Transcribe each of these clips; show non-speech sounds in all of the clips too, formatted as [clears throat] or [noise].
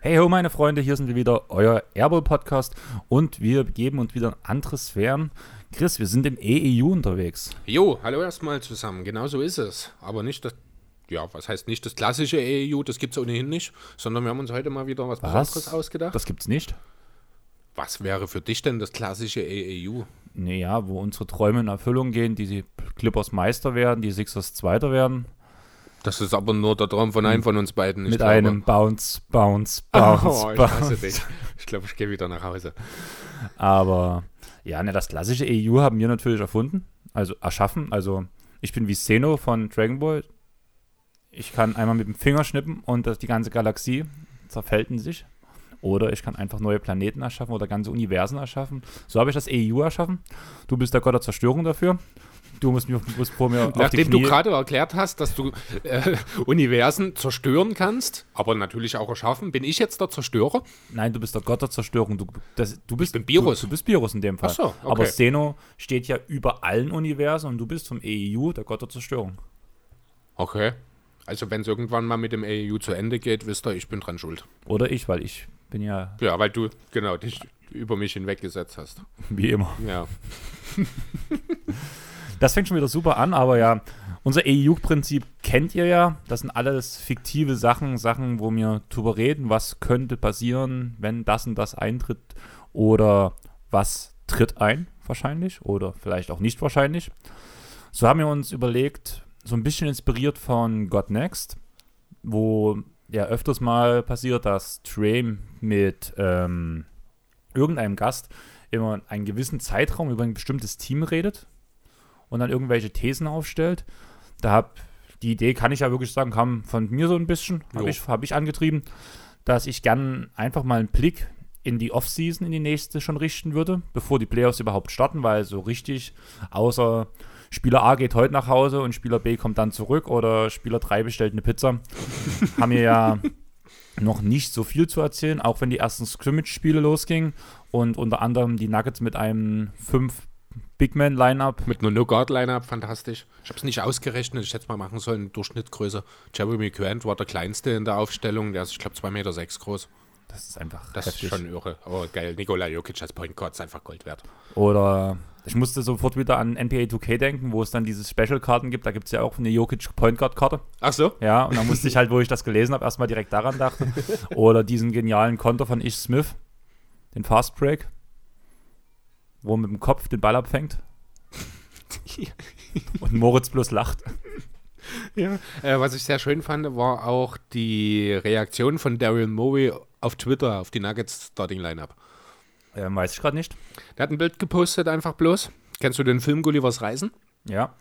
Hey ho, meine Freunde, hier sind wir wieder, euer Airball Podcast und wir begeben uns wieder in andere Sphären. Chris, wir sind im EEU unterwegs. Jo, hallo erstmal zusammen. Genau so ist es. Aber nicht das, ja, was heißt nicht das klassische EEU, das gibt es ohnehin nicht, sondern wir haben uns heute mal wieder was, Besonderes ausgedacht. Das gibt's nicht. Was wäre für dich denn das klassische EEU? Naja, wo unsere Träume in Erfüllung gehen, die Clippers Meister werden, die Sixers Zweiter werden. Das ist aber nur der Traum von einem von uns beiden. Mit glaube. einem Bounce, Bounce, Bounce. [laughs] Oh, ich bounce. dich. Ich glaube, ich gehe wieder nach Hause. Aber ja, ne, das klassische EU haben wir natürlich erfunden, also erschaffen. Also ich bin wie Seno von Dragon Ball. Ich kann einmal mit dem Finger schnippen und das, die ganze Galaxie zerfällt in sich. Oder ich kann einfach neue Planeten erschaffen oder ganze Universen erschaffen. So habe ich das EU erschaffen. Du bist der Gott der Zerstörung dafür. Du musst, mich, musst vor mir Nachdem du gerade erklärt hast, dass du äh, Universen zerstören kannst, aber natürlich auch erschaffen, bin ich jetzt der Zerstörer? Nein, du bist der Gott der Zerstörung. Du, das, du bist, ich bin Virus. Du, du bist Virus in dem Fall. Ach so, okay. Aber Steno steht ja über allen Universen und du bist vom EEU der Gott der Zerstörung. Okay. Also wenn es irgendwann mal mit dem EEU zu Ende geht, wisst ihr, ich bin dran schuld. Oder ich, weil ich bin ja... Ja, weil du, genau, dich über mich hinweggesetzt hast. Wie immer. Ja. [laughs] Das fängt schon wieder super an, aber ja, unser EU-Prinzip kennt ihr ja. Das sind alles fiktive Sachen, Sachen, wo wir drüber reden, was könnte passieren, wenn das und das eintritt oder was tritt ein, wahrscheinlich oder vielleicht auch nicht wahrscheinlich. So haben wir uns überlegt, so ein bisschen inspiriert von God Next, wo ja öfters mal passiert, dass Trey mit ähm, irgendeinem Gast immer einen gewissen Zeitraum über ein bestimmtes Team redet und dann irgendwelche Thesen aufstellt. Da hab, die Idee, kann ich ja wirklich sagen, kam von mir so ein bisschen, habe ich, hab ich angetrieben, dass ich gern einfach mal einen Blick in die Offseason, in die nächste schon richten würde, bevor die Playoffs überhaupt starten, weil so richtig, außer Spieler A geht heute nach Hause und Spieler B kommt dann zurück oder Spieler 3 bestellt eine Pizza, [laughs] haben wir ja noch nicht so viel zu erzählen, auch wenn die ersten Scrimmage-Spiele losgingen und unter anderem die Nuggets mit einem 5 Big Man Lineup. Mit einer No Guard Lineup, fantastisch. Ich habe es nicht ausgerechnet, ich hätte es mal machen sollen, Durchschnittgröße. Jeremy Grant war der kleinste in der Aufstellung, der ist, ich glaube, 2,6 Meter sechs groß. Das ist einfach. Das heftig. ist schon irre. Oh, geil. Nikola Jokic als Point Guard ist einfach Gold wert. Oder ich musste sofort wieder an NBA 2K denken, wo es dann diese Special-Karten gibt. Da gibt es ja auch eine Jokic Point Guard-Karte. Ach so? Ja, und dann musste ich halt, wo ich das gelesen habe, erstmal direkt daran dachte. [laughs] Oder diesen genialen Konter von Ish Smith, den Fast Break wo er mit dem Kopf den Ball abfängt. [laughs] und Moritz bloß lacht. Ja, äh, was ich sehr schön fand, war auch die Reaktion von Daryl Morey auf Twitter auf die Nuggets Starting Lineup. Ähm, weiß ich gerade nicht. Der hat ein Bild gepostet, einfach bloß. Kennst du den Film Gullivers Reisen? Ja.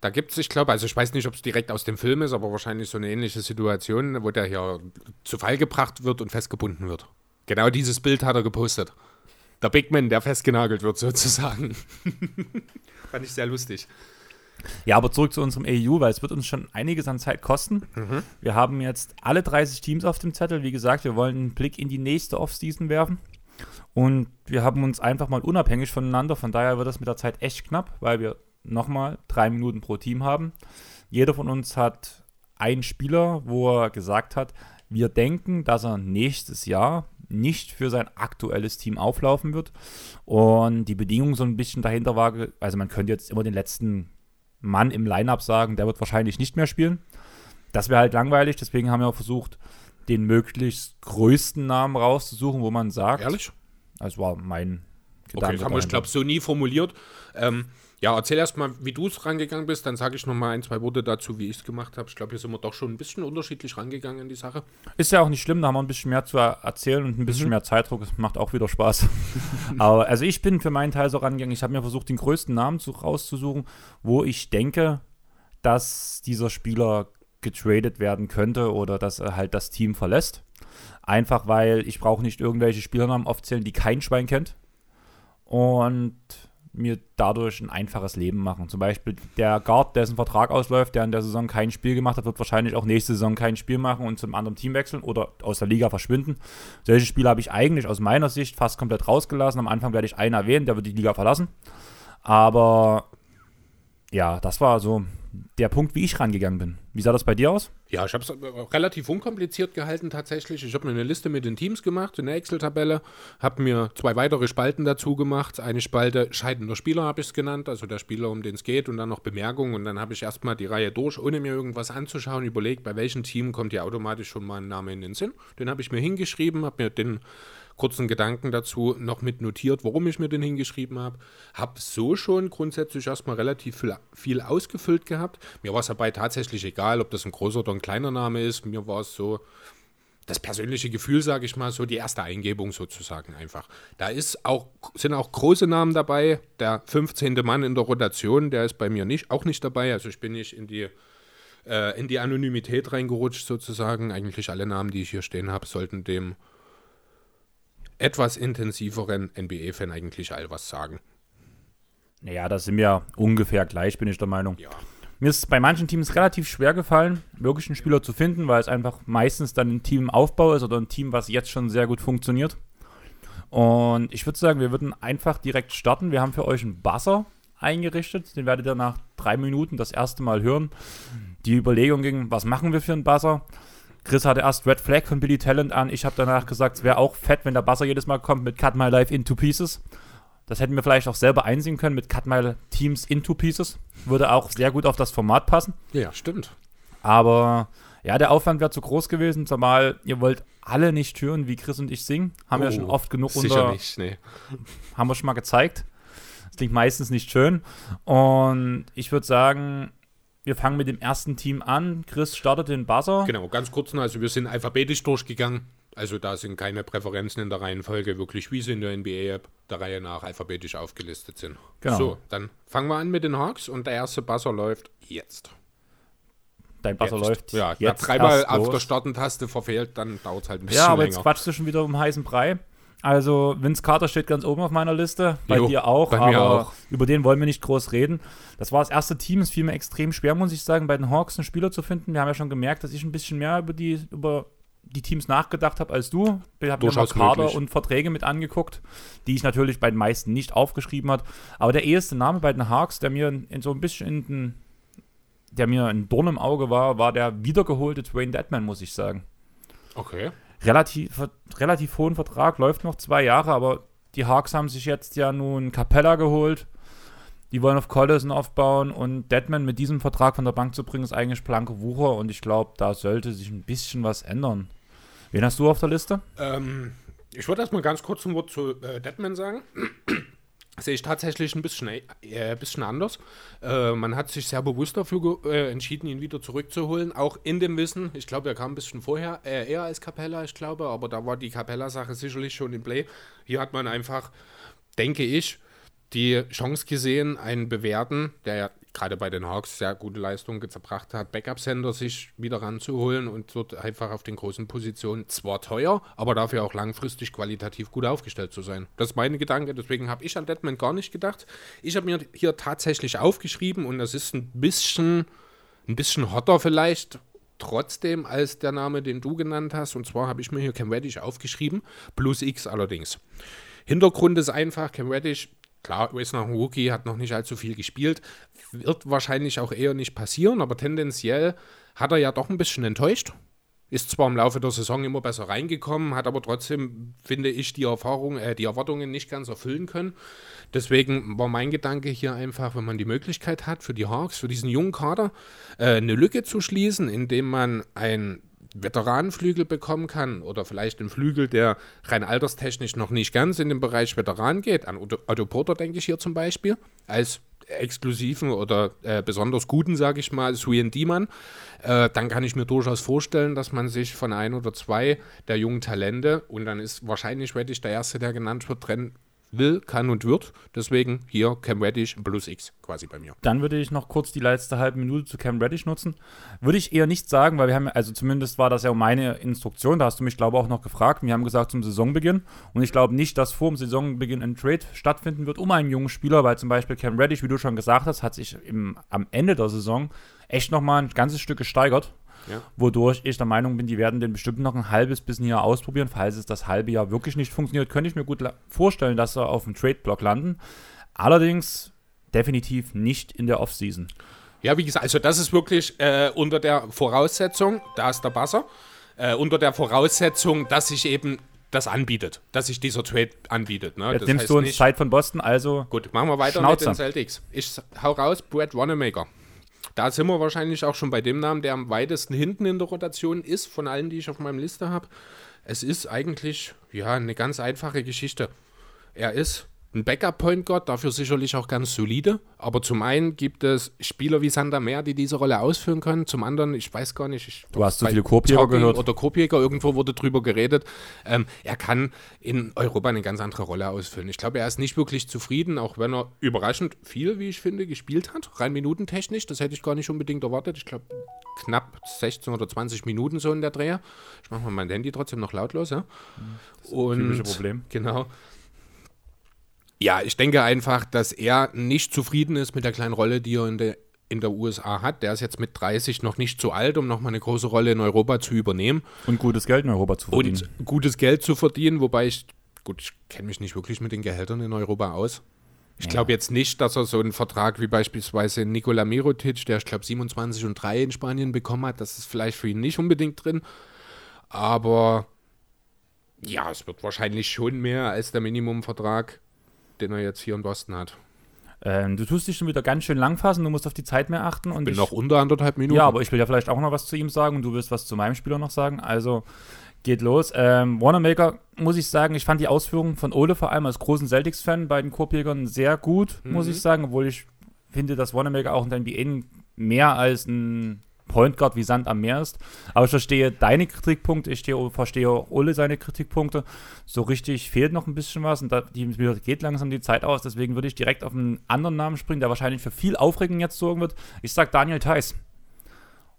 Da gibt es, ich glaube, also ich weiß nicht, ob es direkt aus dem Film ist, aber wahrscheinlich so eine ähnliche Situation, wo der hier zu Fall gebracht wird und festgebunden wird. Genau dieses Bild hat er gepostet der Big Man, der festgenagelt wird, [laughs] sozusagen. Fand ich sehr lustig. Ja, aber zurück zu unserem EU, weil es wird uns schon einiges an Zeit kosten. Mhm. Wir haben jetzt alle 30 Teams auf dem Zettel. Wie gesagt, wir wollen einen Blick in die nächste Offseason werfen. Und wir haben uns einfach mal unabhängig voneinander, von daher wird das mit der Zeit echt knapp, weil wir nochmal drei Minuten pro Team haben. Jeder von uns hat einen Spieler, wo er gesagt hat, wir denken, dass er nächstes Jahr nicht für sein aktuelles Team auflaufen wird. Und die Bedingung so ein bisschen dahinter war, also man könnte jetzt immer den letzten Mann im Lineup sagen, der wird wahrscheinlich nicht mehr spielen. Das wäre halt langweilig, deswegen haben wir versucht, den möglichst größten Namen rauszusuchen, wo man sagt. Ehrlich? Das war mein Gedanke. Okay, haben wir, ich glaube, so nie formuliert. Ähm, ja, erzähl erst mal, wie du es rangegangen bist, dann sage ich noch mal ein, zwei Worte dazu, wie ich es gemacht habe. Ich glaube, hier sind wir doch schon ein bisschen unterschiedlich rangegangen in die Sache. Ist ja auch nicht schlimm, da haben wir ein bisschen mehr zu erzählen und ein bisschen mhm. mehr Zeitdruck. Das macht auch wieder Spaß. [laughs] Aber also ich bin für meinen Teil so rangegangen, ich habe mir versucht, den größten Namen zu, rauszusuchen, wo ich denke, dass dieser Spieler getradet werden könnte oder dass er halt das Team verlässt. Einfach weil ich brauche nicht irgendwelche Spielernamen aufzählen, die kein Schwein kennt. Und mir dadurch ein einfaches Leben machen. Zum Beispiel der Guard, dessen Vertrag ausläuft, der in der Saison kein Spiel gemacht hat, wird wahrscheinlich auch nächste Saison kein Spiel machen und zum anderen Team wechseln oder aus der Liga verschwinden. Solche Spiele habe ich eigentlich aus meiner Sicht fast komplett rausgelassen. Am Anfang werde ich einen erwähnen, der wird die Liga verlassen. Aber ja, das war so der Punkt, wie ich rangegangen bin. Wie sah das bei dir aus? Ja, ich habe es relativ unkompliziert gehalten tatsächlich. Ich habe mir eine Liste mit den Teams gemacht, in der Excel-Tabelle, habe mir zwei weitere Spalten dazu gemacht. Eine Spalte scheidender Spieler habe ich es genannt, also der Spieler, um den es geht, und dann noch Bemerkungen. Und dann habe ich erstmal die Reihe durch, ohne mir irgendwas anzuschauen, überlegt, bei welchem Team kommt ja automatisch schon mal ein Name in den Sinn. Den habe ich mir hingeschrieben, habe mir den kurzen Gedanken dazu noch mit notiert, warum ich mir den hingeschrieben habe. Habe so schon grundsätzlich erstmal relativ viel, viel ausgefüllt gehabt. Mir war es dabei tatsächlich egal, ob das ein großer oder ein kleiner Name ist. Mir war es so das persönliche Gefühl, sage ich mal, so die erste Eingebung sozusagen einfach. Da ist auch, sind auch große Namen dabei. Der 15. Mann in der Rotation, der ist bei mir nicht, auch nicht dabei. Also ich bin nicht in die äh, in die Anonymität reingerutscht sozusagen. Eigentlich alle Namen, die ich hier stehen habe, sollten dem etwas intensiveren NBA-Fan eigentlich all was sagen. Naja, das sind wir ungefähr gleich, bin ich der Meinung. Ja. Mir ist bei manchen Teams relativ schwer gefallen, wirklich einen Spieler zu finden, weil es einfach meistens dann ein Teamaufbau ist oder ein Team, was jetzt schon sehr gut funktioniert. Und ich würde sagen, wir würden einfach direkt starten. Wir haben für euch einen Buzzer eingerichtet. Den werdet ihr nach drei Minuten das erste Mal hören. Die Überlegung ging, was machen wir für einen Buzzer? Chris hatte erst Red Flag von Billy Talent an. Ich habe danach gesagt, es wäre auch fett, wenn der Buzzer jedes Mal kommt mit Cut My Life into Pieces. Das hätten wir vielleicht auch selber einsehen können mit Cut My Teams into Pieces. Würde auch sehr gut auf das Format passen. Ja, stimmt. Aber ja, der Aufwand wäre zu groß gewesen, zumal ihr wollt alle nicht hören, wie Chris und ich singen. Haben wir Oh, schon oft genug Sicher unter, nicht, nee. haben wir schon mal gezeigt. Das klingt meistens nicht schön. Und ich würde sagen, wir fangen mit dem ersten Team an. Chris startet den Buzzer. Genau, ganz kurz noch, also wir sind alphabetisch durchgegangen. Also da sind keine Präferenzen in der Reihenfolge, wirklich wie sie in der NBA-App der Reihe nach alphabetisch aufgelistet sind. Genau. So, dann fangen wir an mit den Hawks und der erste Buzzer läuft jetzt. Dein Buzzer jetzt. läuft Ja, jetzt wer dreimal auf los. der Startentaste verfehlt, dann dauert es halt ein bisschen Ja, aber länger. jetzt quatschst du schon wieder um heißen Brei. Also Vince Carter steht ganz oben auf meiner Liste, bei Jo, dir auch, bei aber mir auch. über den wollen wir nicht groß reden. Das war das erste Team, es fiel mir extrem schwer, muss ich sagen, bei den Hawks einen Spieler zu finden. Wir haben ja schon gemerkt, dass ich ein bisschen mehr über die, über die Teams nachgedacht habe als du. Ich habe mir mal Kader möglich. und Verträge mit angeguckt, die ich natürlich bei den meisten nicht aufgeschrieben habe. Aber der erste Name bei den Hawks, der mir in, in so ein bisschen in den, der mir ein Dorn im Auge war, war der wiedergeholte Dwayne Deadman, muss ich sagen Okay. Relativ, relativ hohen Vertrag, läuft noch zwei Jahre, aber die Hawks haben sich jetzt ja nun Capella geholt. Die wollen auf Collison aufbauen und Deadman mit diesem Vertrag von der Bank zu bringen, ist eigentlich blanke Wucher und ich glaube, da sollte sich ein bisschen was ändern. Wen hast du auf der Liste? Ähm, ich würde erstmal ganz kurz ein Wort zu äh, Deadman sagen. Sehe ich tatsächlich ein bisschen, äh, bisschen anders. Äh, man hat sich sehr bewusst dafür äh, entschieden, ihn wieder zurückzuholen. Auch in dem Wissen, ich glaube, er kam ein bisschen vorher, äh, eher als Capella, ich glaube, aber da war die Capella-Sache sicherlich schon im Play. Hier hat man einfach, denke ich, die Chance gesehen, einen bewährten, der gerade bei den Hawks sehr gute Leistungen gebracht hat, Backup-Sender sich wieder ranzuholen und dort einfach auf den großen Positionen zwar teuer, aber dafür auch langfristig qualitativ gut aufgestellt zu sein. Das ist mein Gedanke, deswegen habe ich an Deadman gar nicht gedacht. Ich habe mir hier tatsächlich aufgeschrieben und das ist ein bisschen, ein bisschen hotter vielleicht, trotzdem als der Name, den du genannt hast. Und zwar habe ich mir hier Cam Reddish aufgeschrieben, plus X allerdings. Hintergrund ist einfach, Cam Reddish, klar, ist noch ein Rookie, hat noch nicht allzu viel gespielt, wird wahrscheinlich auch eher nicht passieren, aber tendenziell hat er ja doch ein bisschen enttäuscht. Ist zwar im Laufe der Saison immer besser reingekommen, hat aber trotzdem, finde ich, die Erfahrung, äh, die Erwartungen nicht ganz erfüllen können. Deswegen war mein Gedanke hier einfach, wenn man die Möglichkeit hat, für die Hawks, für diesen jungen Kader, äh, eine Lücke zu schließen, indem man ein Veteranenflügel bekommen kann oder vielleicht einen Flügel, der rein alterstechnisch noch nicht ganz in den Bereich Veteran geht. An Otto, Otto Porter denke ich hier zum Beispiel als exklusiven oder äh, besonders guten, sage ich mal, 3D-Mann. Äh, dann kann ich mir durchaus vorstellen, dass man sich von ein oder zwei der jungen Talente, und dann ist wahrscheinlich Reddish der Erste, der genannt wird, trennen will, kann und wird. Deswegen hier Cam Reddish plus X quasi bei mir. Dann würde ich noch kurz die letzte halbe Minute zu Cam Reddish nutzen. Würde ich eher nicht sagen, weil wir haben, also zumindest war das ja meine Instruktion, da hast du mich, glaube ich, auch noch gefragt. Wir haben gesagt zum Saisonbeginn. Und ich glaube nicht, dass vor dem Saisonbeginn ein Trade stattfinden wird um einen jungen Spieler, weil zum Beispiel Cam Reddish, wie du schon gesagt hast, hat sich im, am Ende der Saison echt nochmal ein ganzes Stück gesteigert. Ja. Wodurch ich der Meinung bin, die werden den bestimmt noch ein halbes bis ein Jahr ausprobieren. Falls es das halbe Jahr wirklich nicht funktioniert, könnte ich mir gut vorstellen, dass sie auf dem Trade-Block landen. Allerdings definitiv nicht in der Offseason. Ja, wie gesagt, also das ist wirklich äh, unter der Voraussetzung, da ist der Basser, äh, unter der Voraussetzung, dass sich eben das anbietet, dass sich dieser Trade anbietet. Ne? Jetzt das nimmst du uns nicht, Zeit von Boston, also. Gut, machen wir weiter Schnauze. mit den Celtics. Ich hau raus, Brad Wanamaker. Da sind wir wahrscheinlich auch schon bei dem Namen, der am weitesten hinten in der Rotation ist, von allen, die ich auf meinem Liste habe. Es ist eigentlich, ja, eine ganz einfache Geschichte. Er ist ein Backup-Point Guard, dafür sicherlich auch ganz solide. Aber zum einen gibt es Spieler wie Sander Meer, die diese Rolle ausführen können. Zum anderen, ich weiß gar nicht, ich, du hast so viele Korbjäger gehört. Oder Korbjäger, irgendwo wurde drüber geredet. Ähm, er kann in Europa eine ganz andere Rolle ausfüllen. Ich glaube, er ist nicht wirklich zufrieden, auch wenn er überraschend viel, wie ich finde, gespielt hat. Rein minutentechnisch, das hätte ich gar nicht unbedingt erwartet. Ich glaube, knapp 16 oder 20 Minuten so in der Dreher. Ich mache mal mein Handy trotzdem noch lautlos. Ja? Das Und, Problem. Genau. Ja, ich denke einfach, dass er nicht zufrieden ist mit der kleinen Rolle, die er in der, in der USA hat. Der ist jetzt mit 30 noch nicht zu alt, um nochmal eine große Rolle in Europa zu übernehmen. Und gutes Geld in Europa zu verdienen. Und gutes Geld zu verdienen, wobei ich, gut, ich kenne mich nicht wirklich mit den Gehältern in Europa aus. Ich glaube jetzt nicht, dass er so einen Vertrag wie beispielsweise Nikola Mirotic, der ich glaube 27 und 3 in Spanien bekommen hat, das ist vielleicht für ihn nicht unbedingt drin. Aber ja, es wird wahrscheinlich schon mehr als der Minimumvertrag den er jetzt hier in Boston hat. Ähm, du tust dich schon wieder ganz schön lang fassen, du musst auf die Zeit mehr achten. Und ich bin ich, noch unter anderthalb Minuten. Ja, aber ich will ja vielleicht auch noch was zu ihm sagen und du willst was zu meinem Spieler noch sagen. Also geht los. Ähm, Wanamaker, muss ich sagen, ich fand die Ausführungen von Ole vor allem als großen Celtics-Fan bei den Korbjägern sehr gut, mhm. muss ich sagen, obwohl ich finde, dass Wanamaker auch in der NBA mehr als ein Point Guard wie Sand am Meer ist. Aber ich verstehe deine Kritikpunkte, ich verstehe Ole seine Kritikpunkte. So richtig fehlt noch ein bisschen was und da, die, geht langsam die Zeit aus. Deswegen würde ich direkt auf einen anderen Namen springen, der wahrscheinlich für viel Aufregung jetzt sorgen wird. Ich sage Daniel Theiss.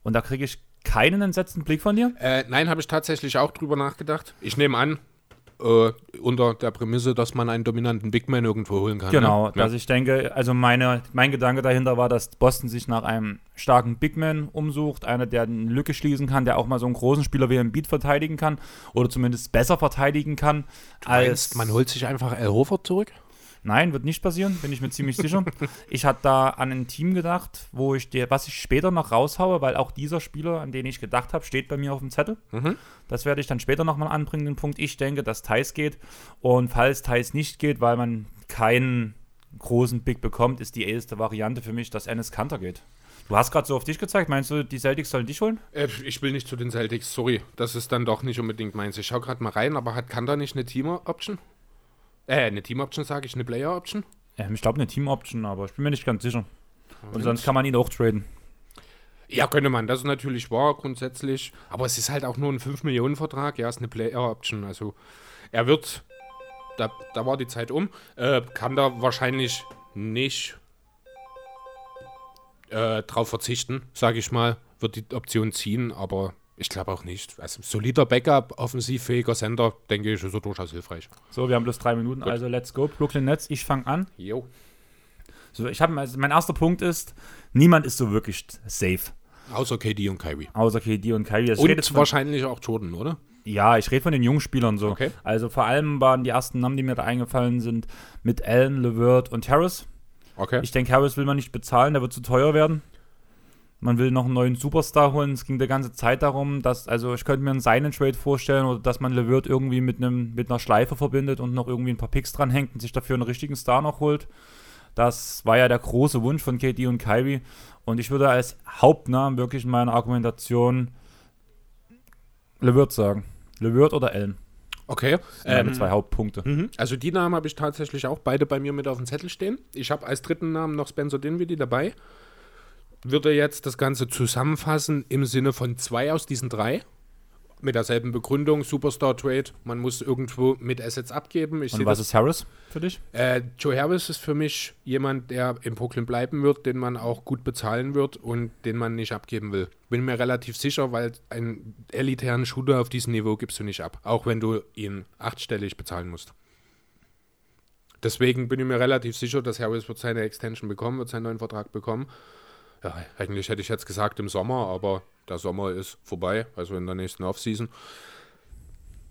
Und da kriege ich keinen entsetzten Blick von dir? Äh, nein, habe ich tatsächlich auch drüber nachgedacht. Ich nehme an, äh, unter der Prämisse, dass man einen dominanten Big Man irgendwo holen kann. Genau, ne? dass ja. ich denke, also meine, mein Gedanke dahinter war, dass Boston sich nach einem starken Big Man umsucht, einer, der eine Lücke schließen kann, der auch mal so einen großen Spieler wie ein Beat verteidigen kann oder zumindest besser verteidigen kann. Du als meinst, man holt sich einfach Al Hofer zurück? Nein, wird nicht passieren, bin ich mir ziemlich sicher. Ich hatte da an ein Team gedacht, wo ich dir, was ich später noch raushaue, weil auch dieser Spieler, an den ich gedacht habe, steht bei mir auf dem Zettel. Mhm. Das werde ich dann später nochmal anbringen, den Punkt. Ich denke, dass Thais geht. Und falls Thais nicht geht, weil man keinen großen Big bekommt, ist die erste Variante für mich, dass Ennis Kanter geht. Du hast gerade so auf dich gezeigt. Meinst du, die Celtics sollen dich holen? Äh, ich will nicht zu den Celtics, sorry. Das ist dann doch nicht unbedingt meins. Ich schaue gerade mal rein, aber hat Kanter nicht eine Teamer-Option? Äh, eine Team-Option sage ich, eine Player-Option? Ja, ich glaube eine Team-Option, aber ich bin mir nicht ganz sicher. Moment. Und sonst kann man ihn auch traden. Ja, könnte man. Das ist natürlich wahr, grundsätzlich. Aber es ist halt auch nur ein 5-Millionen-Vertrag. Ja, ist eine Player-Option. Also, er wird, da, da war die Zeit um, äh, kann da wahrscheinlich nicht äh, drauf verzichten, sage ich mal. Wird die Option ziehen, aber ich glaube auch nicht. Also solider Backup, offensivfähiger Sender, denke ich, ist so durchaus hilfreich. So, wir haben bloß drei Minuten, Gut. also let's go. Brooklyn Nets, ich fange an. Jo. So, ich habe also mein erster Punkt ist, niemand ist so wirklich safe. Außer KD und Kyrie. Außer KD und Kyrie. Das und wahrscheinlich auch Jordan, oder? Ja, ich rede von den jungen Spielern so. Okay. Also vor allem waren die ersten Namen, die mir da eingefallen sind, mit Allen, LeVert und Harris. Okay. Ich denke, Harris will man nicht bezahlen, der wird zu teuer werden man will noch einen neuen Superstar holen. Es ging die ganze Zeit darum, dass, also ich könnte mir einen Sign Trade vorstellen oder dass man LeVert irgendwie mit, einem, mit einer Schleife verbindet und noch irgendwie ein paar Picks dranhängt und sich dafür einen richtigen Star noch holt. Das war ja der große Wunsch von KD und Kyrie. Und ich würde als Hauptnamen wirklich in meiner Argumentation LeVert sagen. LeVert oder Allen. Okay. Ähm, zwei Hauptpunkte. Mhm. Also die Namen habe ich tatsächlich auch beide bei mir mit auf dem Zettel stehen. Ich habe als dritten Namen noch Spencer Dinwiddie dabei würde jetzt das Ganze zusammenfassen im Sinne von zwei aus diesen drei. mit derselben Begründung, Superstar Trade. Man muss irgendwo mit Assets abgeben. Ich Und was das ist Harris für dich? Äh, Joe Harris ist für mich jemand, der in Brooklyn bleiben wird, den man auch gut bezahlen wird und den man nicht abgeben will. Bin mir relativ sicher, weil einen elitären Shooter auf diesem Niveau gibst du nicht ab, auch wenn du ihn achtstellig bezahlen musst. Deswegen bin ich mir relativ sicher, dass Harris wird seine Extension bekommen, wird seinen neuen Vertrag bekommen. Ja, eigentlich hätte ich jetzt gesagt im Sommer, aber der Sommer ist vorbei, also in der nächsten Offseason.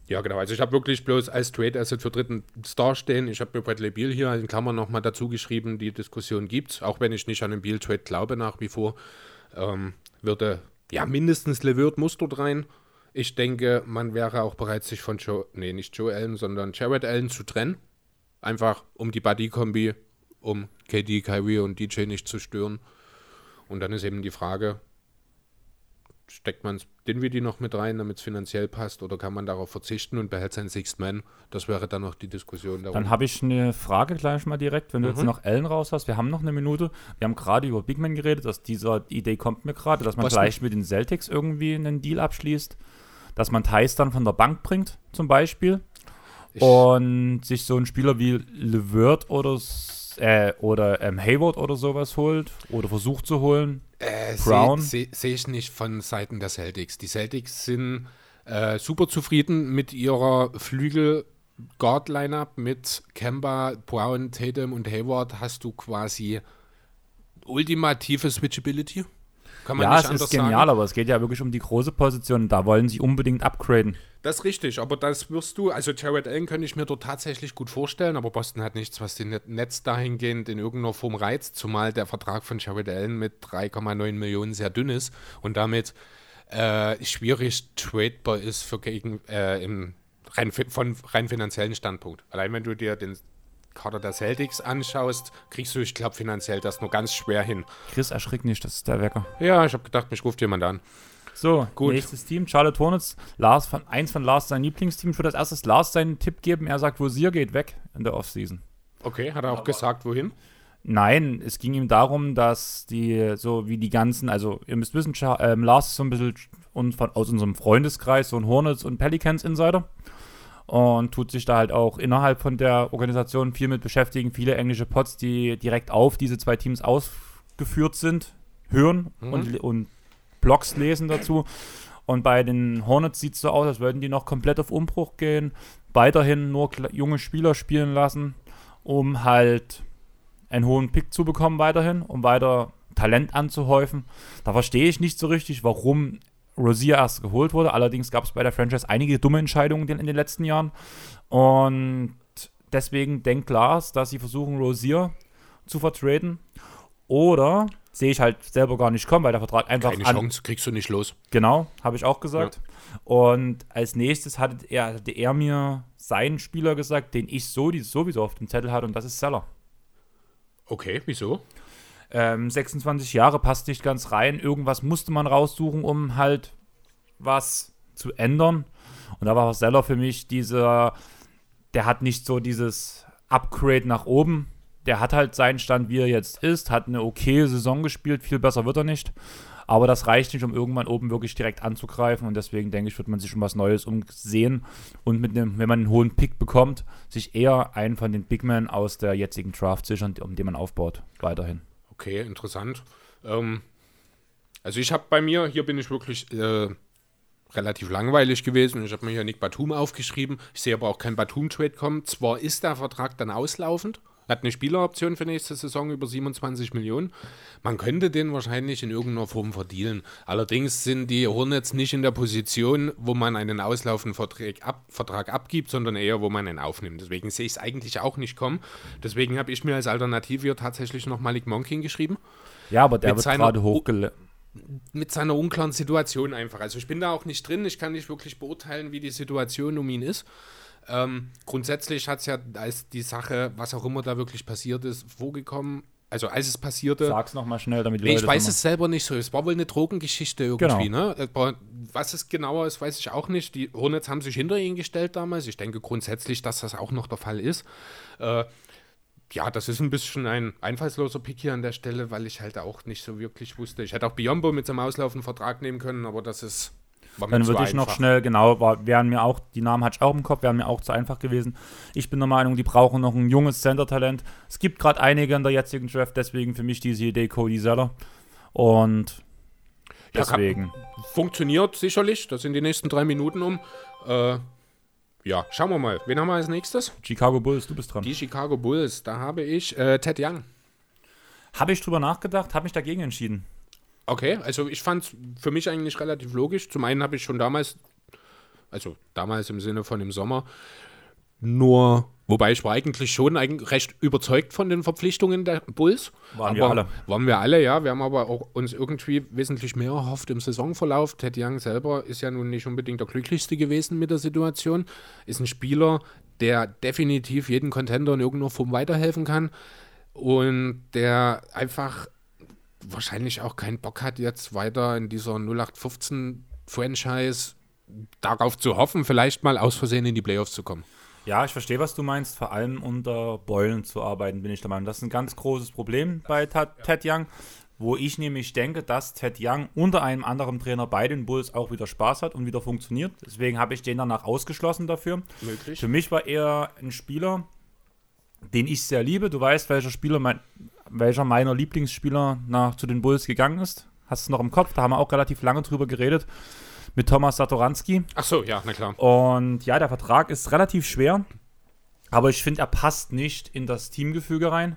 Ja, genau. Also ich habe wirklich bloß als Trade Asset für dritten Star stehen. Ich habe mir Bradley Beal hier in Klammern nochmal dazu geschrieben, die Diskussion gibt auch wenn ich nicht an den Beal Trade glaube nach wie vor. Ähm, würde, ja, mindestens Levert dort rein. Ich denke, man wäre auch bereit, sich von Joe, nee, nicht Joe Allen, sondern Jared Allen zu trennen. Einfach um die Buddy-Kombi, um KD, Kyrie und DJ nicht zu stören. Und dann ist eben die Frage, steckt man Dinwiddie noch mit rein, damit es finanziell passt, oder kann man darauf verzichten und behält seinen Sixth Man? Das wäre dann noch die Diskussion darum. Dann habe ich eine Frage gleich mal direkt, wenn du jetzt Mhm. noch Ellen raus hast. Wir haben noch eine Minute. Wir haben gerade über Big Man geredet. Aus dieser Idee kommt mir gerade, dass man Was gleich mit den Celtics irgendwie einen Deal abschließt. Dass man Thais dann von der Bank bringt, zum Beispiel. Ich- und sich so einen Spieler wie LeVert oder, s- äh, oder ähm, Hayward oder sowas holt. Oder versucht zu holen. Äh, Brown? Sehe seh, seh ich nicht von Seiten der Celtics. Die Celtics sind äh, super zufrieden mit ihrer Flügel-Guard-Lineup mit Kemba, Brown, Tatum und Hayward. Hast du quasi ultimative Switchability? Kann man Ja, nicht es ist genial, sagen. aber es geht ja wirklich um die große Position. Da wollen sie unbedingt upgraden. Das ist richtig, aber das wirst du, also Jared Allen könnte ich mir dort tatsächlich gut vorstellen, aber Boston hat nichts, was den Net- Netz dahingehend in irgendeiner Form reizt, zumal der Vertrag von Jared Allen mit 3,9 Millionen sehr dünn ist und damit äh, schwierig tradebar ist für gegen, äh, im rein, von rein finanziellen Standpunkt. Allein wenn du dir den Kader der Celtics anschaust, kriegst du, ich glaube, finanziell das nur ganz schwer hin. Chris, erschrick nicht, das ist der Wecker. Ja, ich habe gedacht, mich ruft jemand an. So, Gut. nächstes Team, Charlotte Hornets. Lars von, eins von Lars sein Lieblingsteam. Ich würde als erstes Lars seinen Tipp geben. Er sagt, Rosier geht weg in der Offseason. Okay, hat er auch gesagt, wohin? Nein, es ging ihm darum, dass die, so wie die ganzen, also ihr müsst wissen, Char ähm, Lars ist so ein bisschen und von, aus unserem Freundeskreis, so ein Hornets und Pelicans Insider. Und tut sich da halt auch innerhalb von der Organisation viel mit beschäftigen. Viele englische Pots, die direkt auf diese zwei Teams ausgeführt sind, hören Mhm. und, und Blogs lesen dazu. Und bei den Hornets sieht es so aus, als würden die noch komplett auf Umbruch gehen, weiterhin nur junge Spieler spielen lassen, um halt einen hohen Pick zu bekommen weiterhin, um weiter Talent anzuhäufen. Da verstehe ich nicht so richtig, warum Rosier erst geholt wurde. Allerdings gab es bei der Franchise einige dumme Entscheidungen in den letzten Jahren. Und deswegen denkt Lars, dass sie versuchen, Rosier zu vertraden. Oder sehe ich halt selber gar nicht kommen, weil der Vertrag einfach Keine an, Chance, kriegst du nicht los. Genau, habe ich auch gesagt. Und als nächstes hatte er, hatte er mir seinen Spieler gesagt, den ich so, die sowieso auf dem Zettel hatte, und das ist Seller. Okay, wieso? Ähm, 26 Jahre passt nicht ganz rein. Irgendwas musste man raussuchen, um halt was zu ändern. Und da war Seller für mich dieser, der hat nicht so dieses Upgrade nach oben. Der hat halt seinen Stand, wie er jetzt ist, hat eine okay Saison gespielt, viel besser wird er nicht. Aber das reicht nicht, um irgendwann oben wirklich direkt anzugreifen. Und deswegen denke ich, wird man sich um was Neues umsehen. Und mit einem, wenn man einen hohen Pick bekommt, sich eher einen von den Big Men aus der jetzigen Draft sichern, um den man aufbaut, weiterhin. Okay, interessant. Ähm, also ich habe bei mir, hier bin ich wirklich äh, relativ langweilig gewesen. Ich habe mir hier Nick Batum aufgeschrieben. Ich sehe aber auch kein Batum-Trade kommen. Zwar ist der Vertrag dann auslaufend, hat eine Spieleroption für nächste Saison über 27 Millionen. Man könnte den wahrscheinlich in irgendeiner Form verdienen. Allerdings sind die Hornets nicht in der Position, wo man einen auslaufenden Vertrag, ab, Vertrag abgibt, sondern eher, wo man ihn aufnimmt. Deswegen sehe ich es eigentlich auch nicht kommen. Deswegen habe ich mir als Alternative hier tatsächlich noch Malik Monking geschrieben Ja, aber der Mit wird gerade hochgele... mit seiner unklaren Situation einfach. Also ich bin da auch nicht drin, ich kann nicht wirklich beurteilen, wie die Situation um ihn ist. Ähm, grundsätzlich hat es ja, als die Sache, was auch immer da wirklich passiert ist, vorgekommen, also als es passierte, Sag's nochmal schnell, damit die Nee, Leute ich weiß es selber nicht so. Es war wohl eine Drogengeschichte irgendwie, Genau. ne? Was es genauer ist, weiß ich auch nicht. Die Hornets haben sich hinter ihn gestellt damals. Ich denke grundsätzlich, dass das auch noch der Fall ist. Äh, ja, das ist ein bisschen ein einfallsloser Pick hier an der Stelle, weil ich halt auch nicht so wirklich wusste. Ich hätte auch Biombo mit seinem auslaufenden Vertrag nehmen können, aber das ist Dann würde ich noch schnell, genau, war, wären mir auch, die Namen hatte ich auch im Kopf, wären mir auch zu einfach gewesen. Ich bin der Meinung, die brauchen noch ein junges Center-Talent. Es gibt gerade einige in der jetzigen Draft, deswegen für mich diese Idee Cody Zeller. Und Ja, deswegen. Funktioniert sicherlich. Das sind die nächsten drei Minuten um. Äh, ja, schauen wir mal. Wen haben wir als nächstes? Chicago Bulls, du bist dran. Die Chicago Bulls. Da habe ich äh, Ted Young. Habe ich drüber nachgedacht, habe mich dagegen entschieden. Okay, also ich fand es für mich eigentlich relativ logisch. Zum einen habe ich schon damals, also damals im Sinne von im Sommer, nur, wobei ich war eigentlich schon eigentlich recht überzeugt von den Verpflichtungen der Bulls. Waren aber, wir alle. Waren wir alle, ja. Wir haben aber auch uns irgendwie wesentlich mehr erhofft im Saisonverlauf. Ted Young selber ist ja nun nicht unbedingt der glücklichste gewesen mit der Situation. Ist ein Spieler, der definitiv jeden Contender in irgendeiner Form weiterhelfen kann und der einfach wahrscheinlich auch keinen Bock hat, jetzt weiter in dieser 0815-Franchise darauf zu hoffen, vielleicht mal aus Versehen in die Playoffs zu kommen. Ja, ich verstehe, was du meinst. Vor allem unter Beulen zu arbeiten, bin ich der Meinung. Das ist ein ganz großes Problem bei Ted, Young, wo ich nämlich denke, dass Ted Young unter einem anderen Trainer bei den Bulls auch wieder Spaß hat und wieder funktioniert. Deswegen habe ich den danach ausgeschlossen dafür. Möglich. Für mich war er ein Spieler, den ich sehr liebe. Du weißt, welcher Spieler mein, welcher meiner Lieblingsspieler nach zu den Bulls gegangen ist. Hast du noch im Kopf? Da haben wir auch relativ lange drüber geredet. Mit Thomas Satoranski. Ach so, ja, na klar. Und ja, der Vertrag ist relativ schwer, aber ich finde, er passt nicht in das Teamgefüge rein.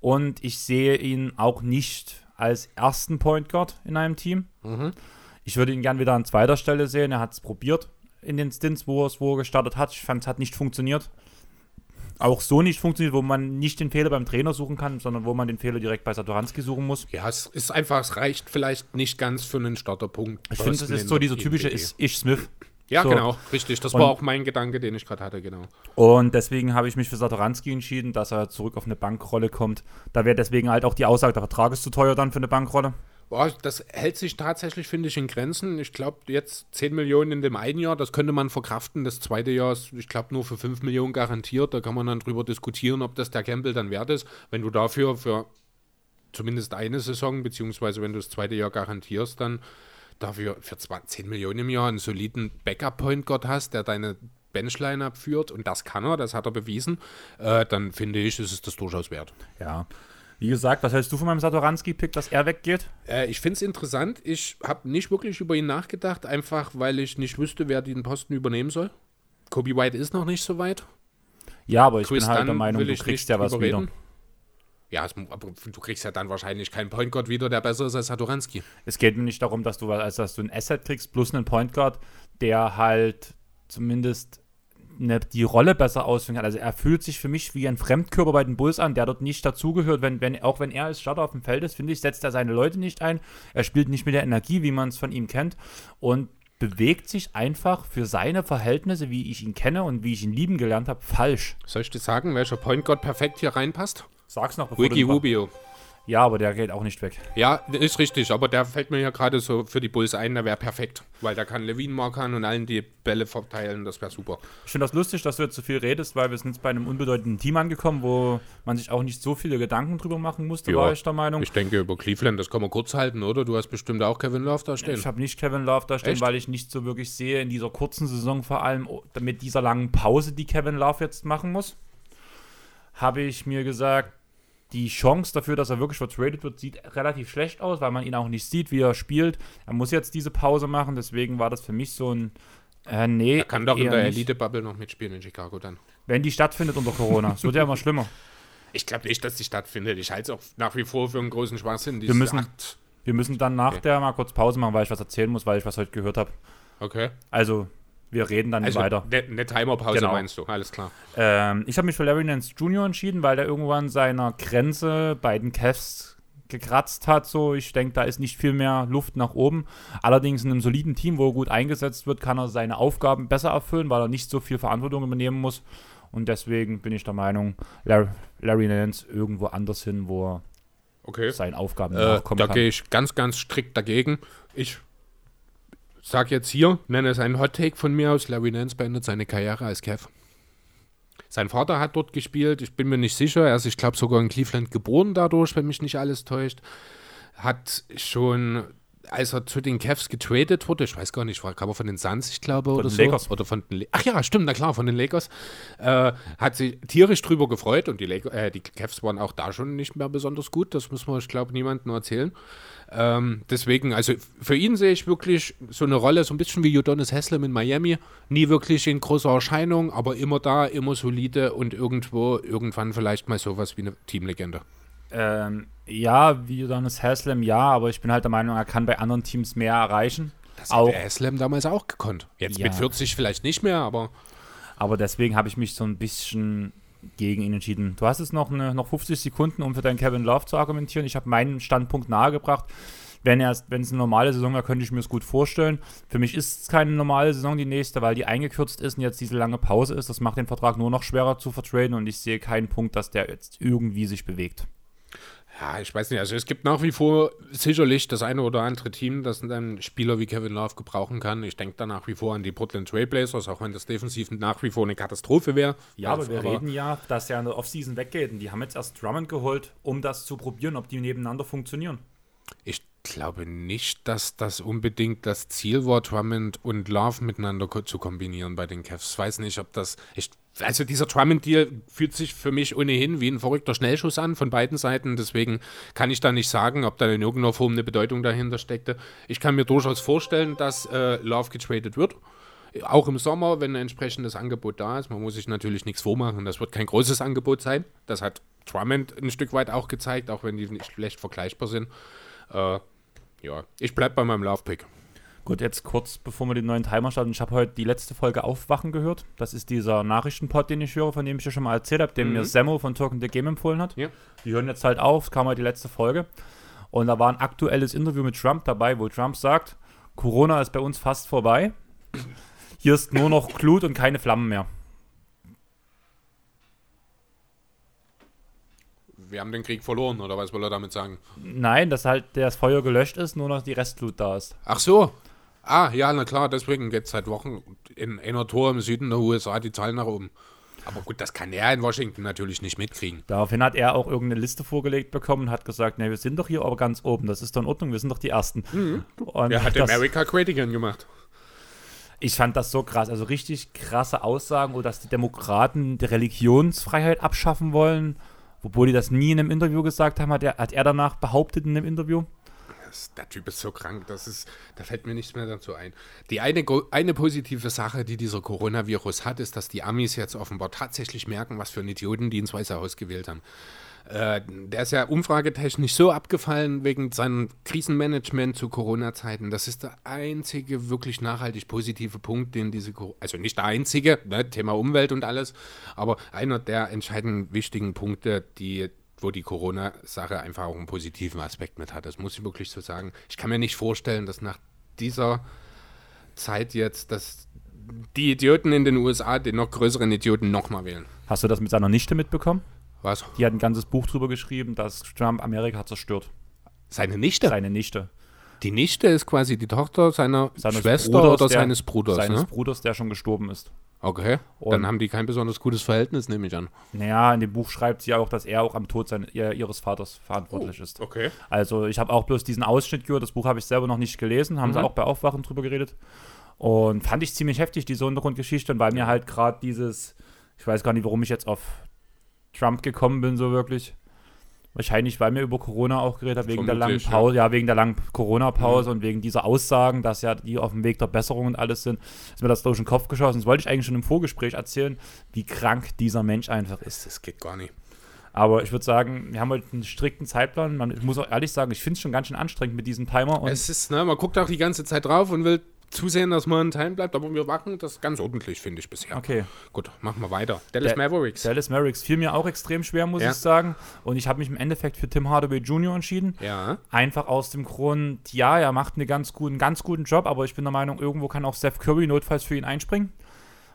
Und ich sehe ihn auch nicht als ersten Point Guard in einem Team. Ich würde ihn gern wieder an zweiter Stelle sehen. Er hat es probiert in den Stints, wo er es wo er gestartet hat. Ich fand, es hat nicht funktioniert. Auch so nicht funktioniert, wo man nicht den Fehler beim Trainer suchen kann, sondern wo man den Fehler direkt bei Satoranski suchen muss. Ja, es ist einfach, es reicht vielleicht nicht ganz für einen Starterpunkt. Ich finde, das ist so dieser typische Ish Ish Smith. Ja, so. genau, richtig. Das Und- war auch mein Gedanke, den ich gerade hatte, genau. Und deswegen habe ich mich für Satoranski entschieden, dass er zurück auf eine Bankrolle kommt. Da wäre deswegen halt auch die Aussage, der Vertrag ist zu teuer dann für eine Bankrolle. Boah, das hält sich tatsächlich, finde ich, in Grenzen. Ich glaube, jetzt 10 Millionen in dem einen Jahr, das könnte man verkraften. Das zweite Jahr ist, ich glaube, nur für 5 Millionen garantiert. Da kann man dann drüber diskutieren, ob das der Campbell dann wert ist. Wenn du dafür für zumindest eine Saison, beziehungsweise wenn du das zweite Jahr garantierst, dann dafür für 20, 10 Millionen im Jahr einen soliden Backup-Point Guard hast, der deine Benchline abführt, und das kann er, das hat er bewiesen, äh, dann finde ich, ist es das durchaus wert. Ja. Wie gesagt, was hältst du von meinem Satoranski-Pick, dass er weggeht? Äh, ich finde es interessant. Ich habe nicht wirklich über ihn nachgedacht, einfach weil ich nicht wüsste, wer den Posten übernehmen soll. Kobe White ist noch nicht so weit. Ja, aber ich Chris bin halt der Meinung, du kriegst ja was überreden. wieder. Ja, aber du kriegst ja dann wahrscheinlich keinen Point Guard wieder, der besser ist als Satoranski. Es geht mir nicht darum, dass du, als dass du ein Asset kriegst plus einen Point Guard, der halt zumindest eine, die Rolle besser ausführen kann. Also er fühlt sich für mich wie ein Fremdkörper bei den Bulls an, der dort nicht dazugehört. Wenn, wenn, auch wenn er als Starter auf dem Feld ist, finde ich, setzt er seine Leute nicht ein. Er spielt nicht mit der Energie, wie man es von ihm kennt. Und bewegt sich einfach für seine Verhältnisse, wie ich ihn kenne und wie ich ihn lieben gelernt habe, falsch. Soll ich dir sagen, welcher Point Guard perfekt hier reinpasst? Sag's noch, bevor Ricky Rubio. Ja, aber der geht auch nicht weg. Ja, ist richtig, aber der fällt mir ja gerade so für die Bulls ein, der wäre perfekt. Weil der kann Levine markern und allen die Bälle verteilen, das wäre super. Ich finde das lustig, dass du jetzt so viel redest, weil wir sind jetzt bei einem unbedeutenden Team angekommen, wo man sich auch nicht so viele Gedanken drüber machen musste, Ja, war ich der Meinung. Ich denke, über Cleveland, das kann man kurz halten, oder? Du hast bestimmt auch Kevin Love da stehen. Ich habe nicht Kevin Love da stehen, Echt? weil ich nicht so wirklich sehe in dieser kurzen Saison, vor allem oh, mit dieser langen Pause, die Kevin Love jetzt machen muss, habe ich mir gesagt, die Chance dafür, dass er wirklich vertradet wird, sieht relativ schlecht aus, weil man ihn auch nicht sieht, wie er spielt. Er muss jetzt diese Pause machen, deswegen war das für mich so ein äh, nee. Er kann doch in der. Elite-Bubble noch mitspielen in Chicago dann. Wenn die stattfindet unter Corona. Es wird ja immer schlimmer. [laughs] Ich glaube nicht, dass die stattfindet. Ich halte es auch nach wie vor für einen großen Schwachsinn. Wir müssen- Acht. Wir müssen dann nach Okay. der mal kurz Pause machen, weil ich was erzählen muss, weil ich was heute gehört habe. Okay. Also, wir reden dann Also weiter. eine ne Timerpause Genau. meinst du, alles klar. Ähm, ich habe mich für Larry Nance Jr. entschieden, weil der irgendwann seiner Grenze bei den Cavs gekratzt hat. So, ich denke, da ist nicht viel mehr Luft nach oben. Allerdings in einem soliden Team, wo er gut eingesetzt wird, kann er seine Aufgaben besser erfüllen, weil er nicht so viel Verantwortung übernehmen muss. Und deswegen bin ich der Meinung, Larry, Larry Nance irgendwo anders hin, wo er Okay. seinen Aufgaben Äh, nachkommen da kann. gehe ich ganz, ganz strikt dagegen. Ich sag jetzt hier, nenne es einen Hot Take von mir aus, Larry Nance beendet seine Karriere als Kev. Sein Vater hat dort gespielt, ich bin mir nicht sicher, er ist, ich glaube, sogar in Cleveland geboren dadurch, wenn mich nicht alles täuscht. Hat schon als er zu den Cavs getradet wurde, ich weiß gar nicht, war, kam er von den Suns, ich glaube, Von oder den so. Lakers. Oder von den, ach ja, stimmt, na klar, von den Lakers. Äh, hat sich tierisch drüber gefreut und die, Lak äh, die Cavs waren auch da schon nicht mehr besonders gut. Das muss man, ich glaube, niemandem erzählen. Ähm, deswegen, also für ihn sehe ich wirklich so eine Rolle, so ein bisschen wie Udonis Haslem in Miami. Nie wirklich in großer Erscheinung, aber immer da, immer solide und irgendwo, irgendwann vielleicht mal sowas wie eine Teamlegende. Ähm, ja, wie Jonas Haslam, ja, aber ich bin halt der Meinung, er kann bei anderen Teams mehr erreichen. Das auch, hat der Haslem damals auch gekonnt. Jetzt Ja. mit 40 vielleicht nicht mehr, aber aber deswegen habe ich mich so ein bisschen gegen ihn entschieden. Du hast jetzt noch, eine, noch 50 Sekunden, um für deinen Kevin Love zu argumentieren. Ich habe meinen Standpunkt nahegebracht. Wenn wenn es eine normale Saison wäre, könnte ich mir es gut vorstellen. Für mich ist es keine normale Saison, die nächste, weil die eingekürzt ist und jetzt diese lange Pause ist. Das macht den Vertrag nur noch schwerer zu vertraden und ich sehe keinen Punkt, dass der jetzt irgendwie sich bewegt. Ja, ich weiß nicht. Also es gibt nach wie vor sicherlich das eine oder andere Team, das einen Spieler wie Kevin Love gebrauchen kann. Ich denke da nach wie vor an die Portland Trailblazers, auch wenn das defensiv nach wie vor eine Katastrophe wäre. Ja, aber wir reden ja, dass er in der Offseason weggeht und die haben jetzt erst Drummond geholt, um das zu probieren, ob die nebeneinander funktionieren. Ich glaube nicht, dass das unbedingt das Ziel war, Drummond und Love miteinander ko zu kombinieren bei den Cavs. Ich weiß nicht, ob das. Ich, also dieser Drummond-Deal fühlt sich für mich ohnehin wie ein verrückter Schnellschuss an von beiden Seiten. Deswegen kann ich da nicht sagen, ob da in irgendeiner Form eine Bedeutung dahinter steckte. Ich kann mir durchaus vorstellen, dass äh, Love getradet wird. Auch im Sommer, wenn ein entsprechendes Angebot da ist. Man muss sich natürlich nichts vormachen. Das wird kein großes Angebot sein. Das hat Drummond ein Stück weit auch gezeigt, auch wenn die nicht schlecht vergleichbar sind. Äh, ja, ich bleib bei meinem Love-Pick. Gut, jetzt kurz bevor wir den neuen Timer starten. Ich habe heute die letzte Folge Aufwachen gehört. Das ist dieser Nachrichtenpod, den ich höre, von dem ich ja schon mal erzählt habe, den mir Semmo von Talking the Game empfohlen hat. Ja. Die hören jetzt halt auf, es kam heute die letzte Folge. Und da war ein aktuelles Interview mit Trump dabei, wo Trump sagt, Corona ist bei uns fast vorbei. Hier ist nur noch Glut und keine Flammen mehr. Wir haben den Krieg verloren, oder was will er damit sagen? Nein, dass halt das Feuer gelöscht ist, nur noch die Restglut da ist. Ach so. Ah, ja, na klar, deswegen geht es seit Wochen in einer Tor im Süden der USA die Zahlen nach oben. Aber gut, das kann er in Washington natürlich nicht mitkriegen. Daraufhin hat er auch irgendeine Liste vorgelegt bekommen und hat gesagt, ne, wir sind doch hier aber ganz oben, das ist doch in Ordnung, wir sind doch die Ersten. Und Er hat das, America Great Again gemacht. ich fand das so krass, also richtig krasse Aussagen, oder dass die Demokraten die Religionsfreiheit abschaffen wollen, obwohl die das nie in einem Interview gesagt haben, hat er, hat er danach behauptet in einem Interview. Das, der Typ ist so krank, das ist, da fällt mir nichts mehr dazu ein. Die eine, eine positive Sache, die dieser Coronavirus hat, ist, dass die Amis jetzt offenbar tatsächlich merken, was für einen Idioten die ins Weiße Haus gewählt haben. Äh, der ist ja umfragetechnisch so abgefallen wegen seinem Krisenmanagement zu Corona-Zeiten. Das ist der einzige wirklich nachhaltig positive Punkt, den diese, also nicht der einzige, ne, Thema Umwelt und alles, aber einer der entscheidenden wichtigen Punkte, die wo die Corona-Sache einfach auch einen positiven Aspekt mit hat. Das muss ich wirklich so sagen. Ich kann mir nicht vorstellen, dass nach dieser Zeit jetzt, dass die Idioten in den USA den noch größeren Idioten nochmal wählen. Hast du das mit seiner Nichte mitbekommen? Was? Die hat ein ganzes Buch drüber geschrieben, dass Trump Amerika zerstört. Seine Nichte? Seine Nichte. Die Nichte ist quasi die Tochter seiner Seines Schwester Bruders, oder der- seines Bruders, Seines ne? Bruders, der schon gestorben ist. Okay. Und- Dann haben die kein besonders gutes Verhältnis, nehme ich an. Naja, in dem Buch schreibt sie ja auch, dass er auch am Tod seine, ihr, ihres Vaters verantwortlich ist. Okay. Also ich habe auch bloß diesen Ausschnitt gehört, das Buch habe ich selber noch nicht gelesen, haben sie Mhm. auch bei Aufwachen drüber geredet. Und fand ich ziemlich heftig, diese Hintergrundgeschichte, und weil mir halt gerade dieses, ich weiß gar nicht, warum ich jetzt auf Trump gekommen bin, so wirklich. Wahrscheinlich, weil mir über Corona auch geredet hat, wegen der langen Vermutlich, ja. Pause, ja. wegen der langen Corona-Pause und wegen dieser Aussagen, dass ja die auf dem Weg der Besserung und alles sind, ist mir das durch den Kopf geschossen. Das wollte ich eigentlich schon im Vorgespräch erzählen, wie krank dieser Mensch einfach ist. Das geht gar nicht. Aber ich würde sagen, wir haben heute einen strikten Zeitplan. Man, ich muss auch ehrlich sagen, ich finde es schon ganz schön anstrengend mit diesem Timer. Es ist, ne, man guckt auch die ganze Zeit drauf und will zusehen, dass man in Time bleibt, aber wir machen das ganz ordentlich, finde ich bisher. okay. Gut, machen wir weiter. Dallas Da- Mavericks. Dallas Mavericks fiel mir auch extrem schwer, muss Ja. ich sagen. Und ich habe mich im Endeffekt für Tim Hardaway Jr. entschieden. ja. Einfach aus dem Grund, ja, er macht eine ganz guten, ganz guten Job, aber ich bin der Meinung, irgendwo kann auch Steph Curry notfalls für ihn einspringen.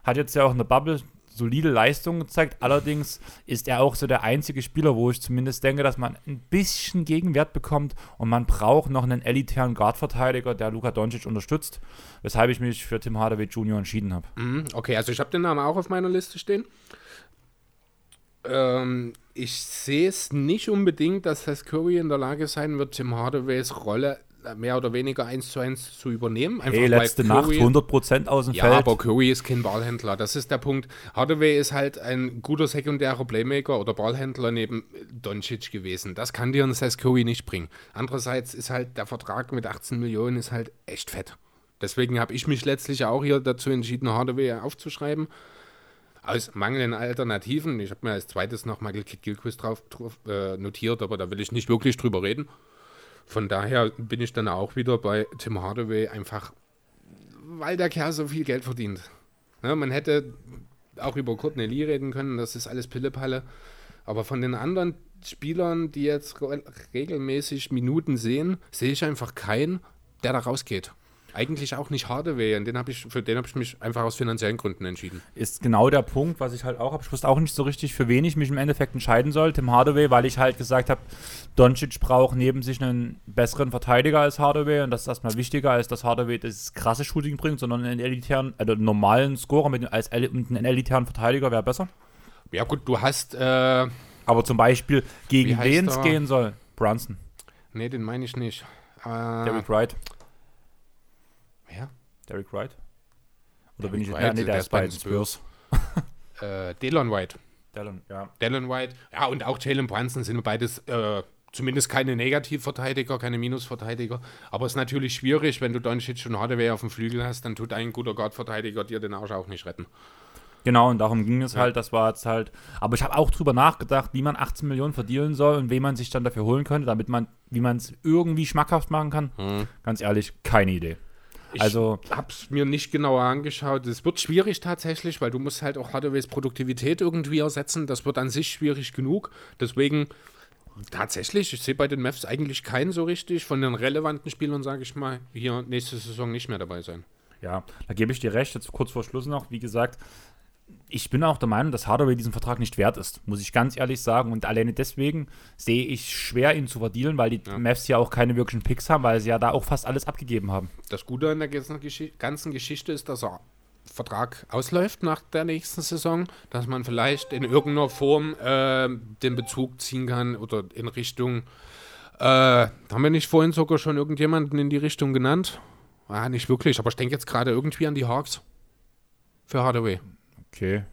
Hat jetzt ja auch eine Bubble solide Leistung gezeigt. Allerdings ist er auch so der einzige Spieler, wo ich zumindest denke, dass man ein bisschen Gegenwert bekommt und man braucht noch einen elitären Guard-Verteidiger, der Luka Doncic unterstützt, weshalb ich mich für Tim Hardaway Jr. entschieden habe. Mhm, Okay, also ich habe den Namen auch auf meiner Liste stehen. Ähm, ich sehe es nicht unbedingt, dass das Curry in der Lage sein wird, Tim Hardaways Rolle mehr oder weniger eins zu eins zu übernehmen. Einfach Ey, letzte Nacht 100% aus dem ja, Feld. aber Curry ist kein Ballhändler. Das ist der Punkt. Hardaway ist halt ein guter sekundärer Playmaker oder Ballhändler neben Doncic gewesen. Das kann dir ein Seth Curry nicht bringen. Andererseits ist halt der Vertrag mit 18 Millionen ist halt echt fett. Deswegen habe ich mich letztlich auch hier dazu entschieden, Hardaway aufzuschreiben. Aus mangelnden Alternativen. Ich habe mir als zweites noch Michael Kidd Gilchrist drauf, drauf äh, notiert, aber da will ich nicht wirklich drüber reden. Von daher bin ich dann auch wieder bei Tim Hardaway, einfach weil der Kerl so viel Geld verdient. Ne, man hätte auch über Courtney Lee reden können, das ist alles Pillepalle. Aber von den anderen Spielern, die jetzt re regelmäßig Minuten sehen, sehe ich einfach keinen, der da rausgeht. Eigentlich auch nicht Hardaway, und den hab ich, für den habe ich mich einfach aus finanziellen Gründen entschieden. ist genau der Punkt, was ich halt auch habe. Ich wusste auch nicht so richtig, für wen ich mich im Endeffekt entscheiden soll. Tim Hardaway, weil ich halt gesagt habe, Doncic braucht neben sich einen besseren Verteidiger als Hardaway und das ist erstmal wichtiger, als dass Hardaway das krasse Shooting bringt, sondern einen elitären, also einen normalen Scorer mit, als und einen elitären Verteidiger wäre besser. Ja gut, du hast, äh, Aber zum Beispiel, gegen wen es gehen soll. Brunson, nee, den meine ich nicht. Äh, Derrick Wright. Ja, Derrick Wright? Oder Derrick bin ich Wright, ja, nee, der der ist bei den Spurs. [laughs] äh, Delon White. Dallin, ja. Dallin White, ja, und auch Jalen Brunson sind beides äh, zumindest keine Negativverteidiger, keine Minusverteidiger. Aber es ist natürlich schwierig, wenn du Doncic und Hardaway auf dem Flügel hast, dann tut ein guter Guard-Verteidiger dir den Arsch auch nicht retten. Genau, und darum ging es halt, das war jetzt halt, aber ich habe auch drüber nachgedacht, wie man 18 Millionen verdienen soll und wen man sich dann dafür holen könnte, damit man, wie man es irgendwie schmackhaft machen kann. Ganz ehrlich, keine Idee. Ich Also- habe es mir nicht genauer angeschaut. Es wird schwierig tatsächlich, weil du musst halt auch Hardaways Produktivität irgendwie ersetzen. Das wird an sich schwierig genug. Deswegen tatsächlich, ich sehe bei den Mavs eigentlich keinen so richtig von den relevanten Spielern, sage ich mal, hier nächste Saison nicht mehr dabei sein. Ja, da gebe ich dir recht, jetzt kurz vor Schluss noch, wie gesagt, ich bin auch der Meinung, dass Hardaway diesen Vertrag nicht wert ist, muss ich ganz ehrlich sagen. Und alleine deswegen sehe ich schwer, ihn zu verdienen, weil die Mavs ja auch keine wirklichen Picks haben, weil sie ja da auch fast alles abgegeben haben. Das Gute an der ganzen Geschichte ist, dass er Vertrag ausläuft nach der nächsten Saison, dass man vielleicht in irgendeiner Form äh, den Bezug ziehen kann oder in Richtung, äh, haben wir nicht vorhin sogar schon irgendjemanden in die Richtung genannt? Ah, nicht wirklich, aber ich denke jetzt gerade irgendwie an die Hawks für Hardaway. Okay,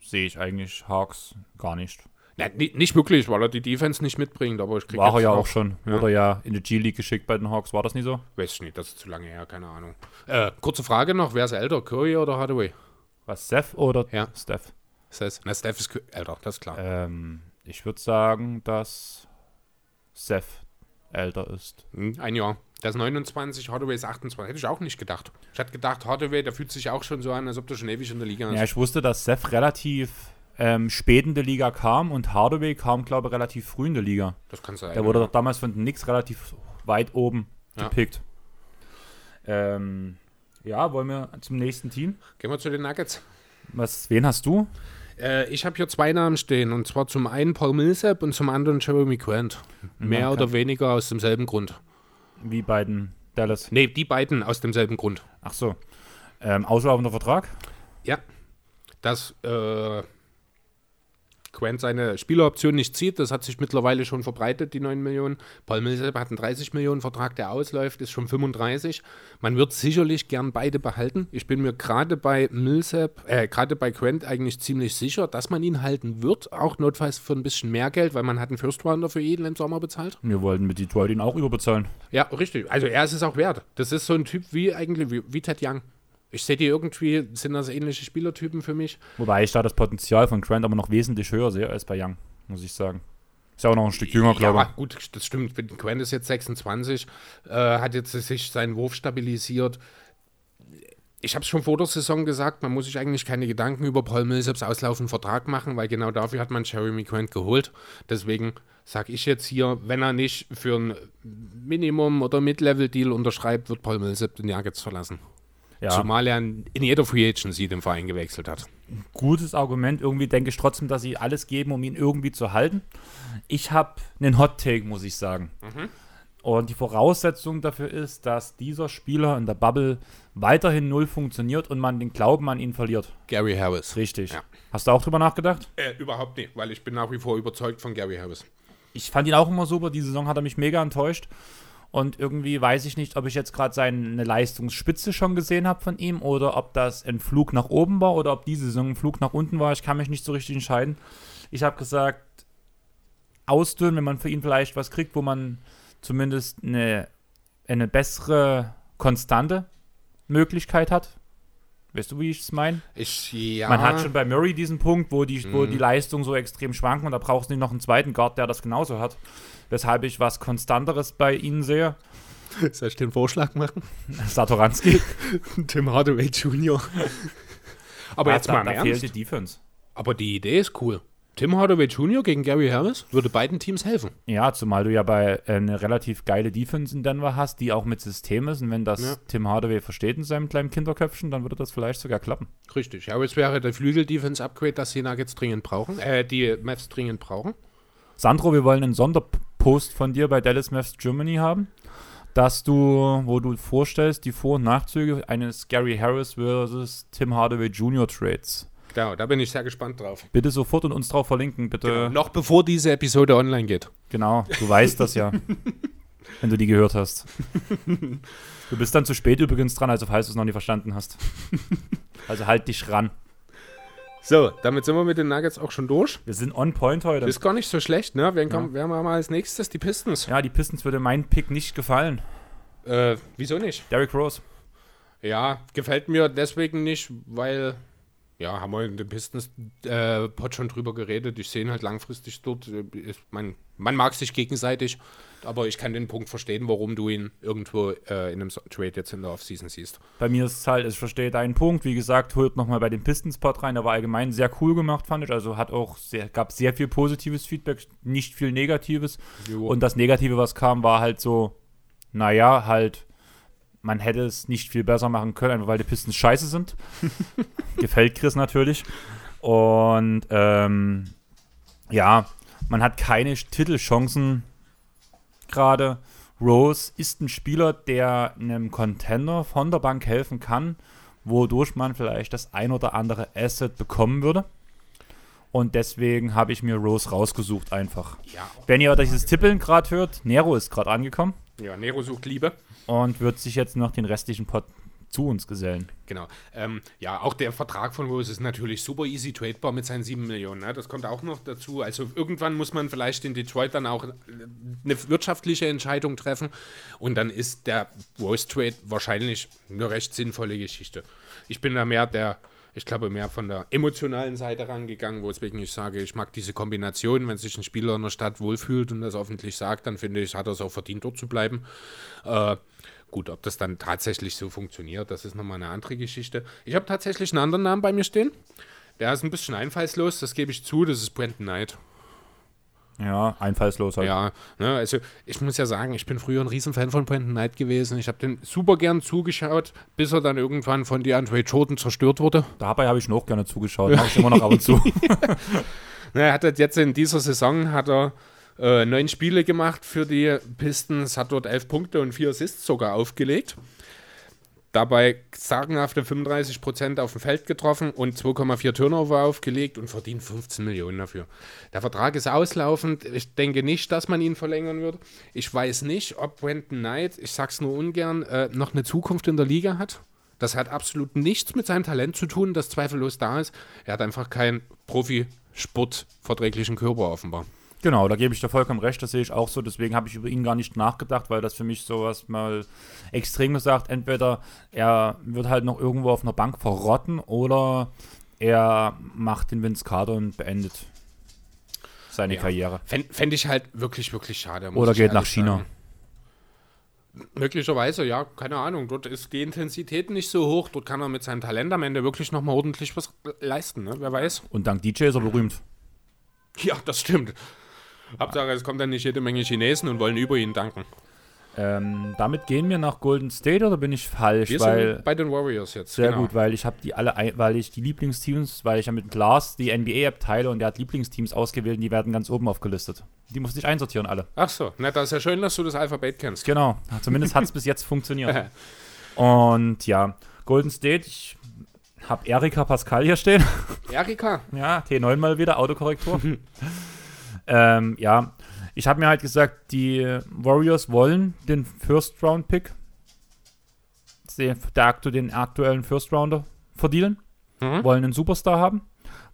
sehe ich eigentlich Hawks gar nicht. Nein, ni- nicht wirklich, weil er die Defense nicht mitbringt, aber ich kriege War er ja auch schon. Wurde ja in die G-League geschickt bei den Hawks, war das nicht so? Weiß ich nicht, das ist zu lange her, keine Ahnung. Äh, kurze Frage noch, wer ist älter, Curry oder Hardaway? Was, Steph oder Ja. Steph? Heißt, na, Steph ist älter, das ist klar. Ähm, ich würde sagen, dass Steph älter ist. Hm, Ein Jahr. Der ist 29, Hardaway ist 28. Hätte ich auch nicht gedacht. Ich hätte gedacht, Hardaway, der fühlt sich auch schon so an, als ob der schon ewig in der Liga ist. Ja, ich wusste, dass Steph relativ ähm, spät in der Liga kam und Hardaway kam, glaube ich, relativ früh in der Liga. das kann sein. Der wurde doch damals von Knicks relativ weit oben Ja. gepickt. Ähm, ja, wollen wir zum nächsten Team? Gehen wir zu den Nuggets. Was, wen hast du? Äh, ich habe hier zwei Namen stehen. Und zwar zum einen Paul Millsap und zum anderen Jeremy Grant. Mehr Okay. oder weniger aus demselben Grund. Wie bei den Dallas? Nee, die beiden aus demselben Grund. Ach so. Ähm, auslaufender Vertrag? Ja. Dass äh, Grant seine Spieleroption nicht zieht, das hat sich mittlerweile schon verbreitet, die 9 Millionen. Paul Millsap hat einen 30 Millionen Vertrag, der ausläuft, ist schon 35. Man wird sicherlich gern beide behalten. Ich bin mir gerade bei Millsap, äh, gerade bei Grant eigentlich ziemlich sicher, dass man ihn halten wird, auch notfalls für ein bisschen mehr Geld, weil man hat einen First Rounder für jeden im Sommer bezahlt. Wir wollten mit Detroit ihn auch überbezahlen. Ja, richtig. Also er ist es auch wert. Das ist so ein Typ wie eigentlich wie, wie Ted Young. Ich sehe die irgendwie, sind das ähnliche Spielertypen für mich. Wobei ich da das Potenzial von Grant aber noch wesentlich höher sehe als bei Young, muss ich sagen. Ist ja auch noch ein Stück jünger, glaube Ja, gut, das stimmt. Quinn ist jetzt 26, äh, hat jetzt sich seinen Wurf stabilisiert. Ich habe es schon vor der Saison gesagt, man muss sich eigentlich keine Gedanken über Paul Millsaps auslaufenden Vertrag machen, weil genau dafür hat man Jeremy Grant geholt. Deswegen sage ich jetzt hier, wenn er nicht für ein Minimum- oder Mid-Level-Deal unterschreibt, wird Paul Millsap den Nuggets verlassen. Ja, Zumal er in jeder Free Agency den Verein gewechselt hat. gutes Argument. Irgendwie denke ich trotzdem, dass sie alles geben, um ihn irgendwie zu halten. Ich habe einen Hot Take, muss ich sagen. Und die Voraussetzung dafür ist, dass dieser Spieler in der Bubble weiterhin null funktioniert und man den Glauben an ihn verliert. Gary Harris. Richtig. Ja. Hast du auch drüber nachgedacht? Äh, überhaupt nicht, weil ich bin nach wie vor überzeugt von Gary Harris. Ich fand ihn auch immer super. Die Saison hat er mich mega enttäuscht. Und irgendwie weiß ich nicht, ob ich jetzt gerade seine Leistungsspitze schon gesehen habe von ihm oder ob das ein Flug nach oben war oder ob diese Saison ein Flug nach unten war. Ich kann mich nicht so richtig entscheiden. Ich habe gesagt, ausdünnen, wenn man für ihn vielleicht was kriegt, wo man zumindest eine, eine bessere, konstante Möglichkeit hat. Weißt du, wie ich es meine? Ja. Man hat schon bei Murray diesen Punkt, wo die, wo Mhm. die Leistungen so extrem schwanken und da brauchst du nicht noch einen zweiten Guard, der das genauso hat. Weshalb ich was Konstanteres bei ihnen sehe. [laughs] Soll ich den Vorschlag machen? [laughs] Satoranski. [laughs] Tim Hardaway Jr. Aber jetzt da, mal im da fehlt Ernst. die Defense. Aber die Idee ist cool. Tim Hardaway Jr. gegen Gary Harris würde beiden Teams helfen. Ja, zumal du ja bei äh, eine relativ geile Defense in Denver hast, die auch mit System ist. Und wenn das Ja. Tim Hardaway versteht in seinem kleinen Kinderköpfchen, dann würde das vielleicht sogar klappen. Richtig. Harris wäre der Flügel-Defense-Upgrade, das die Nuggets dringend brauchen. Äh, die Mavs dringend brauchen. Sandro, wir wollen einen Sonderpost von dir bei Dallas Mavs Germany haben, dass du, wo du vorstellst, die Vor- und Nachzüge eines Gary Harris versus Tim Hardaway Jr. Trades. Genau, da bin ich sehr gespannt drauf. Bitte sofort und uns drauf verlinken, bitte. Genau. Noch bevor diese Episode online geht. Genau, du weißt das ja, [laughs] wenn du die gehört hast. Du bist dann zu spät übrigens dran, also falls du es noch nicht verstanden hast. Also halt dich ran. So, damit sind wir mit den Nuggets auch schon durch. Wir sind on point heute. Ist gar nicht so schlecht, ne? Wen, kommen, Ja. wer haben wir mal als nächstes? Die Pistons. Ja, die Pistons würde mein Pick nicht gefallen. Äh, wieso nicht? Derrick Rose. Ja, gefällt mir deswegen nicht, weil, ja, haben wir in dem Pistons-Pod schon drüber geredet. Ich sehe ihn halt langfristig dort. äh, Ist, man, mag sich gegenseitig, aber ich kann den Punkt verstehen, warum du ihn irgendwo äh, in einem Trade jetzt in der Offseason siehst. Bei mir ist es halt, ich verstehe deinen Punkt. Wie gesagt, holt nochmal bei dem Pistons-Pod rein. Der war allgemein sehr cool gemacht, fand ich. Also hat auch sehr, gab sehr viel positives Feedback, nicht viel Negatives. Und das Negative, was kam, war halt so, naja, halt, man hätte es nicht viel besser machen können, einfach weil die Pistons scheiße sind. [laughs] Gefällt Chris natürlich. Und ähm, ja, man hat keine Titelchancen gerade. Rose ist ein Spieler, der einem Contender von der Bank helfen kann, wodurch man vielleicht das ein oder andere Asset bekommen würde. Und deswegen habe ich mir Rose rausgesucht einfach. ja. Wenn ihr dieses Tippeln gerade hört, Nero ist gerade angekommen Ja, Nero sucht Liebe. und wird sich jetzt noch den restlichen Pot zu uns gesellen. Genau. Ähm, ja, auch der Vertrag von Rose ist natürlich super easy tradebar mit seinen 7 Millionen. Ne? Das kommt auch noch dazu. Also irgendwann muss man vielleicht in Detroit dann auch eine wirtschaftliche Entscheidung treffen. Und dann ist der Rose Trade wahrscheinlich eine recht sinnvolle Geschichte. Ich bin da mehr der, ich glaube, mehr von der emotionalen Seite rangegangen, weswegen ich sage, ich mag diese Kombination. Wenn sich ein Spieler in der Stadt wohlfühlt und das öffentlich sagt, dann finde ich, hat er es auch verdient, dort zu bleiben. Äh, Gut, ob das dann tatsächlich so funktioniert, das ist nochmal eine andere Geschichte. Ich habe tatsächlich einen anderen Namen bei mir stehen. Der ist ein bisschen einfallslos, das gebe ich zu, das ist Brandon Knight. Ja, einfallslos halt. Ja, ne, also ich muss ja sagen, ich bin früher ein Riesenfan von Brandon Knight gewesen. Ich habe den super gern zugeschaut, bis er dann irgendwann von DeAndre Jordan zerstört wurde. Dabei habe ich noch gerne zugeschaut, mache ich immer noch ab und zu. [laughs] [laughs] Na, er hat jetzt in dieser Saison hat er äh, neun Spiele gemacht für die Pistons, hat dort elf Punkte und vier Assists sogar aufgelegt. Dabei sagenhafte 35% auf dem Feld getroffen und 2,4 Turnover aufgelegt und verdient 15 Millionen dafür. Der Vertrag ist auslaufend. Ich denke nicht, dass man ihn verlängern wird. Ich weiß nicht, ob Brandon Knight, ich sag's nur ungern, äh, noch eine Zukunft in der Liga hat. Das hat absolut nichts mit seinem Talent zu tun, das zweifellos da ist. Er hat einfach keinen Profisportverträglichen Körper offenbar. Genau, da gebe ich dir vollkommen recht, das sehe ich auch so. Deswegen habe ich über ihn gar nicht nachgedacht, weil das für mich sowas mal extrem gesagt, entweder er wird halt noch irgendwo auf einer Bank verrotten oder er macht den Vince Carter und beendet seine Ja. Karriere. Fände fänd ich halt wirklich, wirklich schade. Oder geht nach China. sagen. Möglicherweise, ja, keine Ahnung. Dort ist die Intensität nicht so hoch. Dort kann er mit seinem Talent am Ende wirklich nochmal ordentlich was leisten, ne? wer weiß. Und dank DJ ist er berühmt. Ja, das stimmt. Hauptsache, es kommt dann nicht jede Menge Chinesen und wollen über ihn danken. Ähm, damit gehen wir nach Golden State oder bin ich falsch? Wir weil sind bei den Warriors jetzt. Sehr genau. gut, weil ich habe die alle, weil ich die Lieblingsteams, weil ich ja mit Lars die NBA-App teile und der hat Lieblingsteams ausgewählt und die werden ganz oben aufgelistet. Die musste ich einsortieren, alle. Ach so, na, das ist ja schön, dass du das Alphabet kennst. Genau, zumindest hat es [laughs] bis jetzt funktioniert. [laughs] Und ja, Golden State, ich habe Erika Pascal hier stehen. Erika, [laughs] Ja, T9 mal wieder, Autokorrektur. Ähm, ja, ich habe mir halt gesagt, die Warriors wollen den First-Round-Pick, aktu den aktuellen First-Rounder verdienen, Mhm. wollen einen Superstar haben,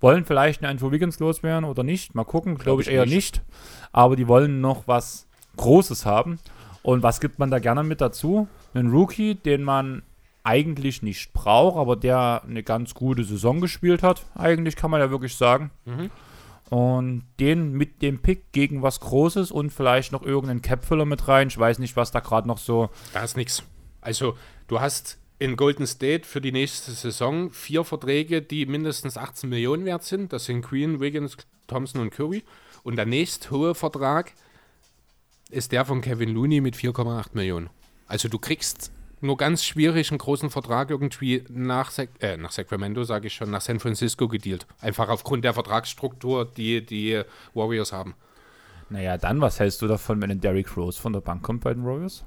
wollen vielleicht einen Andrew Wiggins loswerden oder nicht, mal gucken, glaube Glaub ich ich eher nicht. nicht, aber die wollen noch was Großes haben. Und was gibt man da gerne mit dazu? Einen Rookie, den man eigentlich nicht braucht, aber der eine ganz gute Saison gespielt hat, eigentlich kann man ja wirklich sagen. Mhm. Und den mit dem Pick gegen was Großes und vielleicht noch irgendeinen Capfiller mit rein. Ich weiß nicht, was da gerade noch so. Da ist nichts. Also, du hast in Golden State für die nächste Saison vier Verträge, die mindestens 18 Millionen wert sind. Das sind Queen, Wiggins, Thompson und Curry. Und der nächst hohe Vertrag ist der von Kevin Looney mit 4,8 Millionen. Also du kriegst nur ganz schwierig einen großen Vertrag irgendwie nach, Sac äh, nach Sacramento, sage ich schon, nach San Francisco gedealt. Einfach aufgrund der Vertragsstruktur, die die Warriors haben. Naja, dann, was hältst du davon, wenn ein Derrick Rose von der Bank kommt bei den Warriors?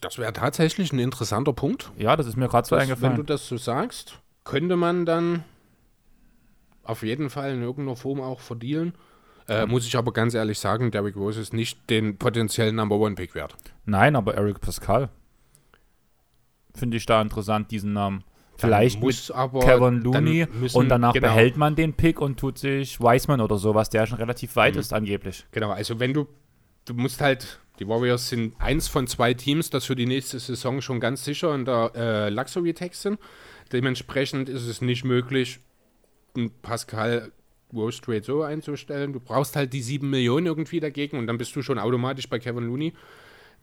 Das wäre tatsächlich ein interessanter Punkt. Ja, das ist mir gerade so Das, wenn du eingefallen. das so sagst, könnte man dann auf jeden Fall in irgendeiner Form auch verdealen. Äh, muss ich aber ganz ehrlich sagen, Derrick Rose ist nicht den potenziellen Number One Pick wert. Nein, aber Eric Pascal. Finde ich da interessant, diesen Namen. Vielleicht muss aber, Kevin Looney müssen- und danach genau, behält man den Pick und tut sich Wiseman oder sowas, der schon relativ weit Mhm. ist angeblich. Genau, also wenn du, du musst halt, die Warriors sind eins von zwei Teams, das für die nächste Saison schon ganz sicher in der äh, Luxury Tax sind. Dementsprechend ist es nicht möglich, Pascal Rose Trade so einzustellen. Du brauchst halt die 7 Millionen irgendwie dagegen und dann bist du schon automatisch bei Kevin Looney,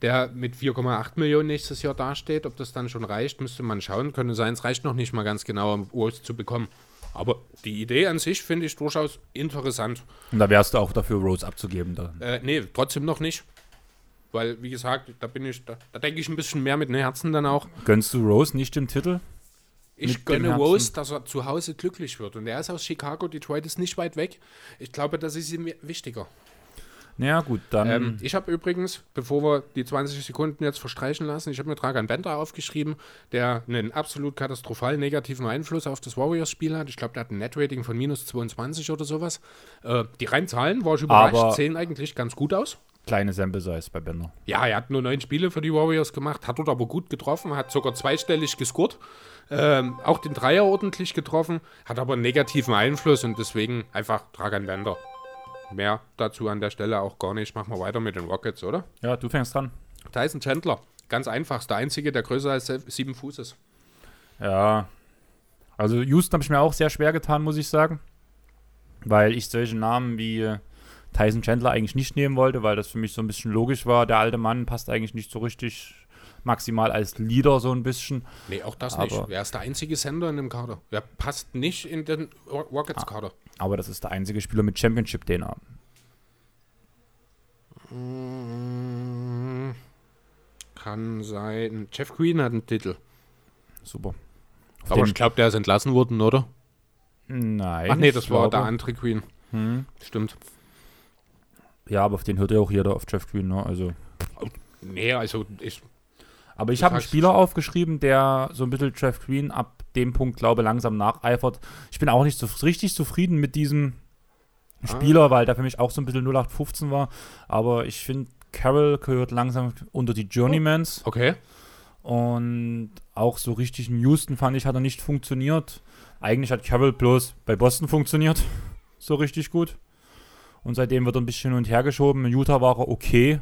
der mit 4,8 Millionen nächstes Jahr dasteht. Ob das dann schon reicht, müsste man schauen. Könnte sein, es reicht noch nicht mal ganz genau, um Rose zu bekommen. Aber die Idee an sich finde ich durchaus interessant. Und da wärst du auch dafür, Rose abzugeben. Da. Äh, nee, trotzdem noch nicht. Weil, wie gesagt, da bin ich, da, da denke ich ein bisschen mehr mit dem Herzen dann auch. Gönnst du Rose nicht den Titel? Ich gönne. Rose, dass er zu Hause glücklich wird. Und er ist aus Chicago, Detroit ist nicht weit weg. Ich glaube, das ist ihm wichtiger. Naja, gut, dann. Ähm, ich habe übrigens, bevor wir die 20 Sekunden jetzt verstreichen lassen, ich habe mir Dragan Bender aufgeschrieben, der einen absolut katastrophal negativen Einfluss auf das Warriors-Spiel hat. Ich glaube, der hat ein Net-Rating von minus 22 oder sowas. Äh, die reinen Zahlen, war ich überrascht, Aber- sehen eigentlich ganz gut aus. Kleine Sample Size bei Bender. Ja, er hat nur neun Spiele für die Warriors gemacht, hat dort aber gut getroffen, hat sogar zweistellig gescored, ähm, auch den Dreier ordentlich getroffen, hat aber einen negativen Einfluss und deswegen einfach Dragan Bender. Mehr dazu an der Stelle auch gar nicht. Machen wir weiter mit den Rockets, oder? Ja, du fängst dran. Tyson Chandler, ganz einfach, ist der einzige, der größer als sieben Fuß ist. Ja. Also Houston habe ich mir auch sehr schwer getan, muss ich sagen. Weil ich solche Namen wie äh, Tyson Chandler eigentlich nicht nehmen wollte, weil das für mich so ein bisschen logisch war. Der alte Mann passt eigentlich nicht so richtig maximal als Leader so ein bisschen. Nee, auch das Aber- nicht. Wer ist der einzige Sender in dem Kader? Wer passt nicht in den Ro- Ah. Rockets-Kader? Aber das ist der einzige Spieler mit Championship-DNA. Mm, Kann sein. Jeff Green hat einen Titel. Super. Auf Aber ich glaube, der ist entlassen worden, oder? Nein. Ach nee, das war der andere Queen. Hm. Stimmt. Ja, aber auf den hört ja auch jeder auf Jeff Green, ne? Also. Nee, also ich. Aber ich habe einen Spieler aufgeschrieben, der so ein bisschen Jeff Green ab dem Punkt, glaube ich, langsam nacheifert. Ich bin auch nicht so richtig zufrieden mit diesem Ah. Spieler, weil der für mich auch so ein bisschen 0815 war. Aber ich finde, Carroll gehört langsam unter die Journeymans. Okay. Und auch so richtig in Houston fand ich, hat er nicht funktioniert. Eigentlich hat Carroll bloß bei Boston funktioniert. [laughs] So richtig gut. Und seitdem wird er ein bisschen hin und her geschoben. In Utah war er okay.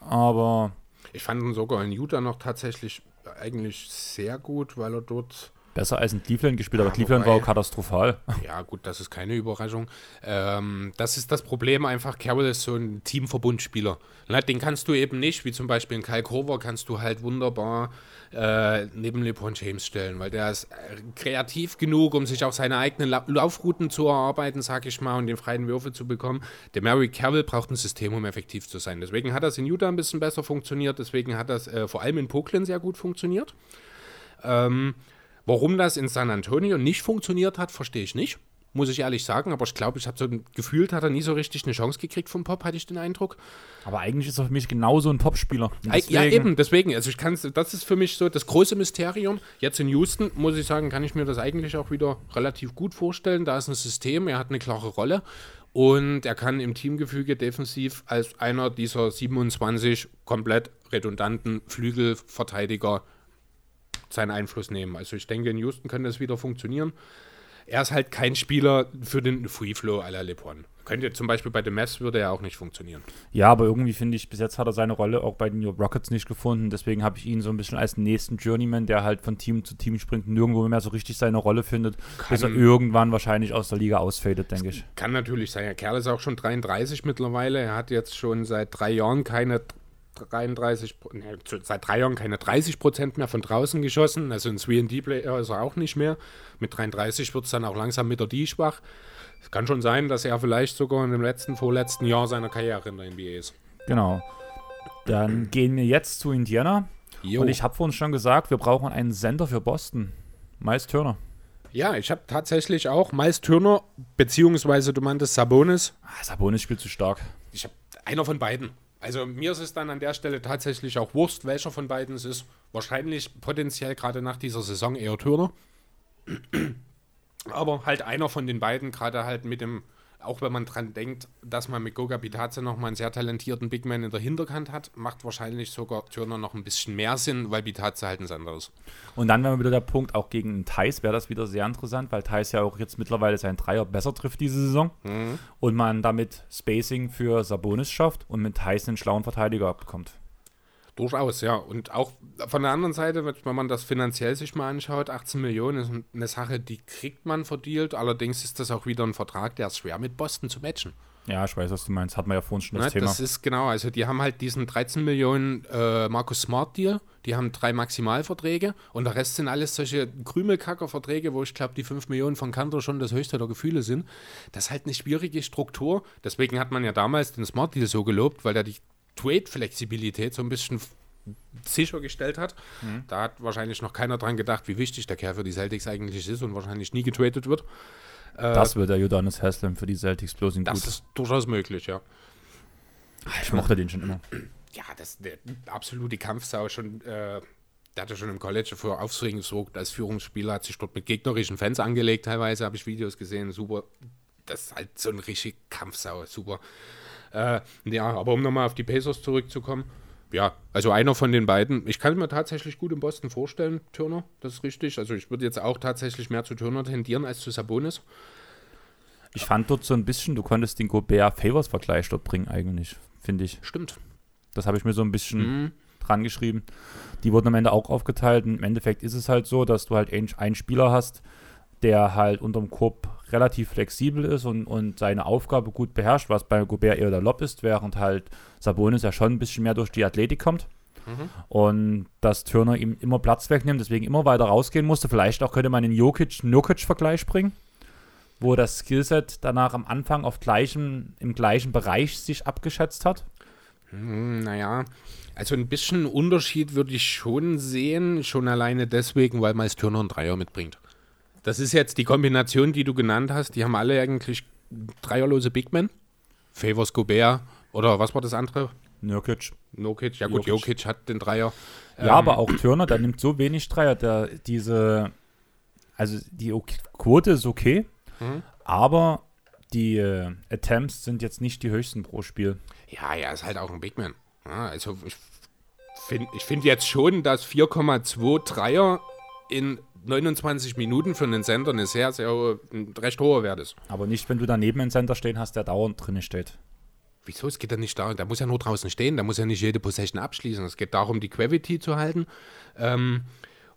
Aber Ich fand ihn sogar in Utah noch tatsächlich eigentlich sehr gut, weil er dort. besser als in Cleveland gespielt. Aber Ja, Cleveland wobei- war katastrophal. [laughs] Ja, gut, das ist keine Überraschung. Ähm, das ist das Problem einfach. Carroll ist so ein Teamverbundspieler. Na, Den kannst du eben nicht, wie zum Beispiel in Kyle Korver, kannst du halt wunderbar äh, neben LeBron James stellen, weil der ist äh, kreativ genug, um sich auch seine eigenen La Laufrouten zu erarbeiten, sag ich mal, und den freien Würfe zu bekommen. Der Mary Carroll braucht ein System, um effektiv zu sein. Deswegen hat das in Utah ein bisschen besser funktioniert, deswegen hat das äh, vor allem in Brooklyn sehr gut funktioniert. Ähm, warum das in San Antonio nicht funktioniert hat, verstehe ich nicht. Muss ich ehrlich sagen. Aber ich glaube, ich habe so gefühlt, hat er nie so richtig eine Chance gekriegt vom Pop, hatte ich den Eindruck. Aber eigentlich ist er für mich genauso ein Topspieler. Ja, eben, deswegen. Also ich kann das ist für mich so das große Mysterium. Jetzt in Houston, muss ich sagen, kann ich mir das eigentlich auch wieder relativ gut vorstellen. Da ist ein System, er hat eine klare Rolle. Und er kann im Teamgefüge defensiv als einer dieser 27 komplett redundanten Flügelverteidiger seinen Einfluss nehmen. Also ich denke, in Houston könnte das wieder funktionieren. Er ist halt kein Spieler für den Free Flow la LeBron. Könnte zum Beispiel bei den Mavs würde er auch nicht funktionieren. Ja, aber irgendwie finde ich, bis jetzt hat er seine Rolle auch bei den New York Rockets nicht gefunden. Deswegen habe ich ihn so ein bisschen als nächsten Journeyman, der halt von Team zu Team springt und nirgendwo mehr so richtig seine Rolle findet, kann, bis er irgendwann wahrscheinlich aus der Liga ausfadet, denke ich. Kann natürlich sein. Der Kerl ist auch schon 33 mittlerweile. Er hat jetzt schon seit drei Jahren keine 33, ne, seit drei Jahren keine 30 Prozent mehr von draußen geschossen. Also ein 3D-Player ist er auch nicht mehr. Mit 33 wird es dann auch langsam mit der D schwach. Es kann schon sein, dass er vielleicht sogar in dem letzten, vorletzten Jahr seiner Karriere in der NBA ist. Genau. Dann gehen wir jetzt zu Indiana. Jo. Und ich habe vorhin schon gesagt, wir brauchen einen Sender für Boston. Miles Turner. Ja, ich habe tatsächlich auch Miles Turner, beziehungsweise du meintest Sabonis. Ah, Sabonis spielt zu stark. Ich habe einer von beiden. Also mir ist es dann an der Stelle tatsächlich auch Wurst, welcher von beiden es ist. Wahrscheinlich potenziell gerade nach dieser Saison eher Turner. [clears throat] Aber halt einer von den beiden, gerade halt mit dem auch wenn man dran denkt, dass man mit Goga Bitaze nochmal einen sehr talentierten Big Man in der Hinterkant hat, macht wahrscheinlich sogar Turner noch ein bisschen mehr Sinn, weil Bitaze halt ein anderes. Und dann wäre wieder der Punkt, auch gegen Thais wäre das wieder sehr interessant, weil Thais ja auch jetzt mittlerweile seinen Dreier besser trifft diese Saison mhm. und man damit Spacing für Sabonis schafft und mit Thais einen schlauen Verteidiger bekommt. Durchaus, ja. Und auch von der anderen Seite, wenn man das finanziell sich mal anschaut, 18 Millionen ist eine Sache, die kriegt man verdealt. Allerdings ist das auch wieder ein Vertrag, der ist schwer mit Boston zu matchen. Ja, ich weiß, was du meinst. Hat man ja vorhin schon das ne, Thema. Das ist genau, also die haben halt diesen 13 Millionen äh, Markus Smart Deal, die haben drei Maximalverträge und der Rest sind alles solche Krümelkacker-Verträge, wo ich glaube, die 5 Millionen von Kantor schon das höchste der Gefühle sind. Das ist halt eine schwierige Struktur. Deswegen hat man ja damals den Smart Deal so gelobt, weil der die Trade-Flexibilität so ein bisschen sichergestellt hat. Mhm. Da hat wahrscheinlich noch keiner dran gedacht, wie wichtig der Kerl für die Celtics eigentlich ist und wahrscheinlich nie getradet wird. Äh, das wird der Jodannes Haslam für die Celtics bloß in Das gut. ist durchaus möglich, ja. Ich mochte den schon immer. Ja, das ist der absolute Kampfsau schon. Äh, der hatte schon im College für Aufsehen gesorgt als Führungsspieler, hat sich dort mit gegnerischen Fans angelegt, teilweise habe ich Videos gesehen, super. Das ist halt so ein richtig Kampfsau, super. Äh, ja, aber um nochmal auf die Pacers zurückzukommen, ja, also einer von den beiden. Ich kann mir tatsächlich gut in Boston vorstellen, Turner, das ist richtig. Also ich würde jetzt auch tatsächlich mehr zu Turner tendieren als zu Sabonis. Ich fand dort so ein bisschen, du konntest den Gobert-Favors-Vergleich dort bringen eigentlich, finde ich. Stimmt. Das habe ich mir so ein bisschen mhm. dran geschrieben. Die wurden am Ende auch aufgeteilt. Und Im Endeffekt ist es halt so, dass du halt einen Spieler hast, der halt unterm Korb relativ flexibel ist und, und seine Aufgabe gut beherrscht, was bei Gobert eher der Lob ist, während halt Sabonis ja schon ein bisschen mehr durch die Athletik kommt. Mhm. Und dass Turner ihm immer Platz wegnimmt, deswegen immer weiter rausgehen musste. Vielleicht auch könnte man den Jokic-Nurkic-Vergleich bringen, wo das Skillset danach am Anfang auf gleichem, im gleichen Bereich sich abgeschätzt hat. Hm, naja, also ein bisschen Unterschied würde ich schon sehen, schon alleine deswegen, weil meist Turner einen Dreier mitbringt. Das ist jetzt die Kombination, die du genannt hast. Die haben alle eigentlich dreierlose Big Men. Favors Gobert oder was war das andere? Nurkic. Nurkic, ja gut, Jokic, Jokic hat den Dreier. Ja, ähm, aber auch Turner, der nimmt so wenig Dreier. Der, diese, also die Quote ist okay, mhm. aber die äh, Attempts sind jetzt nicht die höchsten pro Spiel. Ja, ja, ist halt auch ein Big Man. Ja, also ich finde ich find jetzt schon, dass 4,2 Dreier in 29 Minuten für einen Center eine sehr, sehr ein recht hoher Wert ist. Aber nicht, wenn du daneben einen Center stehen hast, der dauernd drin steht. Wieso? Es geht ja nicht darum, der muss ja nur draußen stehen, der muss ja nicht jede Possession abschließen. Es geht darum, die Gravity zu halten ähm,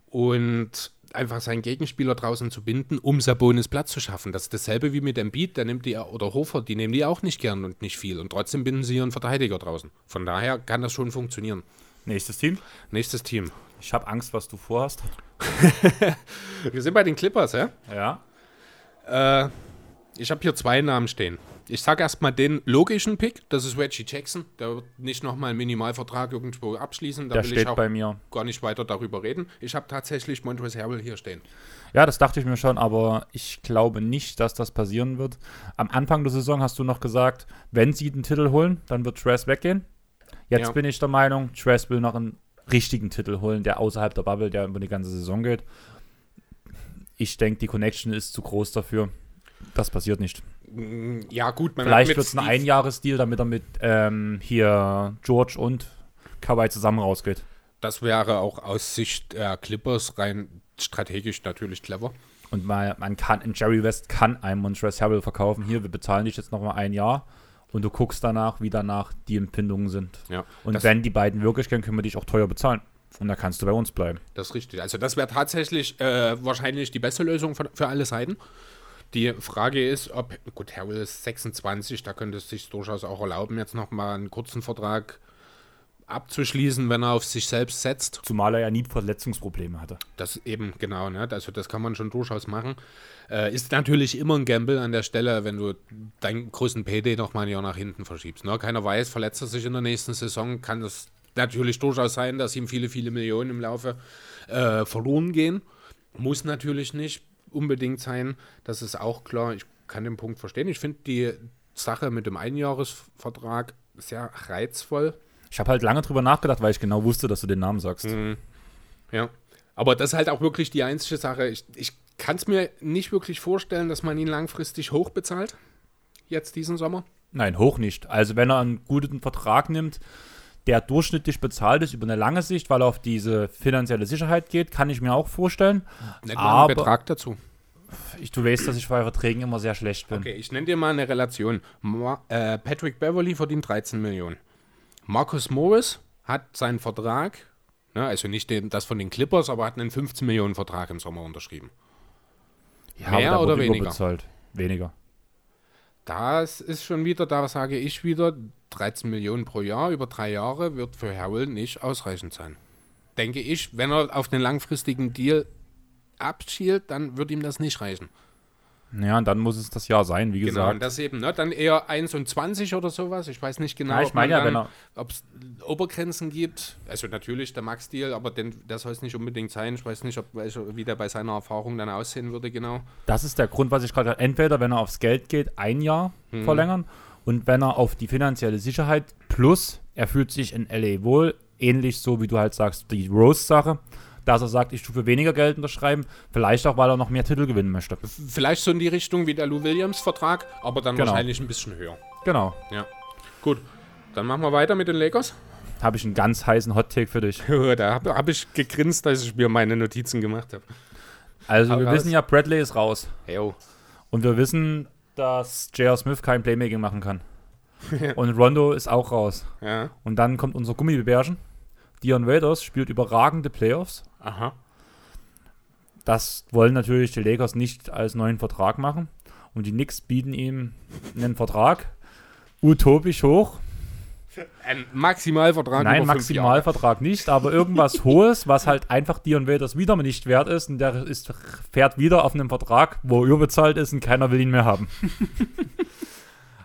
und einfach seinen Gegenspieler draußen zu binden, um Sabonis Platz zu schaffen. Das ist dasselbe wie mit dem Beat, der nimmt die, oder Hofer, die nehmen die auch nicht gern und nicht viel. Und trotzdem binden sie ihren Verteidiger draußen. Von daher kann das schon funktionieren. Nächstes Team? Nächstes Team. Ich habe Angst, was du vorhast. [laughs] Wir sind bei den Clippers, ja? Ja. Äh, Ich habe hier zwei Namen stehen. Ich sage erstmal den logischen Pick, das ist Reggie Jackson. Der wird nicht nochmal einen Minimalvertrag irgendwo abschließen. Da Der will steht ich auch bei mir. gar nicht weiter darüber reden. Ich habe tatsächlich Montrezl Harrell hier stehen. Ja, das dachte ich mir schon, aber ich glaube nicht, dass das passieren wird. Am Anfang der Saison hast du noch gesagt, wenn sie den Titel holen, dann wird Trash weggehen. Jetzt Ja. bin ich der Meinung, Trash will noch einen richtigen Titel holen, der außerhalb der Bubble, der über die ganze Saison geht. Ich denke, die Connection ist zu groß dafür. Das passiert nicht. Ja, gut, man Vielleicht wird es ein Einjahresdeal, damit er mit ähm, hier George und Kawhi zusammen rausgeht. Das wäre auch aus Sicht der Clippers rein strategisch natürlich clever. Und mal, man kann, in Jerry West kann einem Montrezl Harrell verkaufen. Hier, wir bezahlen dich jetzt noch mal ein Jahr und du guckst danach, wie danach die Empfindungen sind. Ja, Und wenn die beiden wirklich können, können wir dich auch teuer bezahlen. Und da kannst du bei uns bleiben. das ist richtig. Also das wäre tatsächlich äh, wahrscheinlich die beste Lösung für, für alle Seiten. Die Frage ist, ob, gut, Harrell ist 26, da könnte es sich durchaus auch erlauben, jetzt nochmal einen kurzen Vertrag abzuschließen, wenn er auf sich selbst setzt. Zumal er ja nie Verletzungsprobleme hatte. Das eben, genau, ne? Also das kann man schon durchaus machen. Äh, ist natürlich immer ein Gamble an der Stelle, wenn du deinen größten PD noch mal ein Jahr nach hinten verschiebst. Ne? Keiner weiß, verletzt er sich in der nächsten Saison, kann das natürlich durchaus sein, dass ihm viele, viele Millionen im Laufe äh, verloren gehen. Muss natürlich nicht unbedingt sein, das ist auch klar. Ich kann den Punkt verstehen. Ich finde die Sache mit dem Einjahresvertrag sehr reizvoll. Ich habe halt lange drüber nachgedacht, weil ich genau wusste, dass du den Namen sagst. Ja. Aber das ist halt auch wirklich die einzige Sache. Ich, ich kann es mir nicht wirklich vorstellen, dass man ihn langfristig hoch bezahlt. Jetzt diesen Sommer. Nein, hoch nicht. Also wenn er einen guten Vertrag nimmt, der durchschnittlich bezahlt ist über eine lange Sicht, weil er auf diese finanzielle Sicherheit geht, kann ich mir auch vorstellen. Nicht mal einen Betrag dazu. Ich, du weißt, dass ich bei Verträgen immer sehr schlecht bin. Okay, ich nenne dir mal eine Relation. Äh, Patrick Beverly verdient 13 Millionen. Marcus Morris hat seinen Vertrag, ne, also nicht den, das von den Clippers, aber hat einen 15 Millionen Vertrag im Sommer unterschrieben. Ja, Mehr oder weniger? überbezahlt. Weniger. Das ist schon wieder, da sage ich wieder, 13 Millionen pro Jahr über drei Jahre wird für Harrell nicht ausreichend sein. Denke ich, wenn er auf den langfristigen Deal abschielt, dann wird ihm das nicht reichen. Ja, und dann muss es das Jahr sein, wie Genau, gesagt. und das eben, ne? Dann eher 1 und 20 oder sowas. Ich weiß nicht genau, Ja, ich ja, er- ob es Obergrenzen gibt. Also natürlich der Max-Deal, aber den, der soll es nicht unbedingt sein. Ich weiß nicht, ob, welcher, wie der bei seiner Erfahrung dann aussehen würde, genau. Das ist der Grund, was ich gerade entweder, wenn er aufs Geld geht, ein Jahr Mhm. verlängern und wenn er auf die finanzielle Sicherheit plus er fühlt sich in LA wohl, ähnlich so wie du halt sagst, die Rose-Sache, dass er sagt, ich tue für weniger Geld unterschreiben, vielleicht auch, weil er noch mehr Titel gewinnen möchte. Vielleicht so in die Richtung wie der Lou Williams-Vertrag, aber dann Genau. wahrscheinlich ein bisschen höher. Genau. Ja. Gut, dann machen wir weiter mit den Lakers. Habe ich einen ganz heißen Hot-Take für dich. [laughs] da habe hab ich gegrinst, als ich mir meine Notizen gemacht habe. Also Hau wir wissen ja, Bradley ist raus. Jo. Und wir wissen, dass J.R. Smith kein Playmaking machen kann. [laughs] Und Rondo ist auch raus. Ja. Und dann kommt unser Gummibärchen. Dion Waiters spielt überragende Playoffs. Aha. Das wollen natürlich die Lakers nicht als neuen Vertrag machen. Und die Knicks bieten ihm einen Vertrag. Utopisch hoch. Ein Maximalvertrag Nein. Maximalvertrag nicht, aber irgendwas [laughs] Hohes, was halt einfach Dion Waiters wieder nicht wert ist. Und der ist, fährt wieder auf einem Vertrag, wo er überbezahlt ist und keiner will ihn mehr haben. [laughs]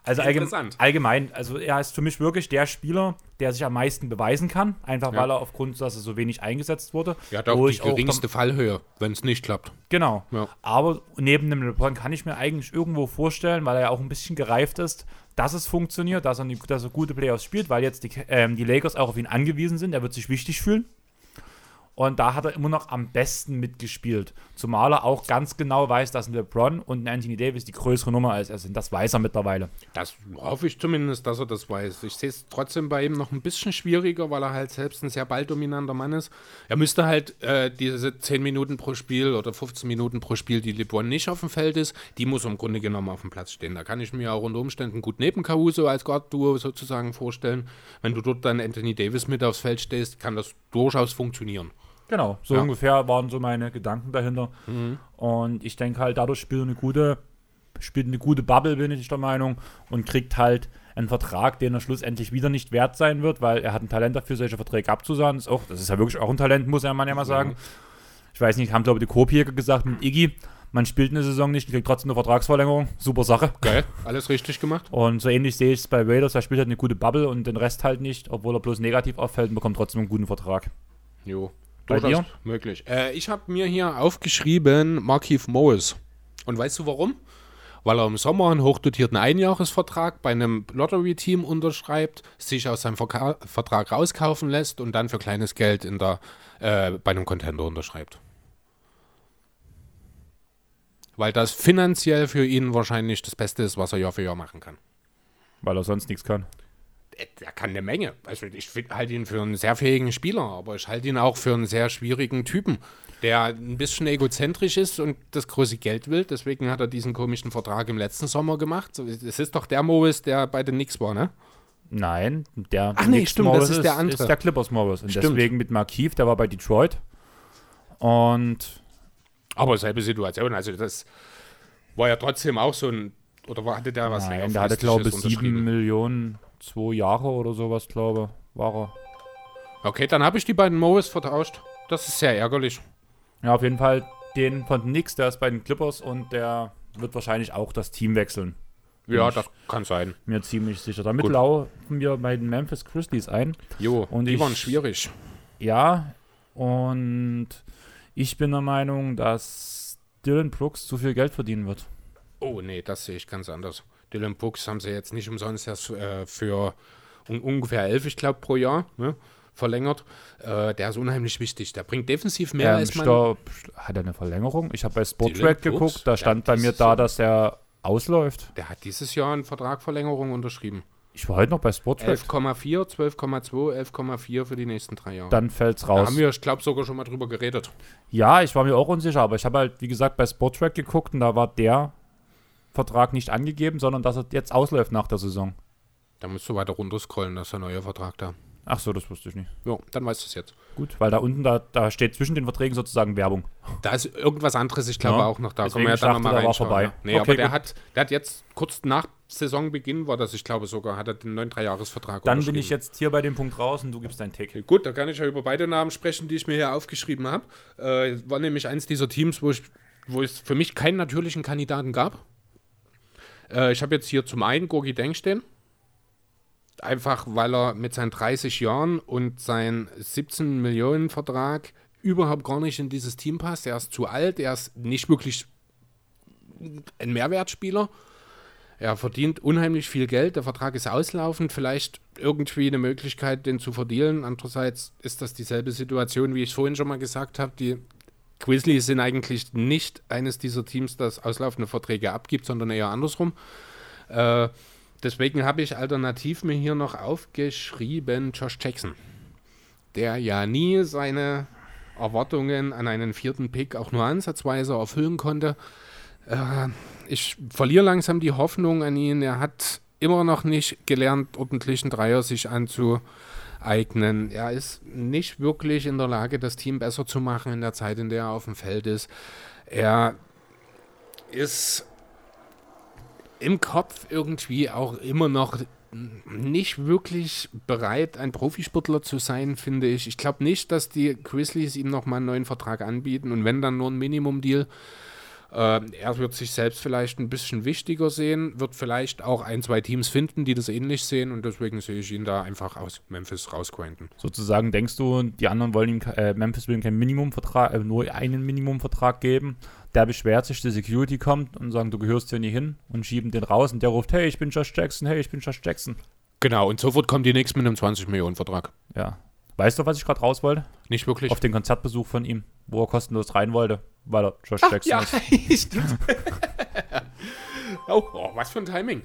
Also allgemein, allgemein, also er ist für mich wirklich der Spieler, der sich am meisten beweisen kann, einfach Ja. weil er aufgrund, dass er so wenig eingesetzt wurde. Er hat auch wo die ich auch geringste Fallhöhe, wenn es nicht klappt. Genau. Ja. Aber neben dem LeBron kann ich mir eigentlich irgendwo vorstellen, weil er ja auch ein bisschen gereift ist, dass es funktioniert, dass er, dass er gute Playoffs spielt, weil jetzt die, ähm, die Lakers auch auf ihn angewiesen sind. Er wird sich wichtig fühlen. Und da hat er immer noch am besten mitgespielt. Zumal er auch ganz genau weiß, dass ein LeBron und ein Anthony Davis die größere Nummer als er sind. Das weiß er mittlerweile. Das hoffe ich zumindest, dass er das weiß. Ich sehe es trotzdem bei ihm noch ein bisschen schwieriger, weil er halt selbst ein sehr balldominanter Mann ist. Er müsste halt äh, diese 10 Minuten pro Spiel oder 15 Minuten pro Spiel, die LeBron nicht auf dem Feld ist, die muss im Grunde genommen auf dem Platz stehen. Da kann ich mir auch unter Umständen gut neben Caruso als Guard-Duo sozusagen vorstellen. Wenn du dort dann Anthony Davis mit aufs Feld stehst, kann das durchaus funktionieren. Genau, so Ja. Mhm. ungefähr waren so meine Gedanken dahinter. Und ich denke halt, dadurch spielt er eine gute, spielt eine gute Bubble, bin ich der Meinung, und kriegt halt einen Vertrag, den er schlussendlich wieder nicht wert sein wird, weil er hat ein Talent dafür, solche Verträge abzusagen. Das ist, auch, das ist ja wirklich auch ein Talent, muss man ja mal sagen. Ich weiß nicht, haben glaube ich die Kopier gesagt mit Iggy. Man spielt eine Saison nicht, kriegt trotzdem eine Vertragsverlängerung. Super Sache. Geil, alles richtig gemacht. Und so ähnlich sehe ich es bei Raiders. Er spielt halt eine gute Bubble und den Rest halt nicht, obwohl er bloß negativ auffällt und bekommt trotzdem einen guten Vertrag. Jo, Bei dir? möglich. Äh, ich habe mir hier aufgeschrieben Markeith Morris. Und weißt du warum? Weil er im Sommer einen hochdotierten Einjahresvertrag bei einem Lottery-Team unterschreibt, sich aus seinem Verka Vertrag rauskaufen lässt und dann für kleines Geld in der, äh, bei einem Contender unterschreibt. Weil das finanziell für ihn wahrscheinlich das Beste ist, was er Jahr für Jahr machen kann. Weil er sonst nichts kann. Er er kann eine Menge. Also ich halte ihn für einen sehr fähigen Spieler, aber ich halte ihn auch für einen sehr schwierigen Typen, der ein bisschen egozentrisch ist und das große Geld will. Deswegen hat er diesen komischen Vertrag im letzten Sommer gemacht. Es ist doch der Morris, der bei den Knicks war, ne? Nein, der Ach nee, Knicks stimmt, das Morris ist der andere. Ist der Clippers Morris. Und Stimmt. deswegen mit Markief, der war bei Detroit. Und Aber selbe Situation. Also das war ja trotzdem auch so ein. Oder hatte der was nein, der hatte, glaube ich, längerfristiges sieben unterschrieben? Millionen, zwei Jahre oder sowas, glaube war er. Okay, dann habe ich die beiden Morris vertauscht. Das ist sehr ärgerlich. Ja, auf jeden Fall den von Knicks, der ist bei den Clippers und der wird wahrscheinlich auch das Team wechseln. Ja, Ich- das kann sein. Mir ziemlich sicher. Damit Gut. laufen wir bei den Memphis Grizzlies ein. Jo, Und die ich- waren schwierig. Ja, und ich bin der Meinung, dass Dylan Brooks zu viel Geld verdienen wird. Oh nee, das sehe ich ganz anders. Dylan Brooks haben sie jetzt nicht umsonst erst äh, für un ungefähr elf, ich glaube, pro Jahr ne, verlängert. Äh, der ist unheimlich wichtig. Der bringt defensiv mehr Ähm, als man. Stopp, hat er eine Verlängerung? Ich habe bei Sportrack geguckt, da stand bei mir da, dass er ausläuft. Der hat dieses Jahr eine Vertragverlängerung unterschrieben. Ich war heute noch bei Sportrack. 11,4, 12,2, 11,4 für die nächsten drei Jahre. Dann fällt's da raus. haben wir, ich glaube, sogar schon mal drüber geredet. Ja, ich war mir auch unsicher, aber ich habe halt, wie gesagt, bei Sportrack geguckt und da war der Vertrag nicht angegeben, sondern dass er jetzt ausläuft nach der Saison. Da musst du weiter runter scrollen, das ist der neue Vertrag da. Ach so, das wusste ich nicht. Jo, dann weißt du es jetzt. Gut, weil da unten, da, da steht zwischen den Verträgen sozusagen Werbung. Da ist irgendwas anderes, ich glaube Ja, auch noch da. deswegen Kommen wir ja dann nochmal reinschauen. vorbei. Ja. Nee, Okay, aber der gut. hat, der hat jetzt kurz nach Saisonbeginn, war das, ich glaube sogar, hat er den neuen Dreijahresvertrag Dann bin ich jetzt hier bei dem Punkt raus und du gibst deinen Tick. Gut, da kann ich ja über beide Namen sprechen, die ich mir hier aufgeschrieben habe. Äh, war nämlich eins dieser Teams, wo, ich, wo es für mich keinen natürlichen Kandidaten gab. Äh, ich habe jetzt hier zum einen Gorgi Deng stehen. Einfach, weil er mit seinen 30 Jahren und seinem 17 Millionen Vertrag überhaupt gar nicht in dieses Team passt. Er ist zu alt, er ist nicht wirklich ein Mehrwertspieler. Er verdient unheimlich viel Geld, der Vertrag ist auslaufend, vielleicht irgendwie eine Möglichkeit, den zu verdienen. Andererseits ist das dieselbe Situation, wie ich vorhin schon mal gesagt habe. Die Grizzlies sind eigentlich nicht eines dieser Teams, das auslaufende Verträge abgibt, sondern eher andersrum. Äh, deswegen habe ich alternativ mir hier noch aufgeschrieben Josh Jackson, der ja nie seine Erwartungen an einen vierten Pick auch nur ansatzweise erfüllen konnte. Äh, ich verliere langsam die Hoffnung an ihn. Er hat immer noch nicht gelernt, ordentlichen Dreier sich anzueignen. Er ist nicht wirklich in der Lage, das Team besser zu machen in der Zeit, in der er auf dem Feld ist. Er ist im Kopf irgendwie auch immer noch nicht wirklich bereit, ein Profisportler zu sein, finde ich. Ich glaube nicht, dass die Grizzlies ihm nochmal einen neuen Vertrag anbieten und wenn dann nur ein Minimum-Deal. Äh, er wird sich selbst vielleicht ein bisschen wichtiger sehen, wird vielleicht auch ein, zwei Teams finden, die das ähnlich sehen und deswegen sehe ich ihn da einfach aus Memphis rausgrinden. Sozusagen denkst du, die anderen wollen ihm, äh, Memphis will ihm keinen Minimumvertrag, äh, nur einen Minimumvertrag geben. Der beschwert sich, die Security kommt und sagen, du gehörst hier nicht hin und schieben den raus und der ruft, hey, ich bin Josh Jackson, hey, ich bin Josh Jackson. Genau, und sofort kommt die nächste mit einem 20-Millionen-Vertrag. Ja. Weißt du, was ich gerade raus wollte? Nicht wirklich. Auf den Konzertbesuch von ihm, wo er kostenlos rein wollte, weil er Josh Jackson ja, ist. [laughs] stimmt. [laughs] oh, oh, was für ein Timing.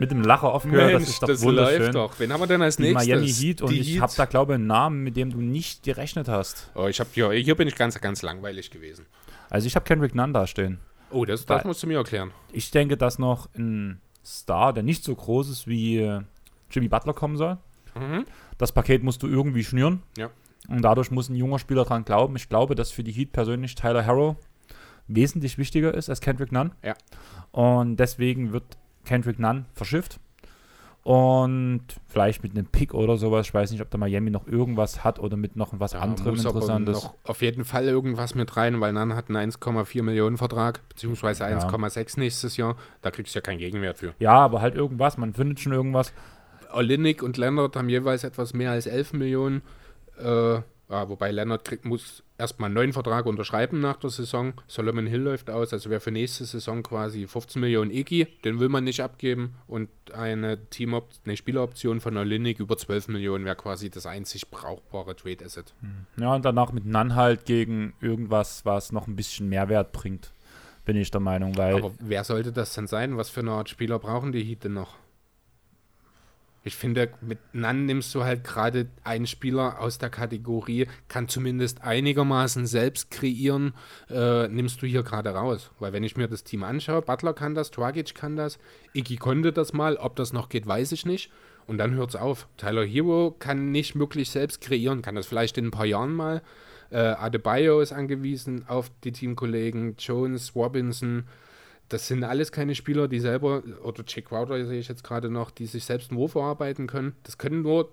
Mit dem Lacher aufgehört, das ist doch wunderschön. läuft doch. Wen haben wir denn als Die nächstes? Miami Heat und Die ich habe da, glaube ich, einen Namen, mit dem du nicht gerechnet hast. Oh, ich habe hier, hier bin ich ganz, ganz langweilig gewesen. Also ich habe Kendrick Nunn da stehen. Oh, das, das musst du mir erklären. Ich denke, dass noch ein Star, der nicht so groß ist wie äh, Jimmy Butler kommen soll. Mhm. Das Paket musst du irgendwie schnüren. Ja. Und dadurch muss ein junger Spieler dran glauben. Ich glaube, dass für die Heat persönlich Tyler Harrow wesentlich wichtiger ist als Kendrick Nunn. Ja. Und deswegen wird Kendrick Nunn verschifft. Und vielleicht mit einem Pick oder sowas. Ich weiß nicht, ob da Miami noch irgendwas hat oder mit noch was Da anderem Interessantes. noch auf jeden Fall irgendwas mit rein, weil Nan hat einen 1,4 Millionen Vertrag, beziehungsweise Ja. 1,6 nächstes Jahr. Da kriegst du ja keinen Gegenwert für. Ja, aber halt irgendwas. Man findet schon irgendwas. Olinik und Leonard haben jeweils etwas mehr als 11 Millionen. Äh, ja, wobei Leonard kriegt, muss erstmal einen neuen Vertrag unterschreiben nach der Saison. Solomon Hill läuft aus, also wäre für nächste Saison quasi 15 Millionen Eki, den will man nicht abgeben. Und eine Team eine Spieleroption von Olinik über 12 Millionen wäre quasi das einzig brauchbare Trade Asset. Ja, und danach mit Nan halt gegen irgendwas, was noch ein bisschen Mehrwert bringt. Bin ich der Meinung, weil. Aber wer sollte das denn sein? Was für eine Art Spieler brauchen die Heat denn noch? Ich finde, mit Nan nimmst du halt gerade einen Spieler aus der Kategorie, kann zumindest einigermaßen selbst kreieren, äh, nimmst du hier gerade raus. Weil wenn ich mir das Team anschaue, Butler kann das, Twagic kann das, Iggy konnte das mal, ob das noch geht, weiß ich nicht. Und dann hört es auf. Tyler Hero kann nicht wirklich selbst kreieren, kann das vielleicht in ein paar Jahren mal. Äh, Adebayo ist angewiesen auf die Teamkollegen, Jones, Robinson. Das sind alles keine Spieler, die selber, oder Jake Crowder sehe ich jetzt gerade noch, die sich selbst einen Wurf erarbeiten können. Das können nur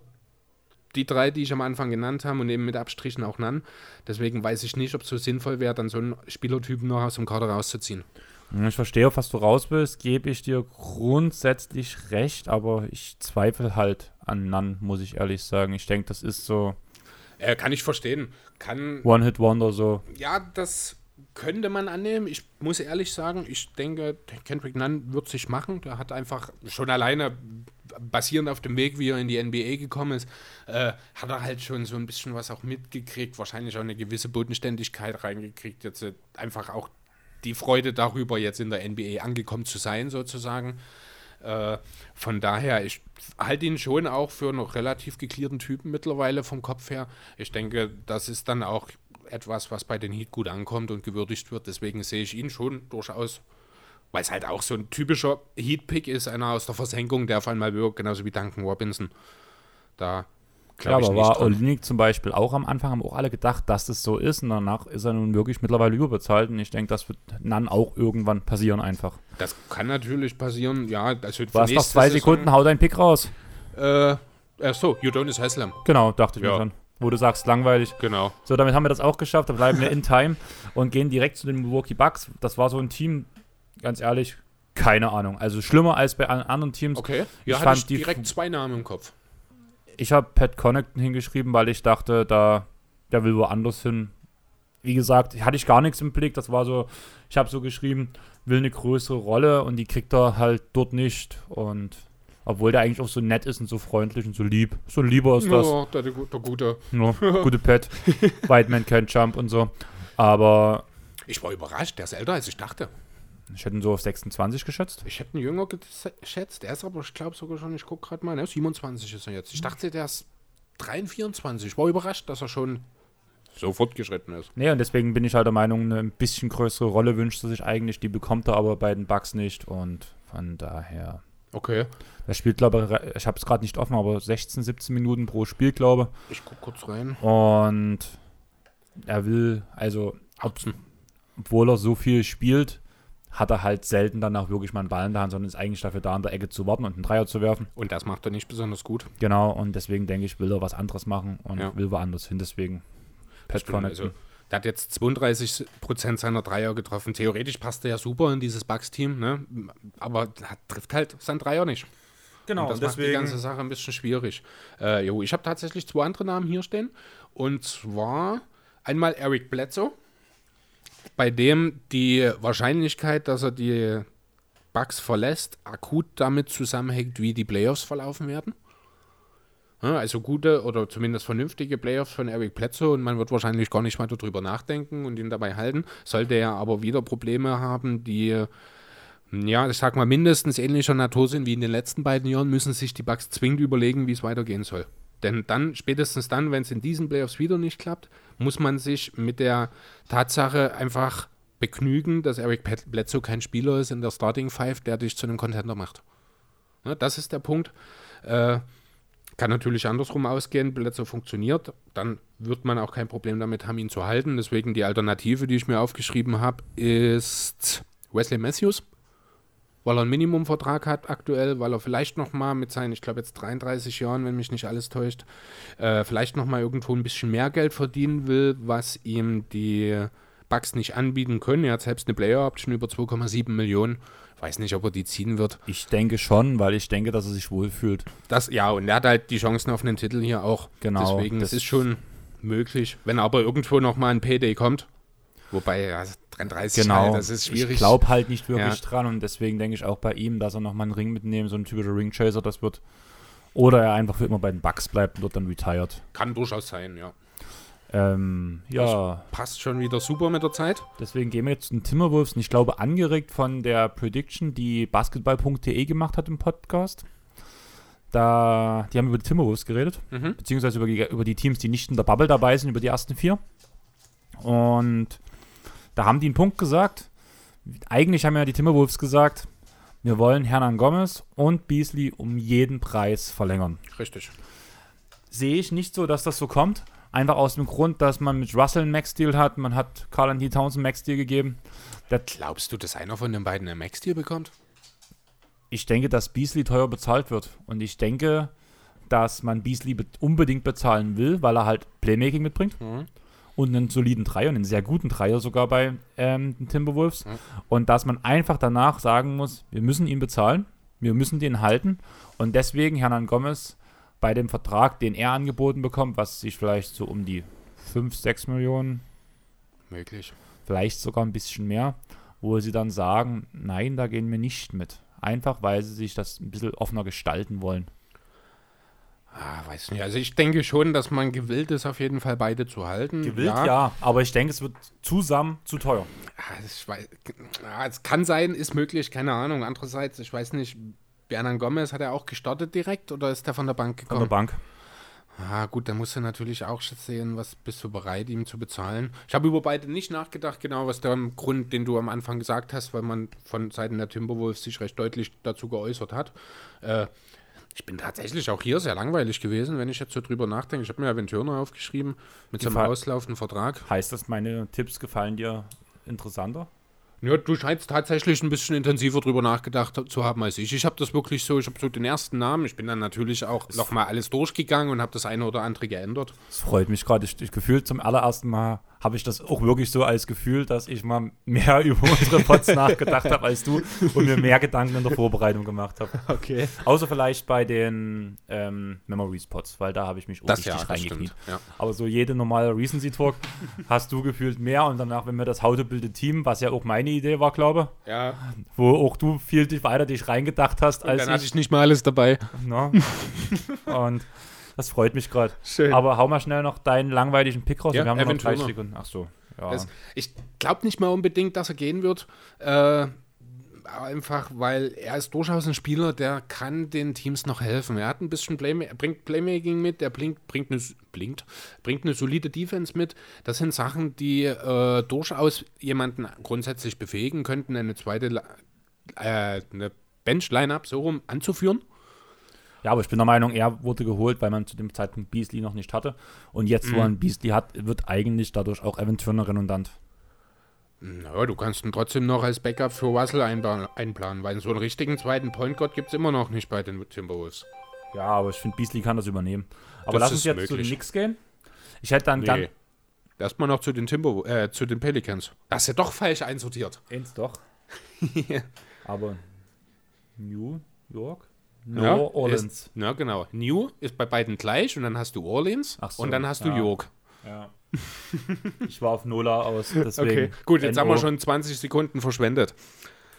die drei, die ich am Anfang genannt habe und eben mit Abstrichen auch Nan. Deswegen weiß ich nicht, ob es so sinnvoll wäre, dann so einen Spielertypen noch aus dem Kader rauszuziehen. Ich verstehe, auf was du raus willst, gebe ich dir grundsätzlich recht, aber ich zweifle halt an Nan, muss ich ehrlich sagen. Ich denke, das ist so Äh, kann ich verstehen. Kann, One-Hit-Wonder so. ja, das könnte man annehmen. Ich muss ehrlich sagen, ich denke, Kendrick Nunn wird sich machen. Der hat einfach schon alleine, basierend auf dem Weg, wie er in die NBA gekommen ist, äh, hat er halt schon so ein bisschen was auch mitgekriegt. Wahrscheinlich auch eine gewisse Bodenständigkeit reingekriegt. Jetzt äh, einfach auch die Freude darüber, jetzt in der NBA angekommen zu sein, sozusagen. Äh, von daher, ich halte ihn schon auch für einen relativ geklärten Typen mittlerweile vom Kopf her. Ich denke, das ist dann auch etwas, was bei den Heat gut ankommt und gewürdigt wird. Deswegen sehe ich ihn schon durchaus, weil es halt auch so ein typischer Heat-Pick ist, einer aus der Versenkung, der auf einmal wirkt, genauso wie Duncan Robinson. Da ich aber nicht war dran. Olinik zum Beispiel auch am Anfang, haben auch alle gedacht, dass das so ist. Und danach ist er nun wirklich mittlerweile überbezahlt. Und ich denke, das wird Nan auch irgendwann passieren einfach. Das kann natürlich passieren, ja. Das wird noch nächste zwei Sekunden, hau deinen Pick raus. Äh, ach so, Udonis Haslam, Genau, dachte ich Ja. mir schon. Wo du sagst, langweilig. genau. So, damit haben wir das auch geschafft. Da bleiben wir in Time [laughs] und gehen direkt zu den Milwaukee Bucks. Das war so ein Team, ganz ehrlich, keine Ahnung. Also schlimmer als bei an- anderen Teams. Okay, Ich ja, fand hatte ich direkt zwei Namen im Kopf. Ich habe Pat Connaughton hingeschrieben, weil ich dachte, da, der will woanders hin. Wie gesagt, hatte ich gar nichts im Blick. Das war so, ich habe so geschrieben, will eine größere Rolle und die kriegt er halt dort nicht. Und obwohl der eigentlich auch so nett ist und so freundlich und so lieb. So lieber ist das. Ja, der, der, der gute. Ja, [laughs] gute Pet. White Man Can't Jump und so. Aber Ich war überrascht, der ist älter als ich dachte. ich hätte ihn so auf 26 geschätzt. Ich hätte einen jünger geschätzt, der ist aber, ich glaube sogar schon, ich gucke gerade mal, ne, 27 ist er jetzt. Ich dachte, der ist 23, 24. Ich war überrascht, dass er schon so fortgeschritten ist. Nee, und deswegen bin ich halt der Meinung, eine ein bisschen größere Rolle wünscht er sich eigentlich. Die bekommt er aber bei den Bucks nicht. Und von daher. Okay, Er spielt, glaube ich, ich habe es gerade nicht offen, aber 16, 17 Minuten pro Spiel, glaube ich gucke kurz rein. ich. Und er will, also, ob, obwohl er so viel spielt, hat er halt selten dann auch wirklich mal einen Ball in der Hand, sondern ist eigentlich dafür da, an der Ecke zu warten und einen Dreier zu werfen. Und das macht er nicht besonders gut. Genau, und deswegen denke ich, will er was anderes machen und Ja. will woanders hin. Deswegen Stimmt, Connaughton. also, der hat jetzt 32% seiner Dreier getroffen. Theoretisch passt er ja super in dieses Bucks-Team, ne? aber er trifft halt sein Dreier nicht. genau, Und das macht die ganze Sache ein bisschen schwierig. Äh, jo, ich habe tatsächlich zwei andere Namen hier stehen. Und zwar einmal Eric Bledsoe, bei dem die Wahrscheinlichkeit, dass er die Bucks verlässt, akut damit zusammenhängt, wie die Playoffs verlaufen werden. Also gute oder zumindest vernünftige Playoffs von Eric Bledsoe und man wird wahrscheinlich gar nicht weiter drüber nachdenken und ihn dabei halten. Sollte er aber wieder Probleme haben, die ja, ich sag mal, mindestens ähnlicher Natur sind wie in den letzten beiden Jahren, müssen sich die Bucks zwingend überlegen, wie es weitergehen soll. Denn dann, spätestens dann, wenn es in diesen Playoffs wieder nicht klappt, muss man sich mit der Tatsache einfach begnügen, dass Eric Bledsoe kein Spieler ist in der Starting Five, der dich zu einem Contender macht. Ja, das ist der Punkt. Äh, kann natürlich andersrum ausgehen, Bledsoe funktioniert, dann wird man auch kein Problem damit haben, ihn zu halten. Deswegen die Alternative, die ich mir aufgeschrieben habe, ist Wesley Matthews weil er einen Minimumvertrag hat aktuell, weil er vielleicht noch mal mit seinen, ich glaube jetzt 33 Jahren, wenn mich nicht alles täuscht, äh, vielleicht noch mal irgendwo ein bisschen mehr Geld verdienen will, was ihm die Bucks nicht anbieten können. Er hat selbst eine Player-Option über 2,7 Millionen. Weiß nicht, ob er die ziehen wird. Ich denke schon, weil ich denke, dass er sich wohlfühlt. Das, ja, und er hat halt die Chancen auf einen Titel hier auch. Genau, Deswegen, das ist schon möglich. Wenn aber irgendwo noch mal ein Payday kommt, wobei, ja, 33, Genau. halt, das ist schwierig. Ich glaube halt nicht wirklich Ja. dran und deswegen denke ich auch bei ihm, dass er nochmal einen Ring mitnehmen, so ein typischer Ringchaser das wird. Oder er einfach für immer bei den Bucks bleibt und dort dann retired. Kann durchaus sein, ja. Ähm, ja, Passt schon wieder super mit der Zeit. deswegen gehen wir jetzt zu den Timberwolves und ich glaube angeregt von der Prediction, die basketball.de gemacht hat im Podcast. Da, die haben über die Timberwolves geredet. Mhm. beziehungsweise über die, über die Teams, die nicht in der Bubble dabei sind, über die ersten vier. Und da haben die einen Punkt gesagt. Eigentlich haben ja die Timberwolves gesagt, wir wollen Hernan Gomez und Beasley um jeden Preis verlängern. Richtig. Sehe ich nicht so, dass das so kommt. Einfach aus dem Grund, dass man mit Russell einen Max-Deal hat. Man hat Carl Anthony Towns einen Max-Deal gegeben. Der, Glaubst du, dass einer von den beiden einen Max-Deal bekommt? ich denke, dass Beasley teuer bezahlt wird. Und ich denke, dass man Beasley be unbedingt bezahlen will, weil er halt Playmaking mitbringt. Mhm. und einen soliden Dreier, einen sehr guten Dreier sogar bei ähm, den Timberwolves. Ja. Und dass man einfach danach sagen muss, wir müssen ihn bezahlen, wir müssen den halten. Und deswegen Hernan Gomez bei dem Vertrag, den er angeboten bekommt, was sich vielleicht so um die 5, 6 Millionen, Möglich. vielleicht sogar ein bisschen mehr, wo sie dann sagen, nein, da gehen wir nicht mit. Einfach weil sie sich das ein bisschen offener gestalten wollen. Ah, weiß nicht. Also ich denke schon, dass man gewillt ist, auf jeden Fall beide zu halten. Gewillt, ja. aber ich denke, es wird zusammen zu teuer. Ah, Ich weiß, ah, es kann sein, ist möglich, keine Ahnung. Andererseits, ich weiß nicht, Bernan Gomez hat er auch gestartet direkt oder ist der von der Bank Von gekommen? der Bank. Ah, gut, da musst du natürlich auch sehen, was bist du bereit, ihm zu bezahlen. Ich habe über beide nicht nachgedacht, genau was der Grund, den du am Anfang gesagt hast, weil man von Seiten der Timberwolves sich recht deutlich dazu geäußert hat. Äh, ich bin tatsächlich auch hier sehr langweilig gewesen, wenn ich jetzt so drüber nachdenke. Ich habe mir Evan Turner aufgeschrieben mit seinem Gefall- auslaufenden Vertrag. Heißt das, meine Tipps gefallen dir interessanter? Ja, du scheinst tatsächlich ein bisschen intensiver drüber nachgedacht zu haben als ich. Ich habe das wirklich so, ich habe so den ersten Namen, ich bin dann natürlich auch nochmal alles durchgegangen und habe das eine oder andere geändert. Das freut mich gerade. Ich, ich gefühlt zum allerersten Mal habe ich das auch wirklich so als Gefühl, dass ich mal mehr [laughs] über unsere Pots nachgedacht habe als du und mir mehr Gedanken in der Vorbereitung gemacht habe. [laughs] Okay. Außer vielleicht bei den ähm, Memories Pots, weil da habe ich mich auch Das richtig ja, reingekniet. stimmt. Ja. Aber so jede normale Recency Talk hast du gefühlt mehr und danach, wenn wir das How to Build a Team, was ja auch meine Idee war, glaube ja. wo auch du viel weiter dich reingedacht hast als Dann hatte ich. ich nicht mal alles dabei. Ne? [laughs] und das freut mich gerade. Schön. Aber hau mal schnell noch deinen langweiligen Pick raus. Ja, wir haben noch Evan drei Turner. Sekunden. Ach so. Ja. Das, ich glaube nicht mal unbedingt, dass er gehen wird. Äh, einfach, weil er ist durchaus ein Spieler, der kann den Teams noch helfen. Er hat ein bisschen Playma er bringt Playmaking mit, er blinkt, bringt, eine, blinkt, bringt eine solide Defense mit. Das sind Sachen, die äh, durchaus jemanden grundsätzlich befähigen könnten, eine zweite äh, eine Bench-Line-Up so rum anzuführen. Ja, aber ich bin der Meinung, er wurde geholt, weil man zu dem Zeitpunkt Beasley noch nicht hatte. Und jetzt, Mhm. wo man Beasley hat, wird eigentlich dadurch auch Evan Turner redundant. Naja, du kannst ihn trotzdem noch als Backup für Russell einplanen, weil so einen richtigen zweiten Point Guard gibt es immer noch nicht bei den Timberwolves. Ja, aber ich finde, Beasley kann das übernehmen. Aber Das lass uns jetzt zu den möglich. Knicks gehen. Ich hätte dann ganz. Nee. Erstmal noch zu den Timber, äh, zu den Pelicans. Das ist ja doch falsch einsortiert. Eins doch. [laughs] aber New York? New Ja, Orleans. Ist, ja, genau. New ist bei beiden gleich und dann hast du Orleans Ach so, und dann hast du ja. York. Ja. [laughs] ich war auf Nola aus, deswegen. Okay, gut, jetzt haben wir schon 20 Sekunden verschwendet.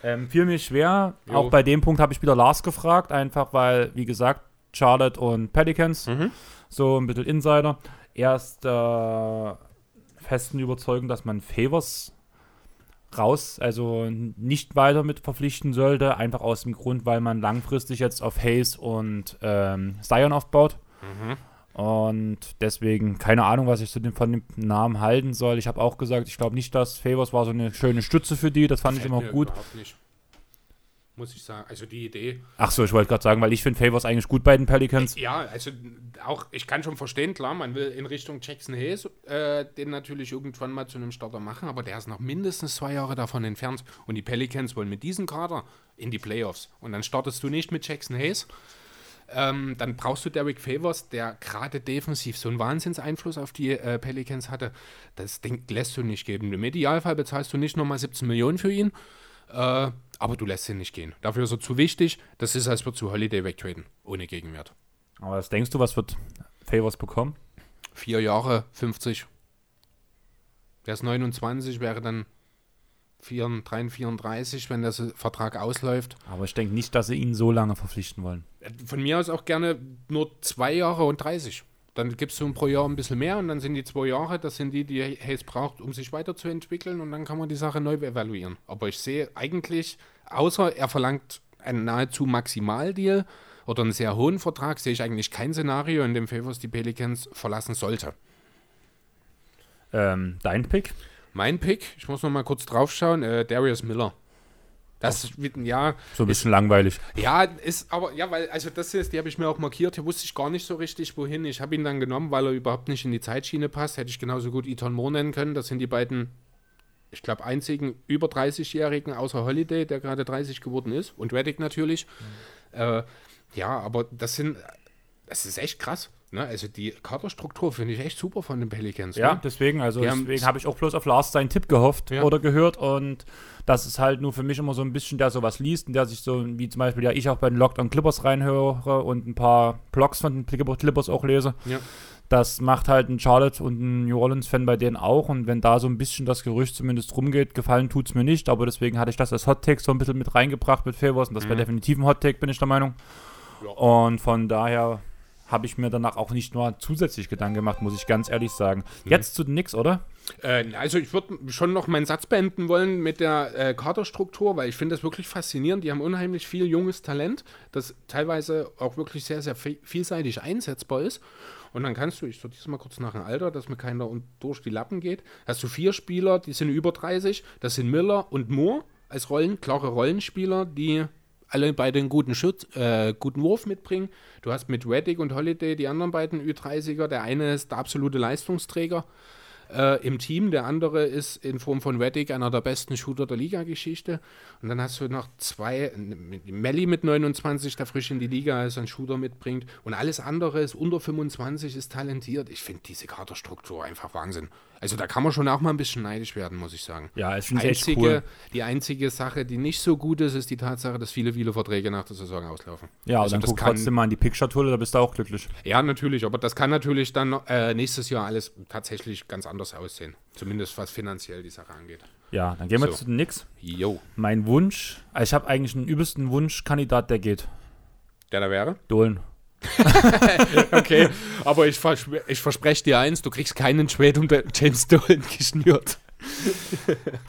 Ähm, fiel mir schwer. Jo. Auch bei dem Punkt habe ich wieder Lars gefragt, einfach weil, wie gesagt, Charlotte und Pelicans, Mhm. so ein bisschen Insider. Erst äh, festen Überzeugung, dass man Favors raus, also nicht weiter mit verpflichten sollte, einfach aus dem Grund, weil man langfristig jetzt auf Hayes und ähm, Zion aufbaut. Mhm. Und deswegen keine Ahnung, was ich zu dem, von dem Namen halten soll. Ich habe auch gesagt, ich glaube nicht, dass Favors war so eine schöne Stütze für die. Das fand ich immer gut. nicht. Muss ich sagen. Also die Idee. Ach so, ich wollte gerade sagen, weil ich finde Favors eigentlich gut bei den Pelicans. Ja, also auch, ich kann schon verstehen, klar, man will in Richtung Jackson Hayes äh, den natürlich irgendwann mal zu einem Starter machen, aber der ist noch mindestens zwei Jahre davon entfernt. Und die Pelicans wollen mit diesem Kader in die Playoffs. Und dann startest du nicht mit Jackson Hayes. Ähm, dann brauchst du Derek Favors, der gerade defensiv so einen Wahnsinnseinfluss auf die äh, Pelicans hatte. Das Ding lässt du nicht geben. Im Idealfall bezahlst du nicht nochmal 17 Millionen für ihn. Äh, aber du lässt ihn nicht gehen. Dafür ist er zu wichtig. Das ist, als würdest du Holiday wegtraden, ohne Gegenwert. Aber was denkst du, was wird Favors bekommen? Vier Jahre, 50. Der ist 29, wäre dann 4, 3, 34, wenn der Vertrag ausläuft. Aber ich denke nicht, dass sie ihn so lange verpflichten wollen. Von mir aus auch gerne nur zwei Jahre und 30. Dann gibst du pro Jahr ein bisschen mehr und dann sind die zwei Jahre, das sind die, die Hayes braucht, um sich weiterzuentwickeln und dann kann man die Sache neu evaluieren. Aber ich sehe eigentlich, außer er verlangt einen nahezu Maximaldeal oder einen sehr hohen Vertrag, sehe ich eigentlich kein Szenario, in dem Favors die Pelicans verlassen sollte. Ähm, dein Pick? Mein Pick, ich muss noch mal kurz draufschauen, äh, Darius Miller. Das ist, ja. So ein bisschen ist, langweilig. Ja, ist aber, ja, weil, also das ist, die habe ich mir auch markiert. Hier wusste ich gar nicht so richtig, wohin. Ich habe ihn dann genommen, weil er überhaupt nicht in die Zeitschiene passt. Hätte ich genauso gut Ethan Moore nennen können. Das sind die beiden, ich glaube, einzigen über 30-Jährigen außer Holiday, der gerade 30 geworden ist. Und Reddick natürlich. Mhm. Äh, ja, aber das sind, das ist echt krass. Ne? Also die Kaderstruktur finde ich echt super von den Pelicans. Ja, ne? deswegen, also die deswegen habe ich auch bloß auf Lars seinen Tipp gehofft ja. oder gehört und das ist halt nur für mich immer so ein bisschen, der sowas liest und der sich so, wie zum Beispiel ja ich auch bei den Lockdown Clippers reinhöre und ein paar Blogs von den Clippers auch lese. Ja. Das macht halt ein Charlotte und ein New Orleans-Fan bei denen auch. Und wenn da so ein bisschen das Gerücht zumindest rumgeht, gefallen tut es mir nicht. Aber deswegen hatte ich das als Hot Take so ein bisschen mit reingebracht mit Favors. Und das mhm. definitiv ein Hot Take, bin ich der Meinung. Ja. Und von daher habe ich mir danach auch nicht nur zusätzlich Gedanken gemacht, muss ich ganz ehrlich sagen. Mhm. Jetzt zu den Knicks, oder? Äh, also ich würde schon noch meinen Satz beenden wollen mit der äh, Kaderstruktur, weil ich finde das wirklich faszinierend. Die haben unheimlich viel junges Talent, das teilweise auch wirklich sehr, sehr vielseitig einsetzbar ist. Und dann kannst du, ich sortiere mal kurz nach dem Alter, dass mir keiner durch die Lappen geht, hast du vier Spieler, die sind über 30, das sind Miller und Moore als Rollen, klare Rollenspieler, die alle beide einen guten, Schutz, äh, guten Wurf mitbringen. Du hast mit Reddick und Holiday die anderen beiden Ü30er. Der eine ist der absolute Leistungsträger äh, im Team. Der andere ist in Form von Reddick einer der besten Shooter der Liga-Geschichte. Und dann hast du noch zwei, Melli mit 29, der frisch in die Liga als ein Shooter mitbringt. Und alles andere ist unter 25, ist talentiert. Ich finde diese Kaderstruktur einfach Wahnsinn. Also da kann man schon auch mal ein bisschen neidisch werden, muss ich sagen. Ja, ich finde echt cool. Die einzige Sache, die nicht so gut ist, ist die Tatsache, dass viele, viele Verträge nach der Saison auslaufen. Ja, also dann guck kann, trotzdem mal in die Picture-Tour, da bist du auch glücklich. Ja, natürlich, aber das kann natürlich dann äh, nächstes Jahr alles tatsächlich ganz anders aussehen. Zumindest was finanziell die Sache angeht. Ja, dann gehen wir so. zu den Knicks. Jo. Mein Wunsch, also ich habe eigentlich einen übelsten Wunschkandidat, der geht. Der da wäre? Dolan. [laughs] okay, aber ich, vers ich verspreche dir eins, du kriegst keinen Trade um James Dolan geschnürt.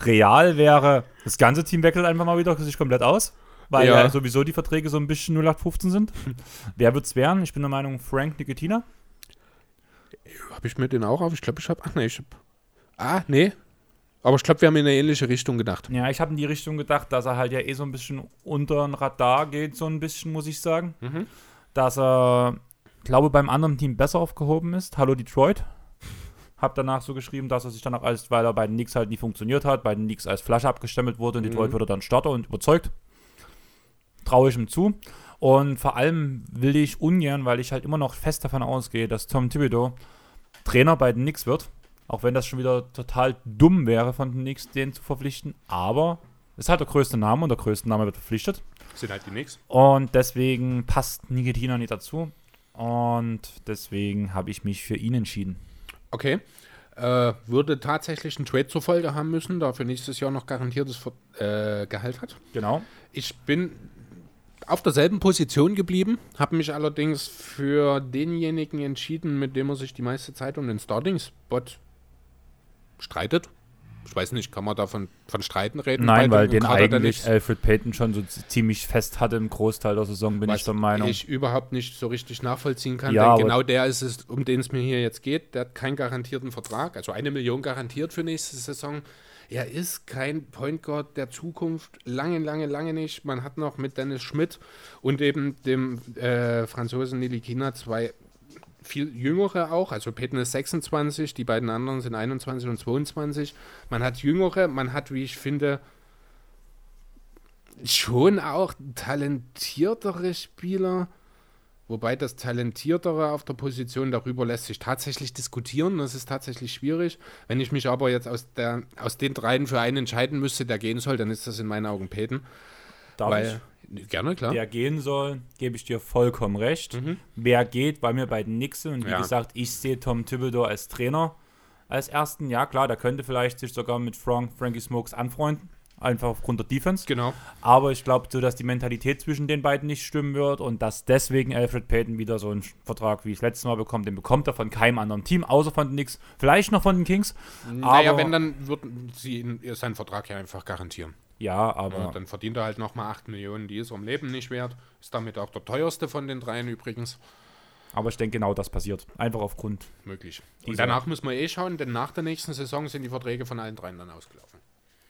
Real wäre, das ganze Team wechselt einfach mal wieder sich komplett aus, weil ja. ja sowieso die Verträge so ein bisschen 0815 sind. [laughs] Wer wird es werden? Ich bin der Meinung, Frank Nicotina. Habe ich mir den auch auf? Ich glaube, ich habe. Ach nee, ich habe. Ah, nee. Aber ich glaube, wir haben in eine ähnliche Richtung gedacht. Ja, ich habe in die Richtung gedacht, dass er halt ja eh so ein bisschen unter den Radar geht, so ein bisschen, muss ich sagen. Mhm dass er, glaube beim anderen Team besser aufgehoben ist. Hallo Detroit. Hab danach so geschrieben, dass er sich danach als, weil er bei den Knicks halt nie funktioniert hat, bei den Knicks als Flasche abgestempelt wurde und mhm. Detroit wurde dann Starter und überzeugt. Traue ich ihm zu. Und vor allem will ich ungern, weil ich halt immer noch fest davon ausgehe, dass Tom Thibodeau Trainer bei den Knicks wird. Auch wenn das schon wieder total dumm wäre von den Knicks, den zu verpflichten. Aber ist halt der größte Name und der größte Name wird verpflichtet. Sind halt die Knicks. Und deswegen passt Nigetina nicht dazu. Und deswegen habe ich mich für ihn entschieden. Okay. Äh, würde tatsächlich einen Trade zur Folge haben müssen, da für nächstes Jahr noch garantiertes äh, Gehalt hat. Genau. Ich bin auf derselben Position geblieben, habe mich allerdings für denjenigen entschieden, mit dem er sich die meiste Zeit um den Starting-Spot streitet ich weiß nicht, kann man da von, Streiten reden? Nein, weil den eigentlich Alfred Payton schon so ziemlich fest hatte im Großteil der Saison, bin Was ich der Meinung. ich überhaupt nicht so richtig nachvollziehen kann. Ja, genau der ist es, um den es mir hier jetzt geht. Der hat keinen garantierten Vertrag, also eine Million garantiert für nächste Saison. er ist kein Point Guard der Zukunft. Lange, lange, lange nicht. Man hat noch mit Dennis Schmidt und eben dem äh, Franzosen Nilikina zwei viel jüngere auch. Also Peyton ist 26, die beiden anderen sind 21 und 22. Man hat jüngere, man hat, wie ich finde, schon auch talentiertere Spieler. Wobei das Talentiertere auf der Position darüber lässt sich tatsächlich diskutieren. Das ist tatsächlich schwierig. Wenn ich mich aber jetzt aus, der, aus den dreien für einen entscheiden müsste, der gehen soll, dann ist das in meinen Augen Peyton. Darf Weil, ich? Gerne, klar. Der gehen soll, gebe ich dir vollkommen recht. Mhm. Wer geht, bei mir bei den Nixon. Und wie Ja. gesagt, ich sehe Tom Thibodeau als Trainer als ersten. Ja, klar, der könnte vielleicht sich sogar mit Frank, Frankie Smokes anfreunden. Einfach aufgrund der Defense. Genau. Aber ich glaube so, dass die Mentalität zwischen den beiden nicht stimmen wird und dass deswegen Alfred Payton wieder so einen Vertrag wie das letzte Mal bekommt. Den bekommt er von keinem anderen Team, außer von den Knicks. Vielleicht noch von den Kings. Naja, aber- wenn, dann würden sie seinen Vertrag ja einfach garantieren. Ja, aber Ja, dann verdient er halt nochmal 8 Millionen, die ist im Leben nicht wert. Ist damit auch der teuerste von den dreien übrigens. Aber ich denke, genau das passiert. Einfach aufgrund. Möglich. Und danach müssen wir eh schauen, denn nach der nächsten Saison sind die Verträge von allen dreien dann ausgelaufen.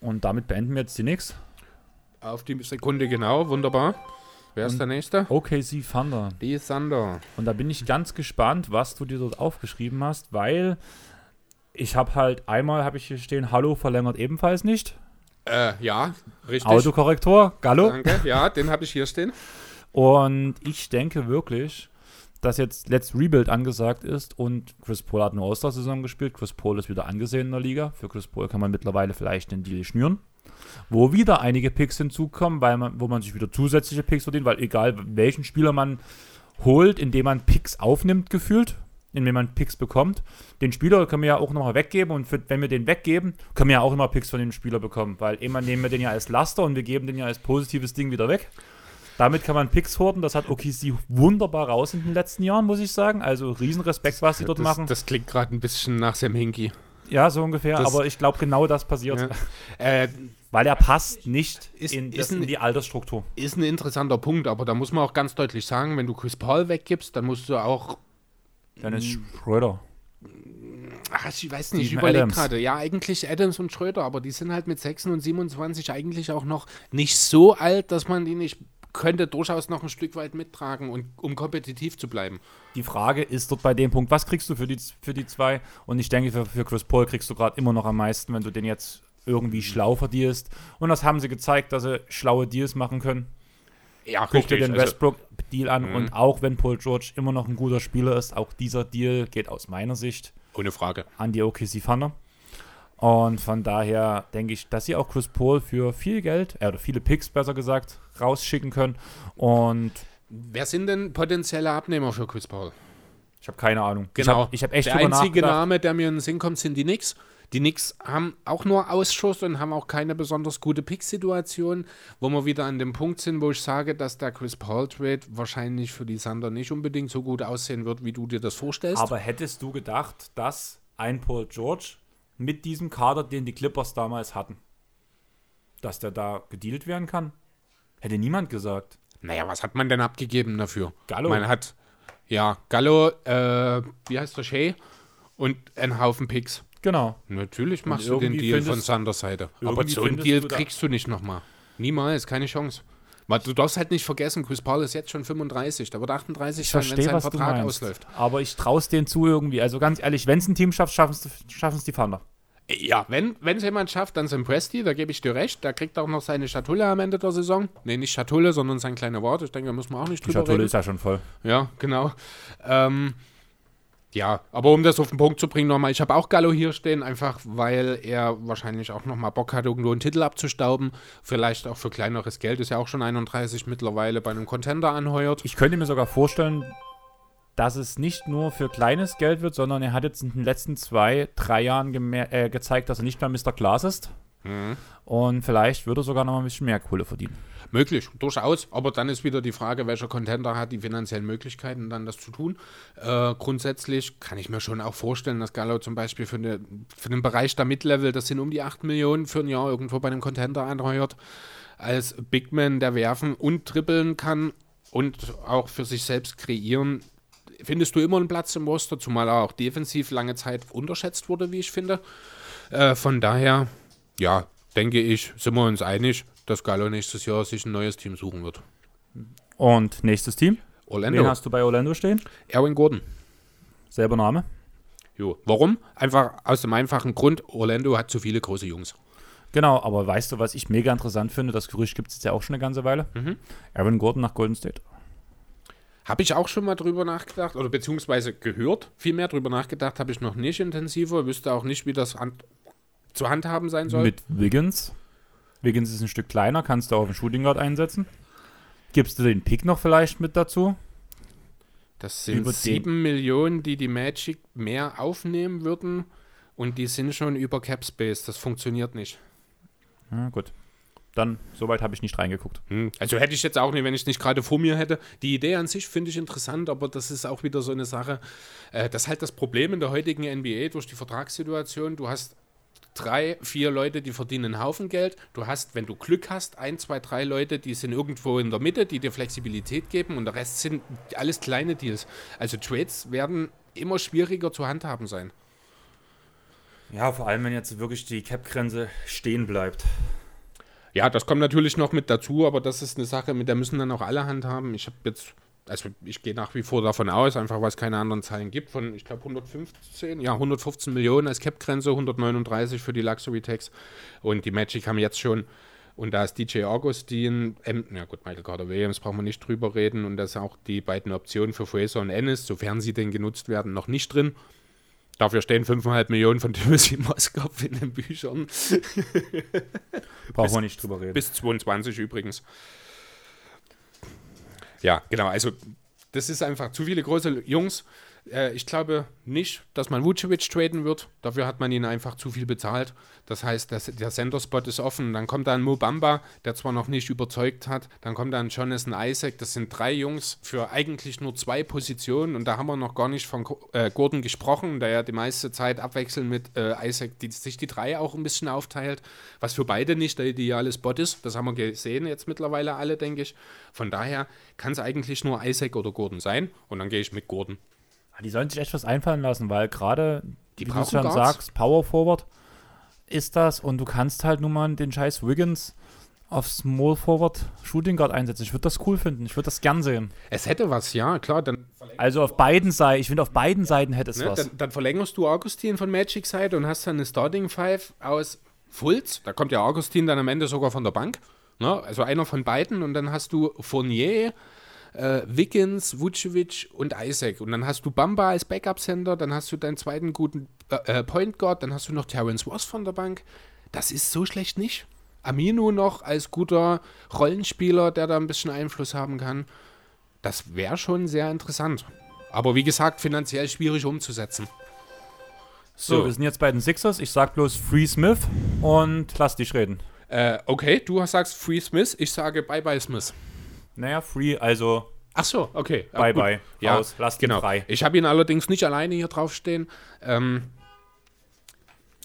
Und damit beenden wir jetzt die Knicks. Auf die Sekunde genau, wunderbar. Wer ist der Nächste? OKC Thunder. Die Sander. Und da bin ich ganz gespannt, was du dir dort aufgeschrieben hast, weil ich habe halt einmal habe ich hier stehen, Hallo verlängert ebenfalls nicht. Äh, ja, richtig. Autokorrektor, Gallo. Danke. Ja, den habe ich hier stehen. Und ich denke wirklich, dass jetzt Let's Rebuild angesagt ist und Chris Paul hat eine All-Star-Saison gespielt. Chris Paul ist wieder angesehen in der Liga. Für Chris Paul kann man mittlerweile vielleicht den Deal schnüren. Wo wieder einige Picks hinzukommen, weil man, wo man sich wieder zusätzliche Picks verdient, weil egal welchen Spieler man holt, indem man Picks aufnimmt, gefühlt, indem man Picks bekommt, den Spieler können wir ja auch nochmal weggeben und für, wenn wir den weggeben, können wir ja auch immer Picks von dem Spieler bekommen, weil immer nehmen wir den ja als Laster und wir geben den ja als positives Ding wieder weg. Damit kann man Picks horten. Das hat OKC wunderbar raus in den letzten Jahren, muss ich sagen. Also Riesenrespekt, was sie dort das, machen. Das klingt gerade ein bisschen nach Sam Hinkie. ja, so ungefähr. das- aber ich glaube, genau das passiert. Ja. [laughs] Äh, Weil er passt nicht Ist- in, ist das, in ein- die Altersstruktur. ist ein interessanter Punkt, aber da muss man auch ganz deutlich sagen, wenn du Chris Paul weggibst, dann musst du auch Dann ist Schröder. Ach, ich weiß nicht, ich Steven überlege Adams. gerade. Ja, eigentlich Adams und Schröder, aber die sind halt mit 6 und 27 eigentlich auch noch nicht so alt, dass man die nicht könnte durchaus noch ein Stück weit mittragen, und, um kompetitiv zu bleiben. Die Frage ist dort bei dem Punkt, was kriegst du für die, für die zwei? Und ich denke, für, für Chris Paul kriegst du gerade immer noch am meisten, wenn du den jetzt irgendwie schlau verdienst. Und das haben sie gezeigt, dass sie schlaue Deals machen können. Ja, Guck dir den also- Westbrook-Deal an Mhm. und auch wenn Paul George immer noch ein guter Spieler ist, auch dieser Deal geht aus meiner Sicht ohne Frage. an die OKC Thunder. Und von daher denke ich, dass sie auch Chris Paul für viel Geld, äh, oder viele Picks besser gesagt, rausschicken können. Und Wer sind denn potenzielle Abnehmer für Chris Paul? ich habe keine Ahnung. Genau. Ich habe ich hab echt Der einzige. Name, der mir in den Sinn kommt, sind die Knicks. Die Knicks haben auch nur Ausschuss und haben auch keine besonders gute Pick-Situation, wo wir wieder an dem Punkt sind, wo ich sage, dass der Chris Paul-Trade wahrscheinlich für die Sander nicht unbedingt so gut aussehen wird, wie du dir das vorstellst. Aber hättest du gedacht, dass ein Paul George mit diesem Kader, den die Clippers damals hatten, dass der da gedealt werden kann? Hätte niemand gesagt. naja, was hat man denn abgegeben dafür? Gallo. Man hat, ja, Gallo, äh, wie heißt der, Shea und einen Haufen Picks. Genau. Natürlich machst du den Deal von findest- Sanders Seite. Aber so einen Deal du da- kriegst du nicht nochmal. Niemals, keine Chance. Weil du darfst halt nicht vergessen, Chris Paul ist jetzt schon 35, der wird 38 Ich sein, wenn verstehe, sein was du Vertrag meinst. ausläuft. Aber ich traue es denen zu irgendwie. Also ganz ehrlich, wenn es ein Team schafft, schaffen es die Thunder. Ja, wenn es jemand schafft, dann Sam Presti, da gebe ich dir recht. Der kriegt auch noch seine Schatulle am Ende der Saison. Nee, nicht Schatulle, sondern sein kleiner Wort. Ich denke, da müssen wir auch nicht Die drüber Schatulle reden. ist ja schon voll. Ja, genau. Ähm, ja, aber um das auf den Punkt zu bringen nochmal, ich habe auch Gallo hier stehen, einfach weil er wahrscheinlich auch nochmal Bock hat, irgendwo einen Titel abzustauben. Vielleicht auch für kleineres Geld, ist ja auch schon 31 mittlerweile bei einem Contender anheuert. Ich könnte mir sogar vorstellen, dass es nicht nur für kleines Geld wird, sondern er hat jetzt in den letzten zwei, drei Jahren äh, gezeigt, dass er nicht mehr Mr. Glass ist. Mhm. Und vielleicht würde er sogar noch mal ein bisschen mehr Kohle verdienen. Möglich, durchaus. Aber dann ist wieder die Frage, welcher Contender hat die finanziellen Möglichkeiten, dann das zu tun. Äh, grundsätzlich kann ich mir schon auch vorstellen, dass Gallo zum Beispiel für, eine, für den Bereich der Mid-Level, das sind um die 8 Millionen für ein Jahr irgendwo bei einem Contender anheuert, als Big Man, der werfen und trippeln kann und auch für sich selbst kreieren. Findest du immer einen Platz im Roster, zumal er auch defensiv lange Zeit unterschätzt wurde, wie ich finde. Äh, von daher, ja, denke ich, sind wir uns einig, dass Gallo nächstes Jahr sich ein neues Team suchen wird. Und nächstes Team? Orlando. Wen hast du bei Orlando stehen? Erwin Gordon. Selber Name? Jo. Warum? Einfach aus dem einfachen Grund, Orlando hat zu viele große Jungs. Genau, aber weißt du, was ich mega interessant finde? Das Gerücht gibt es jetzt ja auch schon eine ganze Weile. Mhm. Aaron Gordon nach Golden State. Habe ich auch schon mal drüber nachgedacht oder beziehungsweise gehört. Viel mehr drüber nachgedacht habe ich noch nicht intensiver. Wüsste auch nicht, wie das an, zu handhaben sein soll. Mit Wiggins. Wiggins ist ein Stück kleiner, kannst du auf den Shooting Guard einsetzen. Gibst du den Pick noch vielleicht mit dazu? Das sind Über den- sieben Millionen, die die Magic mehr aufnehmen würden. Und die sind schon über Cap Space. Das funktioniert nicht. Ja, gut. Dann, soweit habe ich nicht reingeguckt. Hm. Also hätte ich jetzt auch nicht, wenn ich es nicht gerade vor mir hätte. Die Idee an sich finde ich interessant, aber das ist auch wieder so eine Sache. Äh, das ist halt das Problem in der heutigen NBA durch die Vertragssituation. Du hast drei, vier Leute, die verdienen einen Haufen Geld. Du hast, wenn du Glück hast, ein, zwei, drei Leute, die sind irgendwo in der Mitte, die dir Flexibilität geben und der Rest sind alles kleine Deals. Also Trades werden immer schwieriger zu handhaben sein. Ja, vor allem, wenn jetzt wirklich die Cap-Grenze stehen bleibt. Ja, das kommt natürlich noch mit dazu, aber das ist eine Sache, mit der müssen dann auch alle handhaben. Ich habe jetzt, also ich gehe nach wie vor davon aus, einfach weil es keine anderen Zahlen gibt, von, ich glaube, 115, ja, 115 Millionen als Cap-Grenze, 139 für die Luxury Tax. Und die Magic haben jetzt schon, und da ist DJ Augustin, ähm, ja gut, Michael Carter Williams brauchen wir nicht drüber reden, und da ist auch die beiden Optionen für Fraser und Ennis, sofern sie denn genutzt werden, noch nicht drin. Dafür stehen 5,5 Millionen von Timothy Moskov in den Büchern. Brauchen wir nicht drüber reden. Bis 22 übrigens. Ja, genau. Also, das ist einfach zu viele große Jungs. Äh, ich glaube nicht, dass man Vucevic traden wird. Dafür hat man ihn einfach zu viel bezahlt. Das heißt, das, der Center-Spot ist offen. Dann kommt da ein Mobamba, der zwar noch nicht überzeugt hat. Dann kommt da ein Jonathan Isaac. Das sind drei Jungs für eigentlich nur zwei Positionen. Und da haben wir noch gar nicht von äh, Gordon gesprochen, der ja die meiste Zeit abwechselnd mit äh, Isaac die, sich die drei auch ein bisschen aufteilt. Was für beide nicht der ideale Spot ist. Das haben wir gesehen jetzt mittlerweile alle, denke ich. Von daher kann es eigentlich nur Isaac oder Gordon sein. Und dann gehe ich mit Gordon. Ah, Die sollen sich echt was einfallen lassen, weil gerade, wie du schon Guards. sagst, Power Forward ist das und du kannst halt nun mal den scheiß Wiggins auf Small Forward Shooting Guard einsetzen. Ich würde das cool finden. Ich würde das gern sehen. Es hätte was, ja, klar. Dann, Also auf beiden Seiten, ich finde auf beiden Seiten hätte es ne, was. dann, dann verlängerst du Augustin von Magic Side und hast dann eine Starting Five aus Fultz. Da kommt ja Augustin dann am Ende sogar von der Bank. Ne? Also einer von beiden. Und dann hast du Fournier, äh, Wiggins, Vucevic und Isaac. Und dann hast du Bamba als Backup-Center, dann hast du deinen zweiten guten äh, äh, Point Guard, dann hast du noch Terrence Ross von der Bank. Das ist so schlecht nicht. Amino noch als guter Rollenspieler, der da ein bisschen Einfluss haben kann. Das wäre schon sehr interessant. Aber wie gesagt, finanziell schwierig umzusetzen. so, wir sind jetzt bei den Sixers. Ich sag bloß Free Smith und lass dich reden. Äh, okay, du sagst Free Smith, ich sage Bye Bye Smith. Naja, Free, also Ach so, okay. Bye gut. bye. Ja, Raus, lass ihn genau. frei. Ich habe ihn allerdings nicht alleine hier draufstehen. Ähm,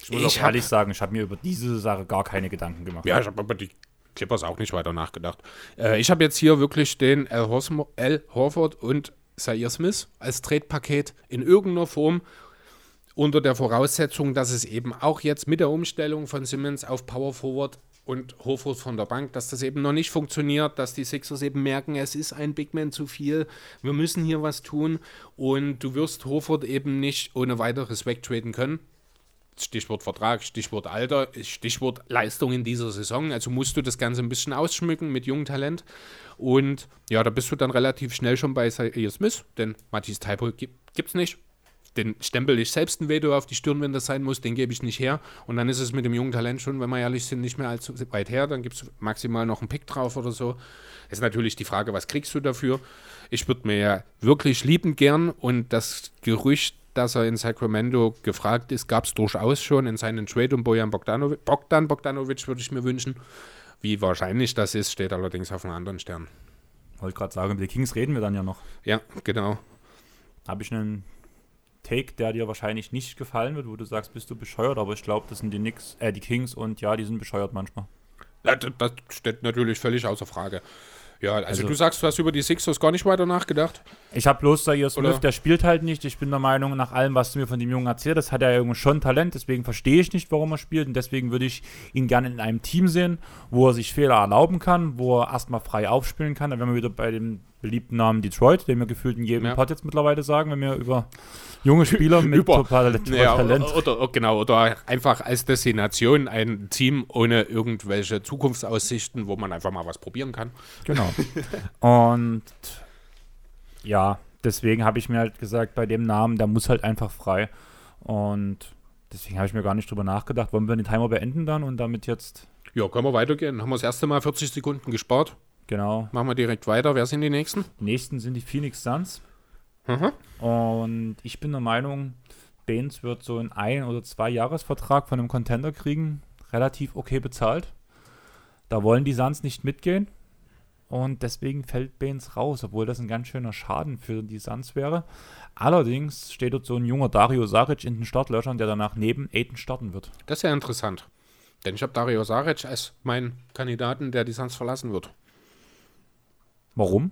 Ich muss Ich auch hab- ehrlich sagen, ich habe mir über diese Sache gar keine Gedanken gemacht. ja, ich habe über die Clippers auch nicht weiter nachgedacht. Äh, ich habe jetzt hier wirklich den Al, Horsmo Al Horford und Zaire Smith als Trade-Paket in irgendeiner Form unter der Voraussetzung, dass es eben auch jetzt mit der Umstellung von Simmons auf Power Forward und Horford von der Bank, dass das eben noch nicht funktioniert, dass die Sixers eben merken, es ist ein Big Man zu viel, wir müssen hier was tun und du wirst Horford eben nicht ohne weiteres wegtraden können. Stichwort Vertrag, Stichwort Alter, Stichwort Leistung in dieser Saison. Also musst du das Ganze ein bisschen ausschmücken mit jungem Talent. Und ja, da bist du dann relativ schnell schon bei Zaire Smith, denn Matthias Taibo gibt es nicht. Den stempel ich selbst ein Veto auf die Stirn, wenn das sein muss, den gebe ich nicht her. Und dann ist es mit dem jungen Talent schon, wenn wir ehrlich sind, nicht mehr allzu weit her. Dann gibt es maximal noch einen Pick drauf oder so. Ist natürlich die Frage, was kriegst du dafür? Ich würde mir ja wirklich liebend gern und das Gerücht, dass er in Sacramento gefragt ist, gab es durchaus schon in seinen Trade um Bojan Bogdanovic. Bogdan Bogdanovic würde ich mir wünschen. Wie wahrscheinlich das ist, steht allerdings auf einem anderen Stern. Wollte gerade sagen, über die Kings reden wir dann ja noch. Ja, genau. Habe ich einen Take, der dir wahrscheinlich nicht gefallen wird, wo du sagst, bist du bescheuert, aber ich glaube, das sind die Knicks, äh, die Kings und ja, die sind bescheuert manchmal. Das, steht natürlich völlig außer Frage. Ja, also, Also- du sagst, du hast über die Sixers gar nicht weiter nachgedacht. Ich habe bloß Zaire Oder? Smith, der spielt halt nicht. Ich bin der Meinung, nach allem, was du mir von dem Jungen erzählt hast, hat er irgendwie schon Talent. Deswegen verstehe ich nicht, warum er spielt. Und deswegen würde ich ihn gerne in einem Team sehen, wo er sich Fehler erlauben kann, wo er erstmal frei aufspielen kann. Dann wären wir wieder bei dem beliebten Namen Detroit, den wir gefühlt in jedem Ja. Pod jetzt mittlerweile sagen, wenn wir über junge Spieler mit Über. total Ja, Talent. oder, oder, genau, oder einfach als Destination ein Team ohne irgendwelche Zukunftsaussichten, wo man einfach mal was probieren kann. Genau. [laughs] Und ja, deswegen habe ich mir halt gesagt, bei dem Namen, der muss halt einfach frei. Und deswegen habe ich mir gar nicht drüber nachgedacht. Wollen wir den Timer beenden dann und damit jetzt, Ja, können wir weitergehen. Haben wir das erste Mal 40 Sekunden gespart. genau, Machen wir direkt weiter. Wer sind die nächsten? die nächsten sind die Phoenix Suns. Mhm. Und ich bin der Meinung, Baines wird so einen ein- oder zwei Jahresvertrag von einem Contender kriegen, relativ okay bezahlt. Da wollen die Suns nicht mitgehen. Und deswegen fällt Baines raus, obwohl das ein ganz schöner Schaden für die Suns wäre. Allerdings steht dort so ein junger Dario Saric in den Startlöchern, der danach neben Aiden starten wird. Das ist ja interessant. Denn ich habe Dario Saric als meinen Kandidaten, der die Suns verlassen wird. Warum?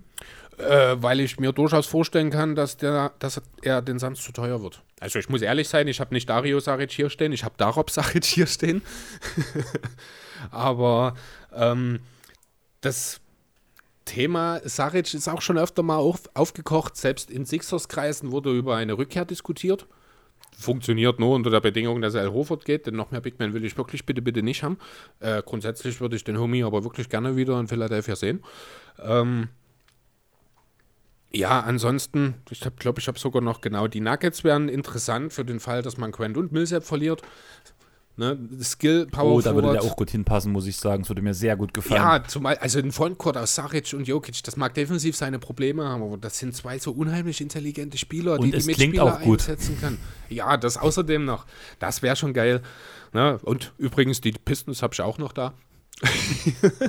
Äh, weil ich mir durchaus vorstellen kann, dass, der, dass er den Suns zu teuer wird. Also ich muss ehrlich sein, ich habe nicht Dario Saric hier stehen, ich habe Darob [laughs] Saric hier stehen. [laughs] Aber ähm, das Thema Saric ist auch schon öfter mal auf, aufgekocht. Selbst in Sixers-Kreisen wurde über eine Rückkehr diskutiert. Funktioniert nur unter der Bedingung, dass er Al Horford geht, denn noch mehr Big Man will ich wirklich bitte, bitte nicht haben. Äh, grundsätzlich würde ich den Homie aber wirklich gerne wieder in Philadelphia sehen. Ähm, ja, ansonsten, ich glaube, ich habe sogar noch genau, die Nuggets wären interessant für den Fall, dass man Quent und Millsap verliert. Ne, Skill, Power Oh, da würde der auch gut hinpassen, muss ich sagen. Es würde mir sehr gut gefallen. Ja, zumal, also ein Frontcourt aus Saric und Jokic, das mag defensiv seine Probleme haben, aber das sind zwei so unheimlich intelligente Spieler, Und die die Mitspieler auch gut. einsetzen kann. Ja, das außerdem noch. Das wäre schon geil. Ne? Und übrigens, die Pistons habe ich auch noch da.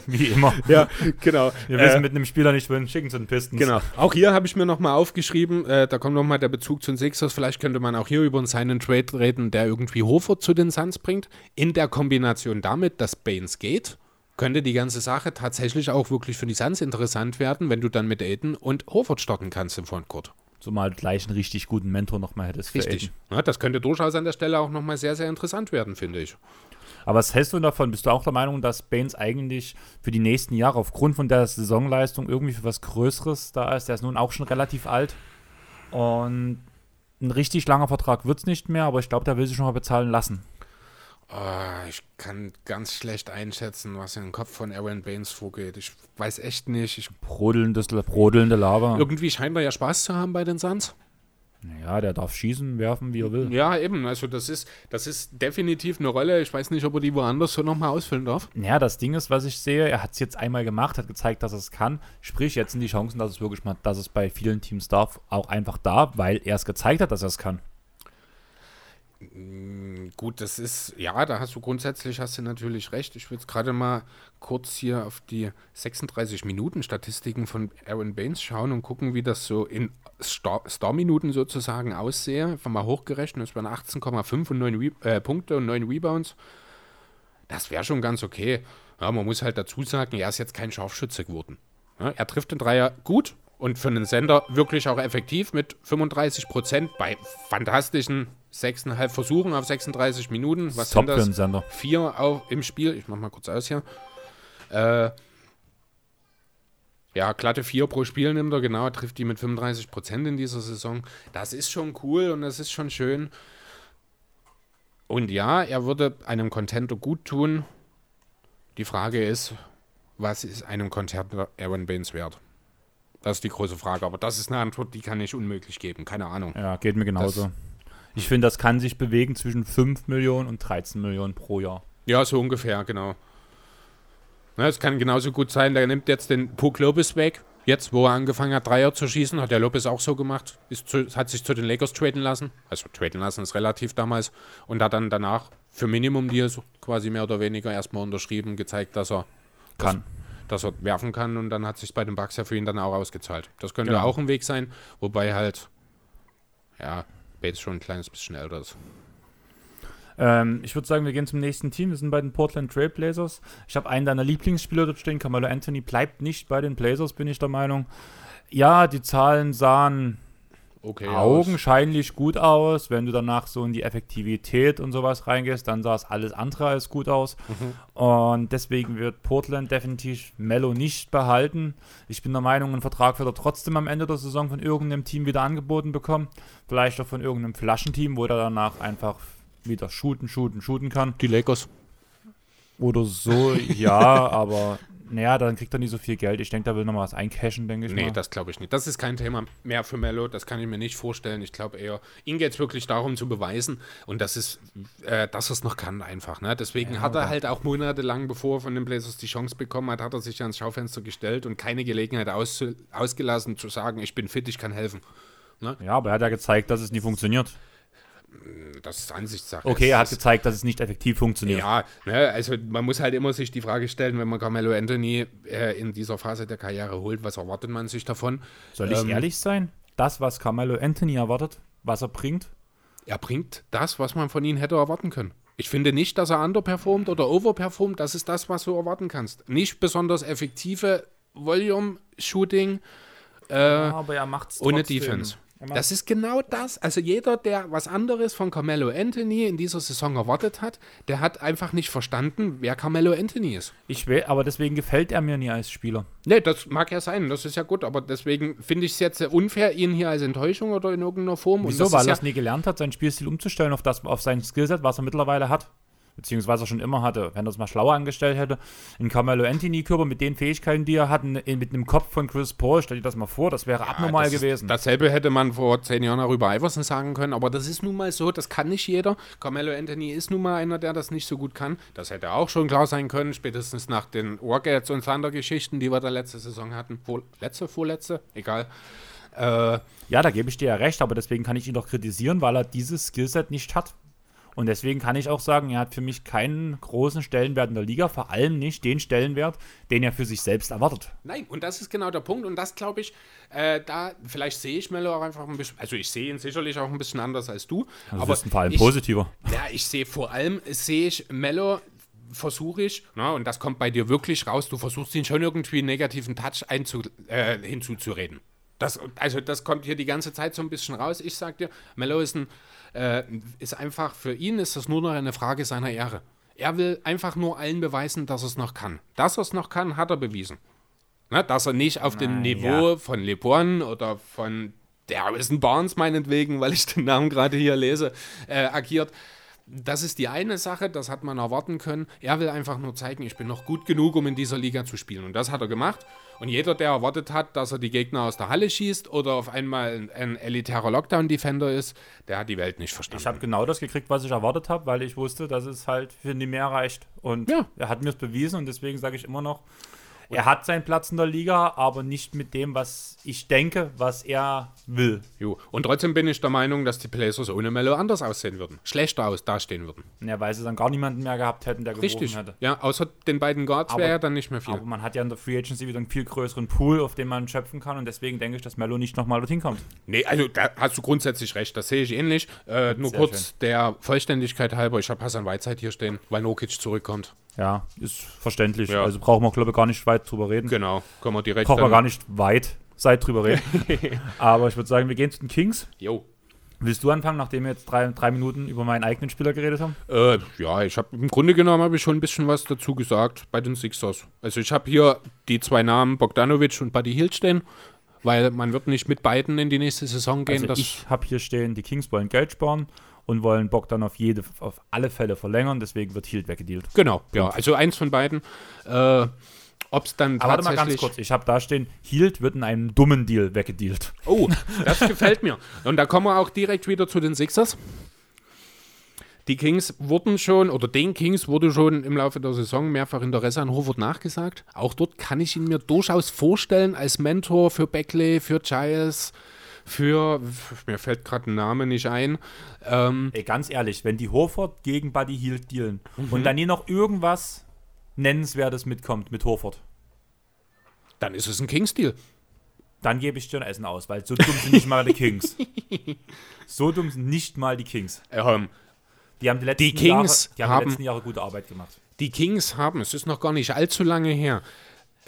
Wie immer. [laughs] Ja, genau. Wir wissen mit einem Spieler nicht, wohin schicken zu den Pistons. Genau. Auch hier habe ich mir nochmal aufgeschrieben, äh, da kommt nochmal der Bezug zu den Sixers. Vielleicht könnte man auch hier über einen seinen Trade reden, der irgendwie Hofer zu den Suns bringt. In der Kombination damit, dass Baines geht, könnte die ganze Sache tatsächlich auch wirklich für die Suns interessant werden, wenn du dann mit Aiden und Horford starten kannst im Frontcourt. Zumal gleich einen richtig guten Mentor nochmal hättest. für Richtig. Aiden. Ja, das könnte durchaus an der Stelle auch nochmal sehr, sehr interessant werden, finde ich. Aber was hältst du davon? Bist du auch der Meinung, dass Baines eigentlich für die nächsten Jahre aufgrund von der Saisonleistung irgendwie für was Größeres da ist? Der ist nun auch schon relativ alt. Und ein richtig langer Vertrag wird es nicht mehr, aber ich glaube, der will sich schon mal bezahlen lassen. Ah, ich kann ganz schlecht einschätzen, was in den Kopf von Aaron Baines vorgeht. Ich weiß echt nicht. Ich, Brodelndes, brodelnde Lava. irgendwie scheint er ja Spaß zu haben bei den Suns. Ja, der darf schießen, werfen, wie er will. Ja, eben. Also das ist, das ist definitiv eine Rolle. Ich weiß nicht, ob er die woanders so nochmal ausfüllen darf. Ja, das Ding ist, was ich sehe, er hat es jetzt einmal gemacht, hat gezeigt, dass er es kann. Sprich, jetzt sind die Chancen, dass es wirklich mal, dass es bei vielen Teams darf, auch einfach da, weil er es gezeigt hat, dass er es kann. Gut, das ist, ja, da hast du grundsätzlich hast du natürlich recht. Ich will jetzt gerade mal kurz hier auf die 36 Minuten Statistiken von Aaron Baines schauen und gucken, wie das so in Star-Minuten sozusagen aussehe. Einfach mal hochgerechnet, das waren 18,5 und 9 Re äh, Punkte und 9 Rebounds. Das wäre schon ganz okay. Ja, man muss halt dazu sagen, er ist jetzt kein Scharfschütze geworden. Ja, er trifft den Dreier gut und für einen Sender wirklich auch effektiv mit 35 Prozent bei fantastischen 6,5 Versuchen auf 36 Minuten. Was Top sind für einen das? Sender. Vier auch im Spiel. Ich mach mal kurz aus hier. Äh, ja, glatte vier pro Spiel nimmt er, genau, trifft die mit 35 Prozent in dieser Saison. Das ist schon cool und das ist schon schön. Und ja, er würde einem Contender gut tun. Die Frage ist, was ist einem Contender Aaron Baines wert? Das ist die große Frage, aber das ist eine Antwort, die kann ich unmöglich geben. Keine Ahnung. Ja, geht mir genauso. ich finde, das kann sich bewegen zwischen 5 Millionen und 13 Millionen pro Jahr. Ja, so ungefähr, genau. Na, es kann genauso gut sein, der nimmt jetzt den Puck Lopez weg. Jetzt, wo er angefangen hat, Dreier zu schießen, hat der Lopez auch so gemacht. Ist zu, hat sich zu den Lakers traden lassen. Also traden lassen ist relativ damals. Und hat dann danach für Minimum Deals quasi mehr oder weniger erstmal unterschrieben, gezeigt, dass er, Kann. dass er werfen kann. Und dann hat sich bei den Bucks ja für ihn dann auch ausgezahlt. Das könnte Genau. auch ein Weg sein. Wobei halt, ja, Bates schon ein kleines bisschen älter ist. Ähm, ich würde sagen, wir gehen zum nächsten Team. Wir sind bei den Portland Trail Blazers. Ich habe einen deiner Lieblingsspieler dort stehen. Carmelo Anthony bleibt nicht bei den Blazers, bin ich der Meinung. Ja, die Zahlen sahen Okay. augenscheinlich gut aus. Wenn du danach so in die Effektivität und sowas reingehst, dann sah es alles andere als gut aus. Und deswegen wird Portland definitiv Mello nicht behalten. Ich bin der Meinung, ein Vertrag wird er trotzdem am Ende der Saison von irgendeinem Team wieder angeboten bekommen. Vielleicht auch von irgendeinem Flaschenteam, wo er danach einfach wieder shooten, shooten, shooten kann. Die Lakers. Oder so, ja, [laughs] aber naja, dann kriegt er nicht so viel Geld. Ich denke, da will noch mal was eincashen, denke ich Nee, mal. das glaube ich nicht. Das ist kein Thema mehr für Mello. Das kann ich mir nicht vorstellen. Ich glaube eher, ihm geht es wirklich darum zu beweisen. Und das ist, äh, dass er es noch kann einfach. Ne? Deswegen Ja, hat er halt auch monatelang, bevor er von den Blazers die Chance bekommen hat, hat er sich ans Schaufenster gestellt und keine Gelegenheit aus, ausgelassen zu sagen, ich bin fit, ich kann helfen. ja, aber er hat ja gezeigt, dass es nie funktioniert. Das ist Ansichtssache. Okay, er hat gezeigt, dass es nicht effektiv funktioniert. Ja, ne, also man muss halt immer sich die Frage stellen, wenn man Carmelo Anthony äh, in dieser Phase der Karriere holt, was erwartet man sich davon? Soll ich Ähm, ehrlich sein? Das, was Carmelo Anthony erwartet, was er bringt, Er bringt das, was man von ihm hätte erwarten können. Ich finde nicht, dass er underperformt oder overperformt. Das ist das, was du erwarten kannst. Nicht besonders effektive Volume-Shooting äh, aber er macht's ohne trotzdem. Defense. Das ist genau das. Also jeder, der was anderes von Carmelo Anthony in dieser Saison erwartet hat, der hat einfach nicht verstanden, wer Carmelo Anthony ist. Ich will, aber deswegen gefällt er mir nie als Spieler. Nee, das mag ja sein, das ist ja gut, aber deswegen finde ich es jetzt sehr unfair, ihn hier als Enttäuschung oder in irgendeiner Form. Wieso? Weil er ja, es nie gelernt hat, seinen Spielstil umzustellen auf, das, auf sein Skillset, was er mittlerweile hat. Beziehungsweise schon immer hatte. Wenn er es mal schlauer angestellt hätte. In Carmelo Anthony-Körper mit den Fähigkeiten, die er hat, in, mit einem Kopf von Chris Paul, stell dir das mal vor, das wäre abnormal das ist- gewesen. Dasselbe hätte man vor zehn Jahren auch über Iverson sagen können, aber das ist nun mal so, das kann nicht jeder. Carmelo Anthony ist nun mal einer, der das nicht so gut kann. Das hätte auch schon klar sein können, spätestens nach den Wargates und Thunder-Geschichten, die wir da letzte Saison hatten. Vor, letzte, vorletzte, egal. Äh, Ja, da gebe ich dir ja recht, aber deswegen kann ich ihn doch kritisieren, weil er dieses Skillset nicht hat. Und deswegen kann ich auch sagen, er hat für mich keinen großen Stellenwert in der Liga, vor allem nicht den Stellenwert, den er für sich selbst erwartet. Nein, und das ist genau der Punkt. Und das glaube ich, äh, da, vielleicht sehe ich Melo auch einfach ein bisschen, also ich sehe ihn sicherlich auch ein bisschen anders als du. Also aber vor allem ich, positiver. Ja, ich sehe vor allem, sehe ich Mello, versuche ich, na, und das kommt bei dir wirklich raus, du versuchst ihn schon irgendwie einen negativen Touch einzu, äh, hinzuzureden. Das, also das kommt hier die ganze Zeit so ein bisschen raus. Ich sag dir, Mello ist, ein, äh, ist einfach, für ihn ist das nur noch eine Frage seiner Ehre. Er will einfach nur allen beweisen, dass er es noch kann. Dass er es noch kann, hat er bewiesen. Ne, dass er nicht auf dem Na, Niveau von LeBron oder von der Harrison Barnes meinetwegen, weil ich den Namen gerade hier lese, äh, agiert. Das ist die eine Sache, das hat man erwarten können. Er will einfach nur zeigen, ich bin noch gut genug, um in dieser Liga zu spielen. Und das hat er gemacht. Und jeder, der erwartet hat, dass er die Gegner aus der Halle schießt oder auf einmal ein, ein elitärer Lockdown-Defender ist, der hat die Welt nicht verstanden. Ich habe genau das gekriegt, was ich erwartet habe, weil ich wusste, dass es halt für nie mehr reicht. Und Ja. er hat mir es bewiesen und deswegen sage ich immer noch, er hat seinen Platz in der Liga, aber nicht mit dem, was ich denke, was er will. jo. Und trotzdem bin ich der Meinung, dass die Blazers ohne Melo anders aussehen würden. Schlechter aus dastehen würden. Ja, weil sie dann gar niemanden mehr gehabt hätten, der geworfen Richtig. hätte. Ja, außer den beiden Guards wäre ja dann nicht mehr viel. Aber man hat ja in der Free Agency wieder einen viel größeren Pool, auf den man schöpfen kann und deswegen denke ich, dass Melo nicht nochmal dorthin kommt. Nee, also da hast du grundsätzlich recht, das sehe ich ähnlich. Äh, nur Sehr kurz der Vollständigkeit halber, ich habe Hassan Whiteside hier stehen, weil Nokic zurückkommt. Ja, ist verständlich. Ja. Also brauchen wir, glaube ich, gar nicht weit drüber reden. Genau, können wir direkt Brauchen wir gar nicht weit Zeit drüber reden. [laughs] Aber ich würde sagen, wir gehen zu den Kings. Jo. Willst du anfangen, nachdem wir jetzt drei, drei Minuten über meinen eigenen Spieler geredet haben? Äh, ja, ich habe im Grunde genommen habe ich schon ein bisschen was dazu gesagt bei den Sixers. Also ich habe hier die zwei Namen Bogdanovic und Buddy Hield stehen, weil man wird nicht mit beiden in die nächste Saison gehen. Also ich habe hier stehen, die Kings wollen Geld sparen und wollen Bogdan auf, jede, auf alle Fälle verlängern, deswegen wird Hield weggedealt. genau, ja, also eins von beiden. Äh, Ob es dann Aber warte mal ganz kurz, ich habe da stehen, Hield wird in einem dummen Deal weggedealt. Oh, [laughs] das gefällt mir. Und da kommen wir auch direkt wieder zu den Sixers. Die Kings wurden schon, oder den Kings wurde schon im Laufe der Saison mehrfach Interesse an Horford nachgesagt. Auch dort kann ich ihn mir durchaus vorstellen als Mentor für Beckley, für Giles, für, mir fällt gerade ein Name nicht ein. Ähm, Ey, ganz ehrlich, wenn die Horford gegen Buddy Hield dealen Mhm. und dann hier noch irgendwas Nennenswertes mitkommt mit Horford, dann ist es ein Kings-Deal. dann gebe ich dir ein Essen aus, weil so dumm sind nicht mal die Kings. [laughs] So dumm sind nicht mal die Kings. Ähm, Die haben die letzten, Die Kings Jahre, die haben haben- die letzten Jahre gute Arbeit gemacht. Die Kings haben, es ist noch gar nicht allzu lange her.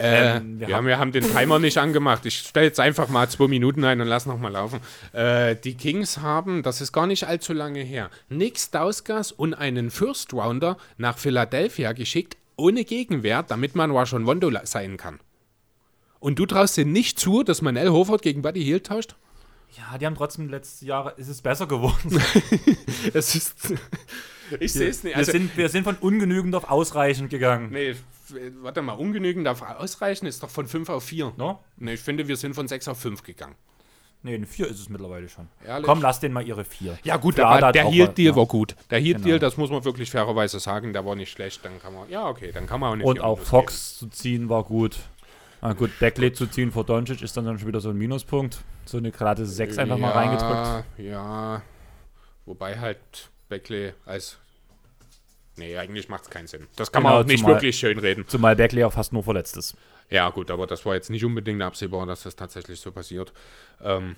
Äh, Ähm, wir wir, haben, wir haben den Timer nicht angemacht. Ich stelle jetzt einfach mal zwei Minuten ein und lass noch mal laufen. Äh, die Kings haben, das ist gar nicht allzu lange her, Nick Stauskas und einen First Rounder nach Philadelphia geschickt, ohne Gegenwert, damit man Washon Wondo sein kann. Und du traust dir nicht zu, dass man Al Horford gegen Buddy Hield tauscht? Ja, die haben trotzdem letzte Jahre, ist es besser geworden. [laughs] Es ist. [laughs] ich sehe es nicht. wir, Also, sind, wir sind von ungenügend auf ausreichend gegangen. nee, warte mal, ungenügend darf ausreichen, ist doch von 5 auf 4. No? Nee, ich finde, wir sind von 6 auf 5 gegangen. Nee, eine 4 ist es mittlerweile schon. Ehrlich? Komm, lass den mal ihre 4. Ja, gut, Klar, aber der auch Heal-Deal was, war gut. Der Heal-Deal, Genau. das muss man wirklich fairerweise sagen, der war nicht schlecht. Dann kann man, ja, okay, dann kann man auch nicht. Und auch Fox zu ziehen war gut. Na gut, Beckley zu ziehen vor Doncic ist dann, dann schon wieder so ein Minuspunkt. So eine gerade 6 geben. einfach mal ja, reingedrückt. Ja, wobei halt Beckley als. Nee, eigentlich macht es keinen Sinn. Das kann Genau, man auch nicht zumal- wirklich schön reden. Zumal Beckley auch fast nur verletzt ist. Ja, gut, aber das war jetzt nicht unbedingt absehbar, dass das tatsächlich so passiert. Ähm,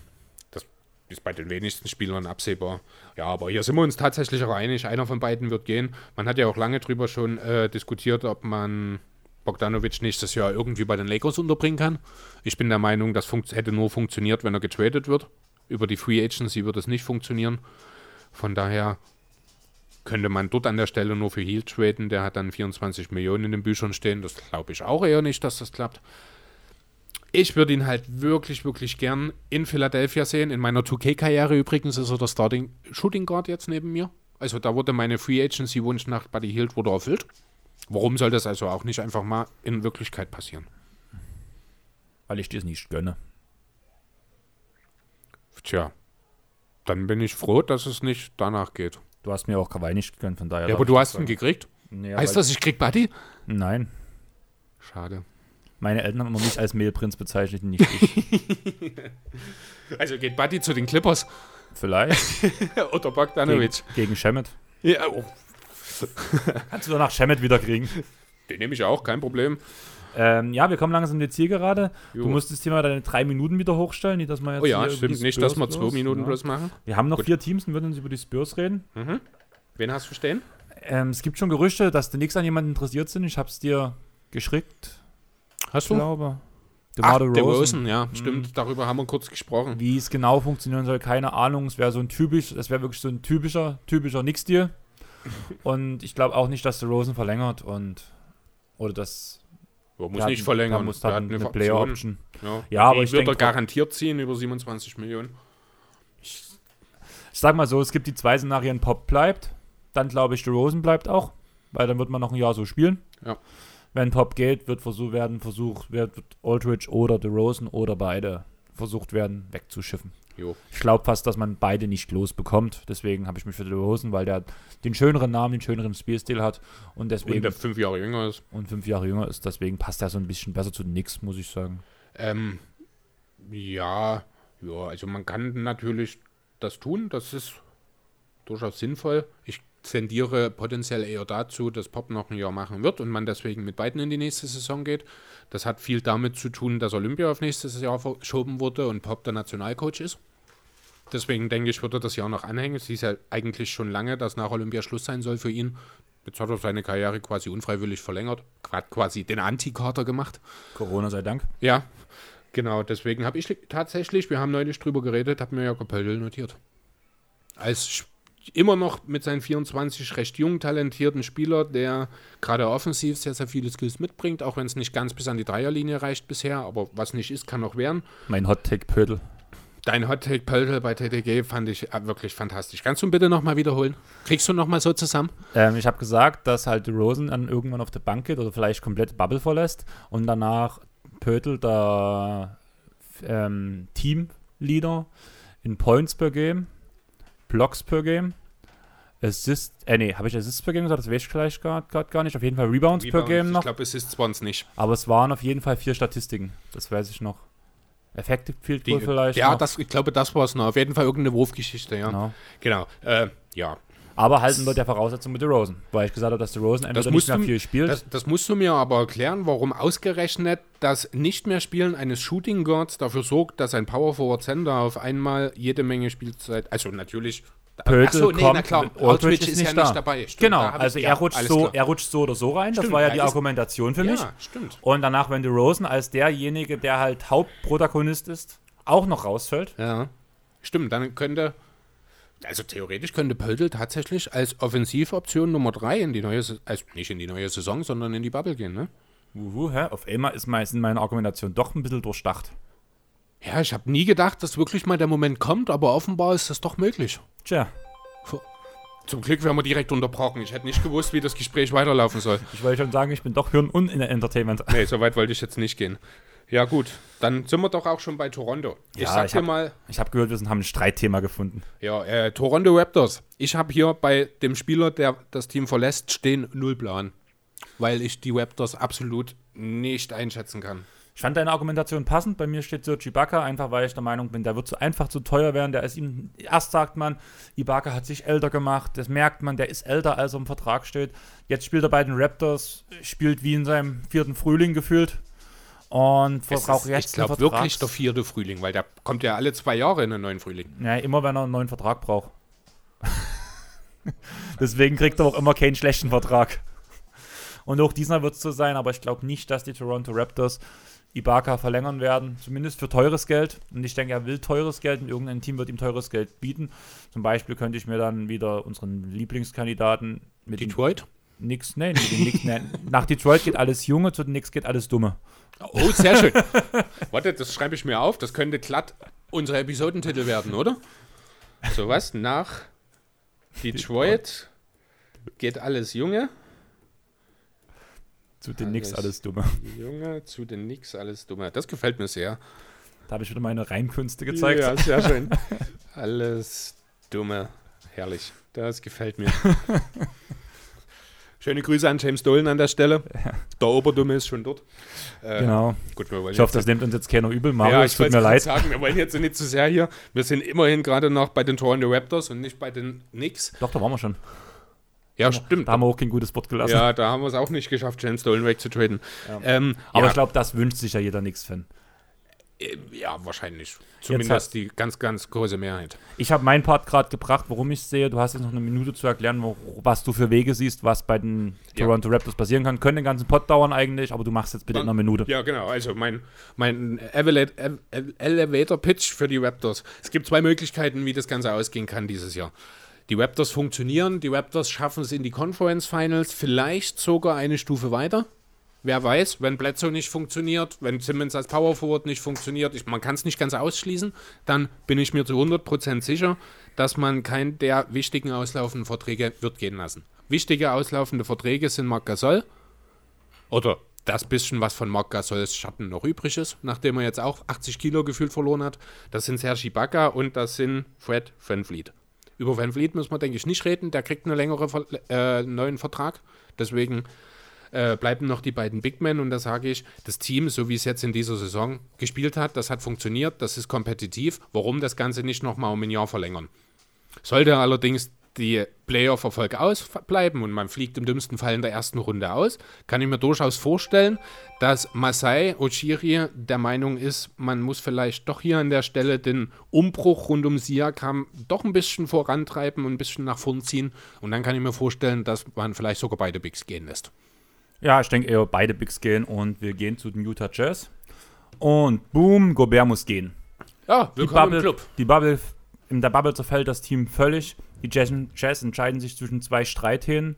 das ist bei den wenigsten Spielern absehbar. Ja, aber hier sind wir uns tatsächlich auch einig, einer von beiden wird gehen. Man hat ja auch lange drüber schon äh, diskutiert, ob man Bogdanovic nächstes Jahr irgendwie bei den Lakers unterbringen kann. Ich bin der Meinung, das hätte nur funktioniert, wenn er getradet wird. Über die Free Agency wird es nicht funktionieren. Von daher könnte man dort an der Stelle nur für Heal traden. Der hat dann 24 Millionen in den Büchern stehen. Das glaube ich auch eher nicht, dass das klappt. Ich würde ihn halt wirklich, wirklich gern in Philadelphia sehen. In meiner 2K-Karriere übrigens ist er der Starting Shooting Guard jetzt neben mir. Also da wurde meine Free Agency-Wunsch nach Buddy Hield wurde erfüllt. Warum soll das also auch nicht einfach mal in Wirklichkeit passieren? Weil ich dir es nicht gönne. Tja, dann bin ich froh, dass es nicht danach geht. Du hast mir auch Kawhi nicht gegönnt, von daher. Ja, aber du hast ihn gekriegt. Nee, heißt das, ich krieg Buddy? Nein. Schade. Meine Eltern haben immer mich als Mehlprinz bezeichnet, nicht ich. [laughs] Also geht Buddy zu den Clippers Vielleicht. [laughs] oder gegen, Bogdanovic. gegen Shemet. Ja, oh, Kannst du doch nach Shemet wieder kriegen. den nehme ich auch, kein Problem. Ähm, ja, wir kommen langsam in die Zielgerade. Jo. Du musstest hier mal deine drei Minuten wieder hochstellen, nicht, dass wir jetzt Oh ja, stimmt nicht, dass wir zwei Minuten ja. bloß machen. Wir haben noch Gut. vier Teams und würden uns über die Spurs reden. Wen hast du stehen? Ähm, es gibt schon Gerüchte, dass die Nix an jemanden interessiert sind. Ich habe es dir geschickt, Hast ich glaube. Ach, DeMar der DeRozan. Rosen, ja, stimmt. Darüber haben wir kurz gesprochen. Wie es genau funktionieren soll, keine Ahnung. Es wäre so ein typisch, das wäre wirklich so ein typischer, typischer Nix-Deal. [laughs] Und ich glaube auch nicht, dass der Rosen verlängert und oder das Er muss der hat- nicht verlängern. Der muss Der hat eine, Option. Player-Option. Ja, Ja, aber ich wird er garantiert ziehen über 27 Millionen. Ich sag mal so, es gibt die zwei Szenarien, Pop bleibt, dann glaube ich, der Rosen bleibt auch, weil dann wird man noch ein Jahr so spielen. Ja. Wenn Pop geht, wird versucht werden, versucht wird wird Aldridge oder der Rosen oder beide versucht werden wegzuschiffen. Jo. Ich glaube fast, dass man beide nicht losbekommt. Deswegen habe ich mich für den Rosen, weil der den schöneren Namen, den schöneren Spielstil hat und Und deswegen der fünf Jahre jünger ist. und fünf Jahre jünger ist. Deswegen passt er so ein bisschen besser zu nix, muss ich sagen. Ähm, ja, ja, also man kann natürlich das tun, das ist durchaus sinnvoll. Ich tendiere potenziell eher dazu, dass Pop noch ein Jahr machen wird und man deswegen mit beiden in die nächste Saison geht. Das hat viel damit zu tun, dass Olympia auf nächstes Jahr verschoben wurde und Pop der Nationalcoach ist. Deswegen denke ich, wird er das Jahr noch anhängen. Es hieß ja eigentlich schon lange, dass nach Olympia Schluss sein soll für ihn. Jetzt hat er seine Karriere quasi unfreiwillig verlängert, hat quasi den Anti-Kater gemacht. Corona sei Dank. Ja, genau. Deswegen habe ich tatsächlich, wir haben neulich drüber geredet, habe mir Jakob Pöldl notiert. Als immer noch mit seinen 24 recht jung talentierten Spieler, der gerade offensiv sehr, sehr viele Skills mitbringt, auch wenn es nicht ganz bis an die Dreierlinie reicht bisher, aber was nicht ist, kann noch werden. Mein Hot Take Pödel. Dein Hot Take Pöldl bei TTG fand ich äh, wirklich fantastisch. Kannst du ihn bitte nochmal wiederholen? Kriegst du nochmal so zusammen? Ähm, ich habe gesagt, dass halt Rosen dann irgendwann auf der Bank geht oder vielleicht komplett Bubble verlässt und danach Pötel der ähm, Teamleader in Points per Game, Blocks per Game, Assists, äh nee, habe ich Assists per Game gesagt? Das weiß ich vielleicht gerade gar nicht. Auf jeden Fall Rebounds, per Game Ich noch. glaube, es ist Spons nicht. Aber es waren auf jeden Fall vier Statistiken. Das weiß ich noch. Effective Field Goal vielleicht ja, noch. das, ich glaube, das war es noch. Auf jeden Fall irgendeine Wurfgeschichte, ja. Genau. Genau. Äh, ja, Aber halt unter der Voraussetzung mit der Rosen, weil ich gesagt habe, dass der Rosen entweder nicht musst mehr du- viel spielt. Das, das musst du mir aber erklären, warum ausgerechnet das Nicht-mehr-Spielen eines Shooting Guards dafür sorgt, dass ein Power Forward Center auf einmal jede Menge Spielzeit, also natürlich Pöltl Ach so, nee, kommt, na klar, Aldridge ist, ist nicht ja da. nicht dabei. Stimmt, genau, da also ich- er, ja, rutscht so, klar. er rutscht so oder so rein. das Stimmt, war ja die ist- Argumentation für mich. Ja, stimmt. Und danach Wendy Rosen als derjenige, der halt Hauptprotagonist ist, auch noch rausfällt. Ja. Stimmt, dann könnte, also theoretisch könnte Pöltl tatsächlich als Offensivoption Nummer 3 in die neue, also nicht in die neue Saison, sondern in die Bubble gehen, ne? Uhu, hä? Auf einmal ist mein, meine Argumentationen doch ein bisschen durchdacht. Ja, ich habe nie gedacht, dass wirklich mal der Moment kommt, aber offenbar ist das doch möglich. Tja, Zum Glück werden wir direkt unterbrochen. Ich hätte nicht gewusst, wie das Gespräch weiterlaufen soll. ich wollte schon sagen, ich bin doch Hirn und in der Entertainment. Nee, so weit wollte ich jetzt nicht gehen. Ja, gut, dann sind wir doch auch schon bei Toronto. Ich Ja, sag ich dir hab- mal, Ich habe gehört, wir sind- haben ein Streitthema gefunden. ja, äh, Toronto Raptors. Ich habe hier bei dem Spieler, der das Team verlässt, stehen null Plan. Weil ich die Raptors absolut nicht einschätzen kann. Ich fand deine Argumentation passend. Bei mir steht Serge Ibaka, einfach weil ich der Meinung bin, der wird so einfach zu teuer werden. Der ist ihm, erst sagt man, Ibaka hat sich älter gemacht. Das merkt man, der ist älter, als er im Vertrag steht. Jetzt spielt er bei den Raptors, spielt wie in seinem vierten Frühling gefühlt. Und verbraucht ist, jetzt ich glaube wirklich der vierte Frühling, weil der kommt ja alle zwei Jahre in einen neuen Frühling. Ja, immer wenn er einen neuen Vertrag braucht. [laughs] Deswegen kriegt er auch immer keinen schlechten Vertrag. Und auch diesmal wird es so sein, aber ich glaube nicht, dass die Toronto Raptors Ibaka verlängern werden, zumindest für teures Geld. Und ich denke, er will teures Geld und irgendein Team wird ihm teures Geld bieten. Zum Beispiel könnte ich mir dann wieder unseren Lieblingskandidaten mit Detroit? Mit den Knicks, nee, nach Detroit geht alles Junge, zu den Knicks geht alles Dumme. Oh, sehr schön. [laughs] Warte, das schreibe ich mir auf. Das könnte glatt unser Episodentitel werden, oder? So was? Nach Detroit geht alles Junge. Zu den Alles. alles Dumme. Junge zu den Nix, alles Dumme. Das gefällt mir sehr. Da habe ich wieder meine Reimkünste gezeigt. Ja, sehr [laughs] schön. alles Dumme. Herrlich. Das gefällt mir. [laughs] Schöne Grüße an James Dolan an der Stelle. [laughs] Der Oberdumme ist schon dort. Äh, Genau. Gut, Ich hoffe, das nimmt uns jetzt keiner übel. Mario, ja, es ich tut mir leid. sagen, wir wollen jetzt nicht zu sehr hier. Wir sind immerhin gerade noch bei den Toronto Raptors und nicht bei den Knicks. Doch, da waren wir schon. Ja, stimmt. Da haben wir auch kein gutes Wort gelassen. Ja, da haben wir es auch nicht geschafft, James Dolan wegzutraden. Ja. Ähm, Aber ich glaube, das wünscht sich ja jeder Nix-Fan. Äh, ja, wahrscheinlich. hat- Zumindest die ganz, ganz große Mehrheit. Ich habe meinen Part gerade gebracht, warum ich sehe. Du hast jetzt noch eine Minute zu erklären, wo, was du für Wege siehst, was bei den Ja. Toronto Raptors passieren kann. Könnte den ganzen Pod dauern eigentlich, aber du machst jetzt bitte in einer Minute. Ja, genau. Also mein, mein Elevator-Pitch für die Raptors. Es gibt zwei Möglichkeiten, wie das Ganze ausgehen kann dieses Jahr. Die Raptors funktionieren, die Raptors schaffen es in die Conference Finals, vielleicht sogar eine Stufe weiter. Wer weiß, wenn Bledsoe nicht funktioniert, wenn Simmons als Power Forward nicht funktioniert, ich, man kann es nicht ganz ausschließen, dann bin ich mir zu 100% sicher, dass man keinen der wichtigen auslaufenden Verträge wird gehen lassen. Wichtige auslaufende Verträge sind Marc Gasol, oder das bisschen, was von Marc Gasols Schatten noch übrig ist, nachdem er jetzt auch 80 Kilo gefühlt verloren hat. Das sind Serge Ibaka und das sind Fred VanVleet. Über VanVleet müssen wir, denke ich, nicht reden. Der kriegt einen längeren äh, neuen Vertrag. Deswegen äh, bleiben noch die beiden Big Men. Und da sage ich, das Team, so wie es jetzt in dieser Saison gespielt hat, das hat funktioniert, das ist kompetitiv. Warum das Ganze nicht nochmal um ein Jahr verlängern? Sollte allerdings die Playoff-Erfolg ausbleiben und man fliegt im dümmsten Fall in der ersten Runde aus, kann ich mir durchaus vorstellen, dass Masai Ujiri der Meinung ist, man muss vielleicht doch hier an der Stelle den Umbruch rund um Siakam doch ein bisschen vorantreiben und ein bisschen nach vorn ziehen. Und dann kann ich mir vorstellen, dass man vielleicht sogar beide Bigs gehen lässt. Ja, ich denke eher beide Bigs gehen und wir gehen zu den Utah Jazz. Und boom, Gobert muss gehen. Ja, Die willkommen Bubble, im Club. Die Bubble, in der Bubble zerfällt das Team völlig. Die Jazz, Jazz entscheiden sich zwischen zwei Streithähnen.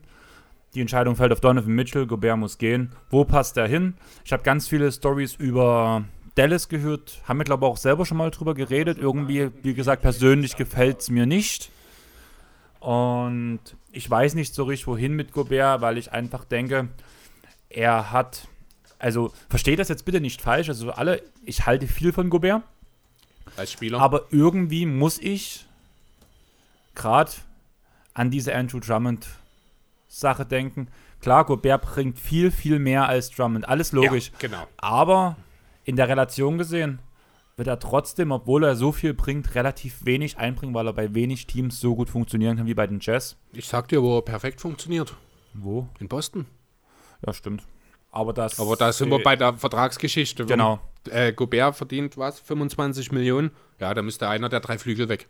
Die Entscheidung fällt auf Donovan Mitchell, Gobert muss gehen. Wo passt er hin? Ich habe ganz viele Stories über Dallas gehört, haben wir glaube ich auch selber schon mal drüber geredet. Irgendwie, wie gesagt, persönlich gefällt es mir nicht. Und ich weiß nicht so richtig, wohin mit Gobert, weil ich einfach denke, er hat, also versteht das jetzt bitte nicht falsch, also alle, ich halte viel von Gobert. Als Spieler. Aber irgendwie muss ich gerade an diese Andrew Drummond-Sache denken. Klar, Gobert bringt viel, viel mehr als Drummond. Alles logisch. Ja, genau. Aber in der Relation gesehen wird er trotzdem, obwohl er so viel bringt, relativ wenig einbringen, weil er bei wenig Teams so gut funktionieren kann wie bei den Jazz. Ich sag dir, wo er perfekt funktioniert. Wo? In Boston. Ja, stimmt. Aber das. Aber da sind wir bei der Vertragsgeschichte. Wenn, Genau. Äh, Gobert verdient was? 25 Millionen? Ja, da müsste einer der drei Flügel weg.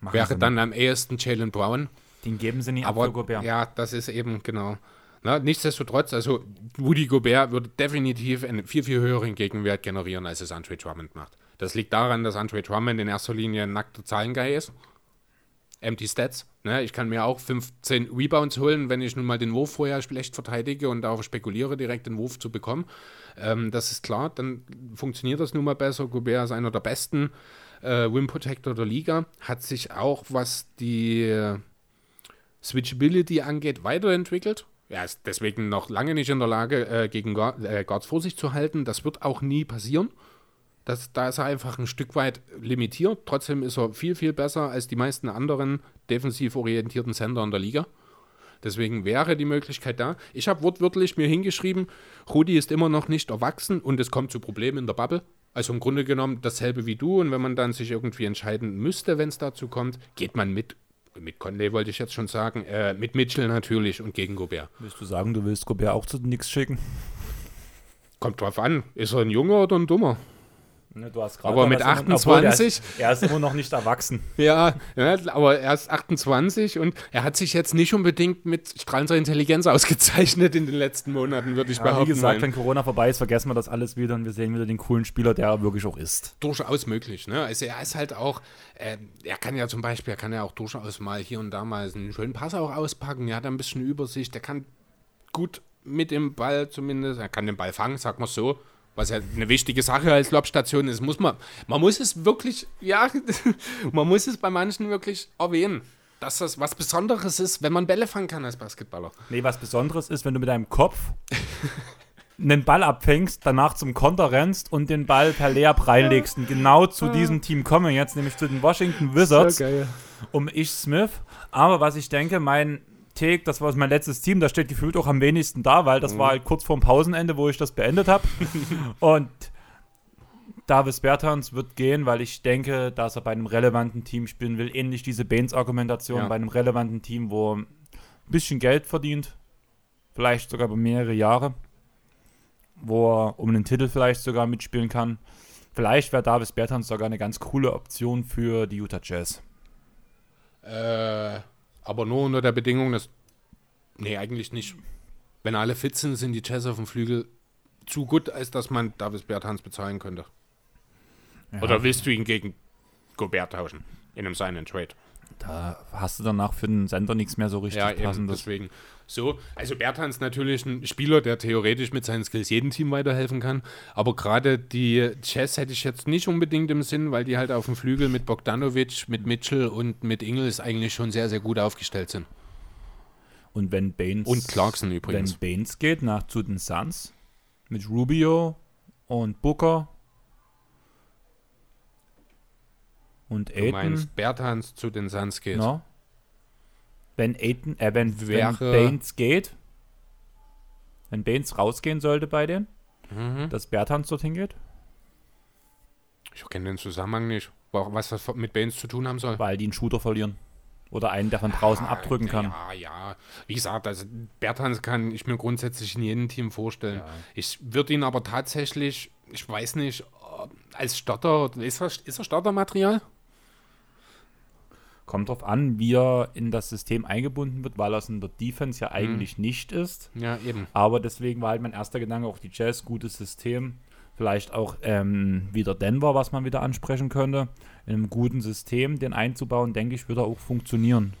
wäre sie dann am ehesten Jalen Brown. Den geben sie nicht ab Aber für Gobert. ja, das ist eben genau. Na, nichtsdestotrotz, also Woody Gobert würde definitiv einen viel, viel höheren Gegenwert generieren, als es Andre Drummond macht. Das liegt daran, dass Andre Drummond in erster Linie ein nackter Zahlenguy ist. Empty Stats. Ne? Ich kann mir auch 15 Rebounds holen, wenn ich nun mal den Wurf vorher schlecht verteidige und darauf spekuliere, direkt den Wurf zu bekommen. Ähm, das ist klar, dann funktioniert das nun mal besser. Gobert ist einer der besten äh, Rim Protector der Liga. Hat sich auch, was die äh, Switchability angeht, weiterentwickelt. Er ist deswegen noch lange nicht in der Lage, äh, gegen äh, Guards vor sich zu halten. Das wird auch nie passieren. Das, da ist er einfach ein Stück weit limitiert. Trotzdem ist er viel, viel besser als die meisten anderen defensiv orientierten Center in der Liga. Deswegen wäre die Möglichkeit da. Ich habe wortwörtlich mir hingeschrieben, Rudi ist immer noch nicht erwachsen und es kommt zu Problemen in der Bubble. Also im Grunde genommen dasselbe wie du. Und wenn man dann sich irgendwie entscheiden müsste, wenn es dazu kommt, geht man mit, mit Conley wollte ich jetzt schon sagen, äh, mit Mitchell natürlich und gegen Gobert. Willst du sagen, du willst Gobert auch zu nix schicken? Kommt drauf an, ist er ein Junger oder ein Dummer? Ne, du hast Aber mit 28 er, ist, immer noch nicht erwachsen. [laughs] Ja, ja, aber er ist 28 und er hat sich jetzt nicht unbedingt mit strahlender Intelligenz ausgezeichnet in den letzten Monaten, würde ich Ja, behaupten. wie gesagt, wenn Corona vorbei ist, vergessen wir das alles wieder und wir sehen wieder den coolen Spieler, der er wirklich auch ist. durchaus möglich. Ne? Also er ist halt auch, äh, er kann ja zum Beispiel, er kann ja auch durchaus mal hier und da mal einen schönen Pass auch auspacken. Er hat ein bisschen Übersicht, er kann gut mit dem Ball zumindest, er kann den Ball fangen, sag mal so. Was ja eine wichtige Sache als Lobstation ist, muss man, man muss es wirklich, ja, [laughs] man muss es bei manchen wirklich erwähnen, dass das was Besonderes ist, wenn man Bälle fangen kann als Basketballer. Nee, was Besonderes ist, wenn du mit deinem Kopf einen Ball abfängst, danach zum Konter rennst und den Ball per Layup reinlegst. Und genau zu diesem Team kommen jetzt, nämlich zu den Washington Wizards geil. um Ish Smith. Aber was ich denke, mein Take, das war mein letztes Team, das steht gefühlt auch am wenigsten da, weil das war halt kurz vorm Pausenende, wo ich das beendet habe. [laughs] und Davis Bertans wird gehen, weil ich denke, dass er bei einem relevanten Team spielen will. Ähnlich diese Baines-Argumentation Ja. bei einem relevanten Team, wo er ein bisschen Geld verdient, vielleicht sogar über mehrere Jahre, wo er um einen Titel vielleicht sogar mitspielen kann. Vielleicht wäre Davis Bertans sogar eine ganz coole Option für die Utah Jazz. Äh, aber nur unter der Bedingung, dass. Nee, eigentlich nicht. Wenn alle fit sind, sind die Jazz auf dem Flügel zu gut, als dass man Davis Bertans bezahlen könnte. Ja. Oder willst du ihn gegen Gobert tauschen? In einem Sign and Trade. Da hast du danach für den Sender nichts mehr so richtig Ja, eben, passendes. deswegen. So, also Bertans natürlich ein Spieler, der theoretisch mit seinen Skills jedem Team weiterhelfen kann. Aber gerade die Jazz hätte ich jetzt nicht unbedingt im Sinn, weil die halt auf dem Flügel mit Bogdanovic, mit Mitchell und mit Ingles eigentlich schon sehr, sehr gut aufgestellt sind. Und wenn Baines, Und Clarkson übrigens. wenn Baines geht nach zu den Suns mit Rubio und Booker und Du Aiton, meinst, Bertans zu den Suns geht. no? Wenn Aiton, äh, wenn, wenn Baines geht, wenn Baines rausgehen sollte bei denen, Mhm. dass Bertans dorthin geht, Ich kenne den Zusammenhang nicht. Wa- Was das mit Baines zu tun haben soll. weil die einen Shooter verlieren oder einen, der von draußen Ah, abdrücken kann. Ja, ja. Wie gesagt, also Bertans kann ich mir grundsätzlich in jedem Team vorstellen. Ja. Ich würde ihn aber tatsächlich, ich weiß nicht, als Starter, ist er, ist er Startermaterial? Kommt drauf an, wie er in das System eingebunden wird, weil er es in der Defense Mhm. ja eigentlich nicht ist. Ja, eben. Aber deswegen war halt mein erster Gedanke auch die Jazz, gutes System. Vielleicht auch ähm, wieder Denver, was man wieder ansprechen könnte. In einem guten System den einzubauen, denke ich, wird er auch funktionieren.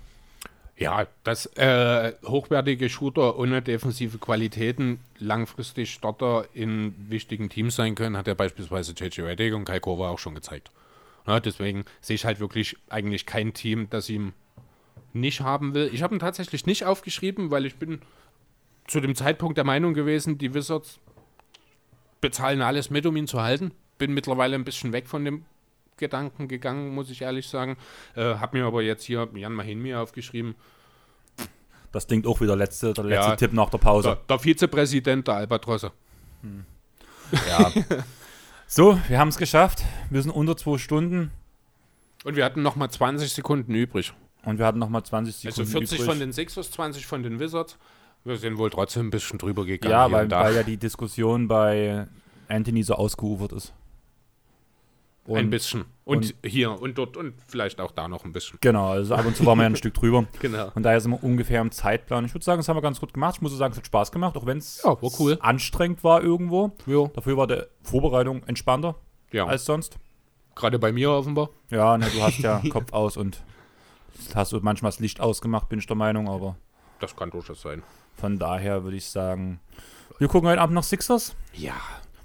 Ja, dass äh, hochwertige Shooter ohne defensive Qualitäten langfristig Starter in wichtigen Teams sein können, hat ja beispielsweise JJ Redick und Kai Korver auch schon gezeigt. Ja, deswegen sehe ich halt wirklich eigentlich kein Team, das ihm nicht haben will. Ich habe ihn tatsächlich nicht aufgeschrieben, weil ich bin zu dem Zeitpunkt der Meinung gewesen, die Wizards bezahlen alles mit, um ihn zu halten. Bin mittlerweile ein bisschen weg von dem Gedanken gegangen, muss ich ehrlich sagen. Äh, habe mir aber jetzt hier Jan Mahinmi aufgeschrieben. Das klingt auch wieder letzte, der letzte Ja. Tipp nach der Pause. Der, der Vizepräsident der Albatrosse. [laughs] Ja. So, wir haben es geschafft. Wir sind unter zwei Stunden Und wir hatten nochmal 20 Sekunden übrig. und wir hatten nochmal 20 Sekunden Also 40 übrig. von den Sixers, 20 von den Wizards. Wir sind wohl trotzdem ein bisschen drüber gegangen. Ja, weil, weil ja die Diskussion bei Anthony so ausgeufert ist. Und, ein bisschen. Und, hier und dort und vielleicht auch da noch ein bisschen. Genau, also ab und zu waren wir ja ein [laughs] Stück drüber. Genau. Und daher sind wir ungefähr im Zeitplan. Ich würde sagen, das haben wir ganz gut gemacht. Ich muss sagen, es hat Spaß gemacht, auch wenn es Ja, war cool. anstrengend war irgendwo. Ja. Dafür war die Vorbereitung entspannter Ja, als sonst. gerade bei mir offenbar. Ja, ne, du hast ja [laughs] Kopf aus und hast du manchmal das Licht ausgemacht, bin ich der Meinung, aber Das kann durchaus sein. von daher würde ich sagen, wir gucken heute Abend noch Sixers. Ja.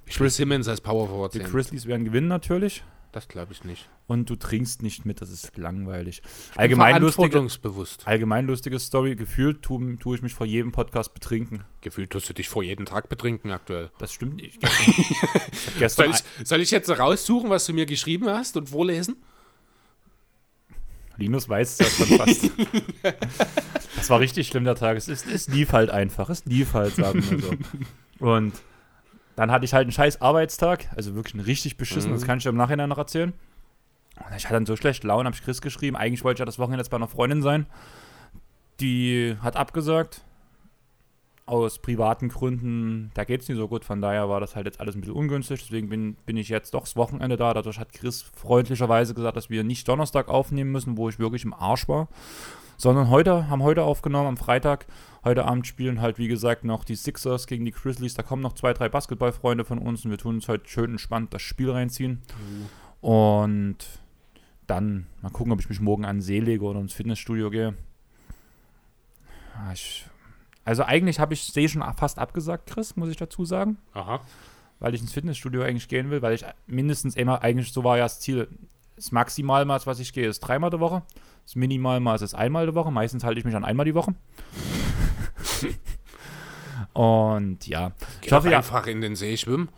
Chris Simmons als Power Forward Die. Grizzlies werden gewinnen natürlich. Das glaube ich nicht. Und du trinkst nicht mit, das ist langweilig. Allgemein, lustige, Verantwortungsbewusst. allgemein lustige Story. Gefühlt tue tu ich mich vor jedem Podcast betrinken. Gefühlt tust du dich vor jeden Tag betrinken aktuell. Das stimmt nicht. [laughs] Ich gestern Soll ich, soll ich jetzt raussuchen, was du mir geschrieben hast und vorlesen? Linus weiß das schon fast. [laughs] das war richtig schlimm, der Tag. Es, ist, es lief halt einfach. Es lief halt, sagen wir so. [laughs] Und dann hatte ich halt einen scheiß Arbeitstag, also wirklich einen richtig beschissen, das kann ich dir im Nachhinein noch erzählen. Und ich hatte dann so schlecht Laune, habe ich Chris geschrieben. Eigentlich wollte ich ja das Wochenende jetzt bei einer Freundin sein. Die hat abgesagt. Aus privaten Gründen, da geht es nicht so gut. Von daher war das halt jetzt alles ein bisschen ungünstig. Deswegen bin, bin ich jetzt doch das Wochenende da. Dadurch hat Chris freundlicherweise gesagt, dass wir nicht Donnerstag aufnehmen müssen, wo ich wirklich im Arsch war. Sondern heute, haben heute aufgenommen, am Freitag. Heute Abend spielen halt, wie gesagt, noch die Sixers gegen die Grizzlies. Da kommen noch zwei, drei Basketballfreunde von uns und wir tun uns heute schön entspannt das Spiel reinziehen. Und dann mal gucken, ob ich mich morgen an den See lege oder ins Fitnessstudio gehe. Ja, Ich, also eigentlich habe ich See schon fast abgesagt, Chris, muss ich dazu sagen. Aha. Weil ich ins Fitnessstudio eigentlich gehen will, weil ich mindestens immer, eigentlich so war ja das Ziel, das Maximalmaß, was ich gehe, ist dreimal die Woche. Das Minimalmaß ist einmal die Woche. Meistens halte ich mich an einmal die Woche. [laughs] Und ja, Geh ich hoffe ja, einfach in den See schwimmen.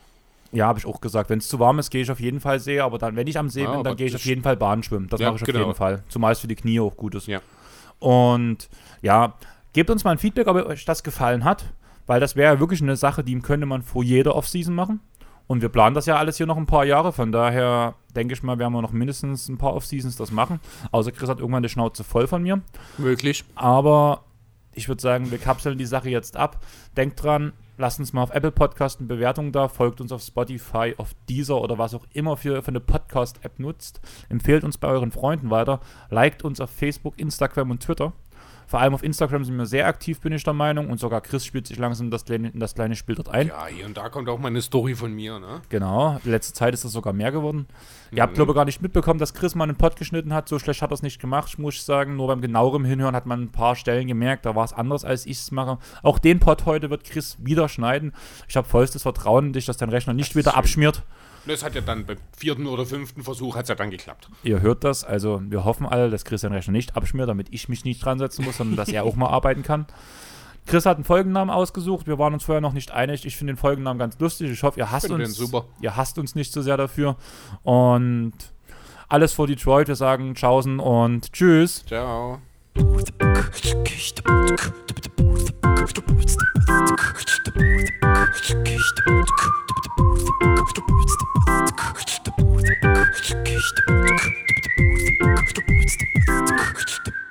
ja, habe ich auch gesagt. Wenn es zu warm ist, gehe ich auf jeden Fall See. Aber dann, wenn ich am See Ja, bin, dann gehe ich auf jeden Fall Bahn schwimmen. Das Ja, mache ich auf genau. jeden Fall. Zumal es für die Knie auch gut ist. Ja. Und ja, gebt uns mal ein Feedback, ob euch das gefallen hat. Weil das wäre ja wirklich eine Sache, die könnte man vor jeder Offseason machen. Und wir planen das ja alles hier noch ein paar Jahre. Von daher denke ich mal, werden wir noch mindestens ein paar Offseasons das machen. Außer Chris hat irgendwann die Schnauze voll von mir. Möglich. Aber ich würde sagen, wir kapseln die Sache jetzt ab. Denkt dran, lasst uns mal auf Apple Podcast eine Bewertung da, folgt uns auf Spotify, auf Deezer oder was auch immer für, für eine Podcast-App nutzt. Empfehlt uns bei euren Freunden weiter. Liked uns auf Facebook, Instagram und Twitter. Vor allem auf Instagram sind wir sehr aktiv, bin ich der Meinung. Und sogar Chris spielt sich langsam das kleine, in das kleine Spiel dort ein. Ja, hier und da kommt auch mal eine Story von mir, ne? Genau, letzte Zeit ist das sogar mehr geworden. Ihr habt, glaube ich, gar nicht mitbekommen, dass Chris mal einen Pod geschnitten hat. So schlecht hat er es nicht gemacht, muss ich sagen. Nur beim genaueren Hinhören hat man ein paar Stellen gemerkt, da war es anders, als ich es mache. Auch den Pod heute wird Chris wieder schneiden. Ich habe vollstes Vertrauen in dich, dass dein Rechner nicht wieder schön. Das hat ja dann beim vierten oder fünften Versuch hat ja dann geklappt. Ihr hört das, also wir hoffen alle, dass Chris seinen Rechner nicht abschmiert, damit ich mich nicht dran setzen muss, sondern dass er auch mal arbeiten kann. Chris hat einen Folgennamen ausgesucht. Wir waren uns vorher noch nicht einig. Ich finde den Folgennamen ganz lustig. Ich hoffe, ihr hasst uns. super. Ihr hasst uns nicht so sehr dafür. Und alles vor Detroit. Wir sagen Tschaußen und Tschüss. Ciao. Thank you.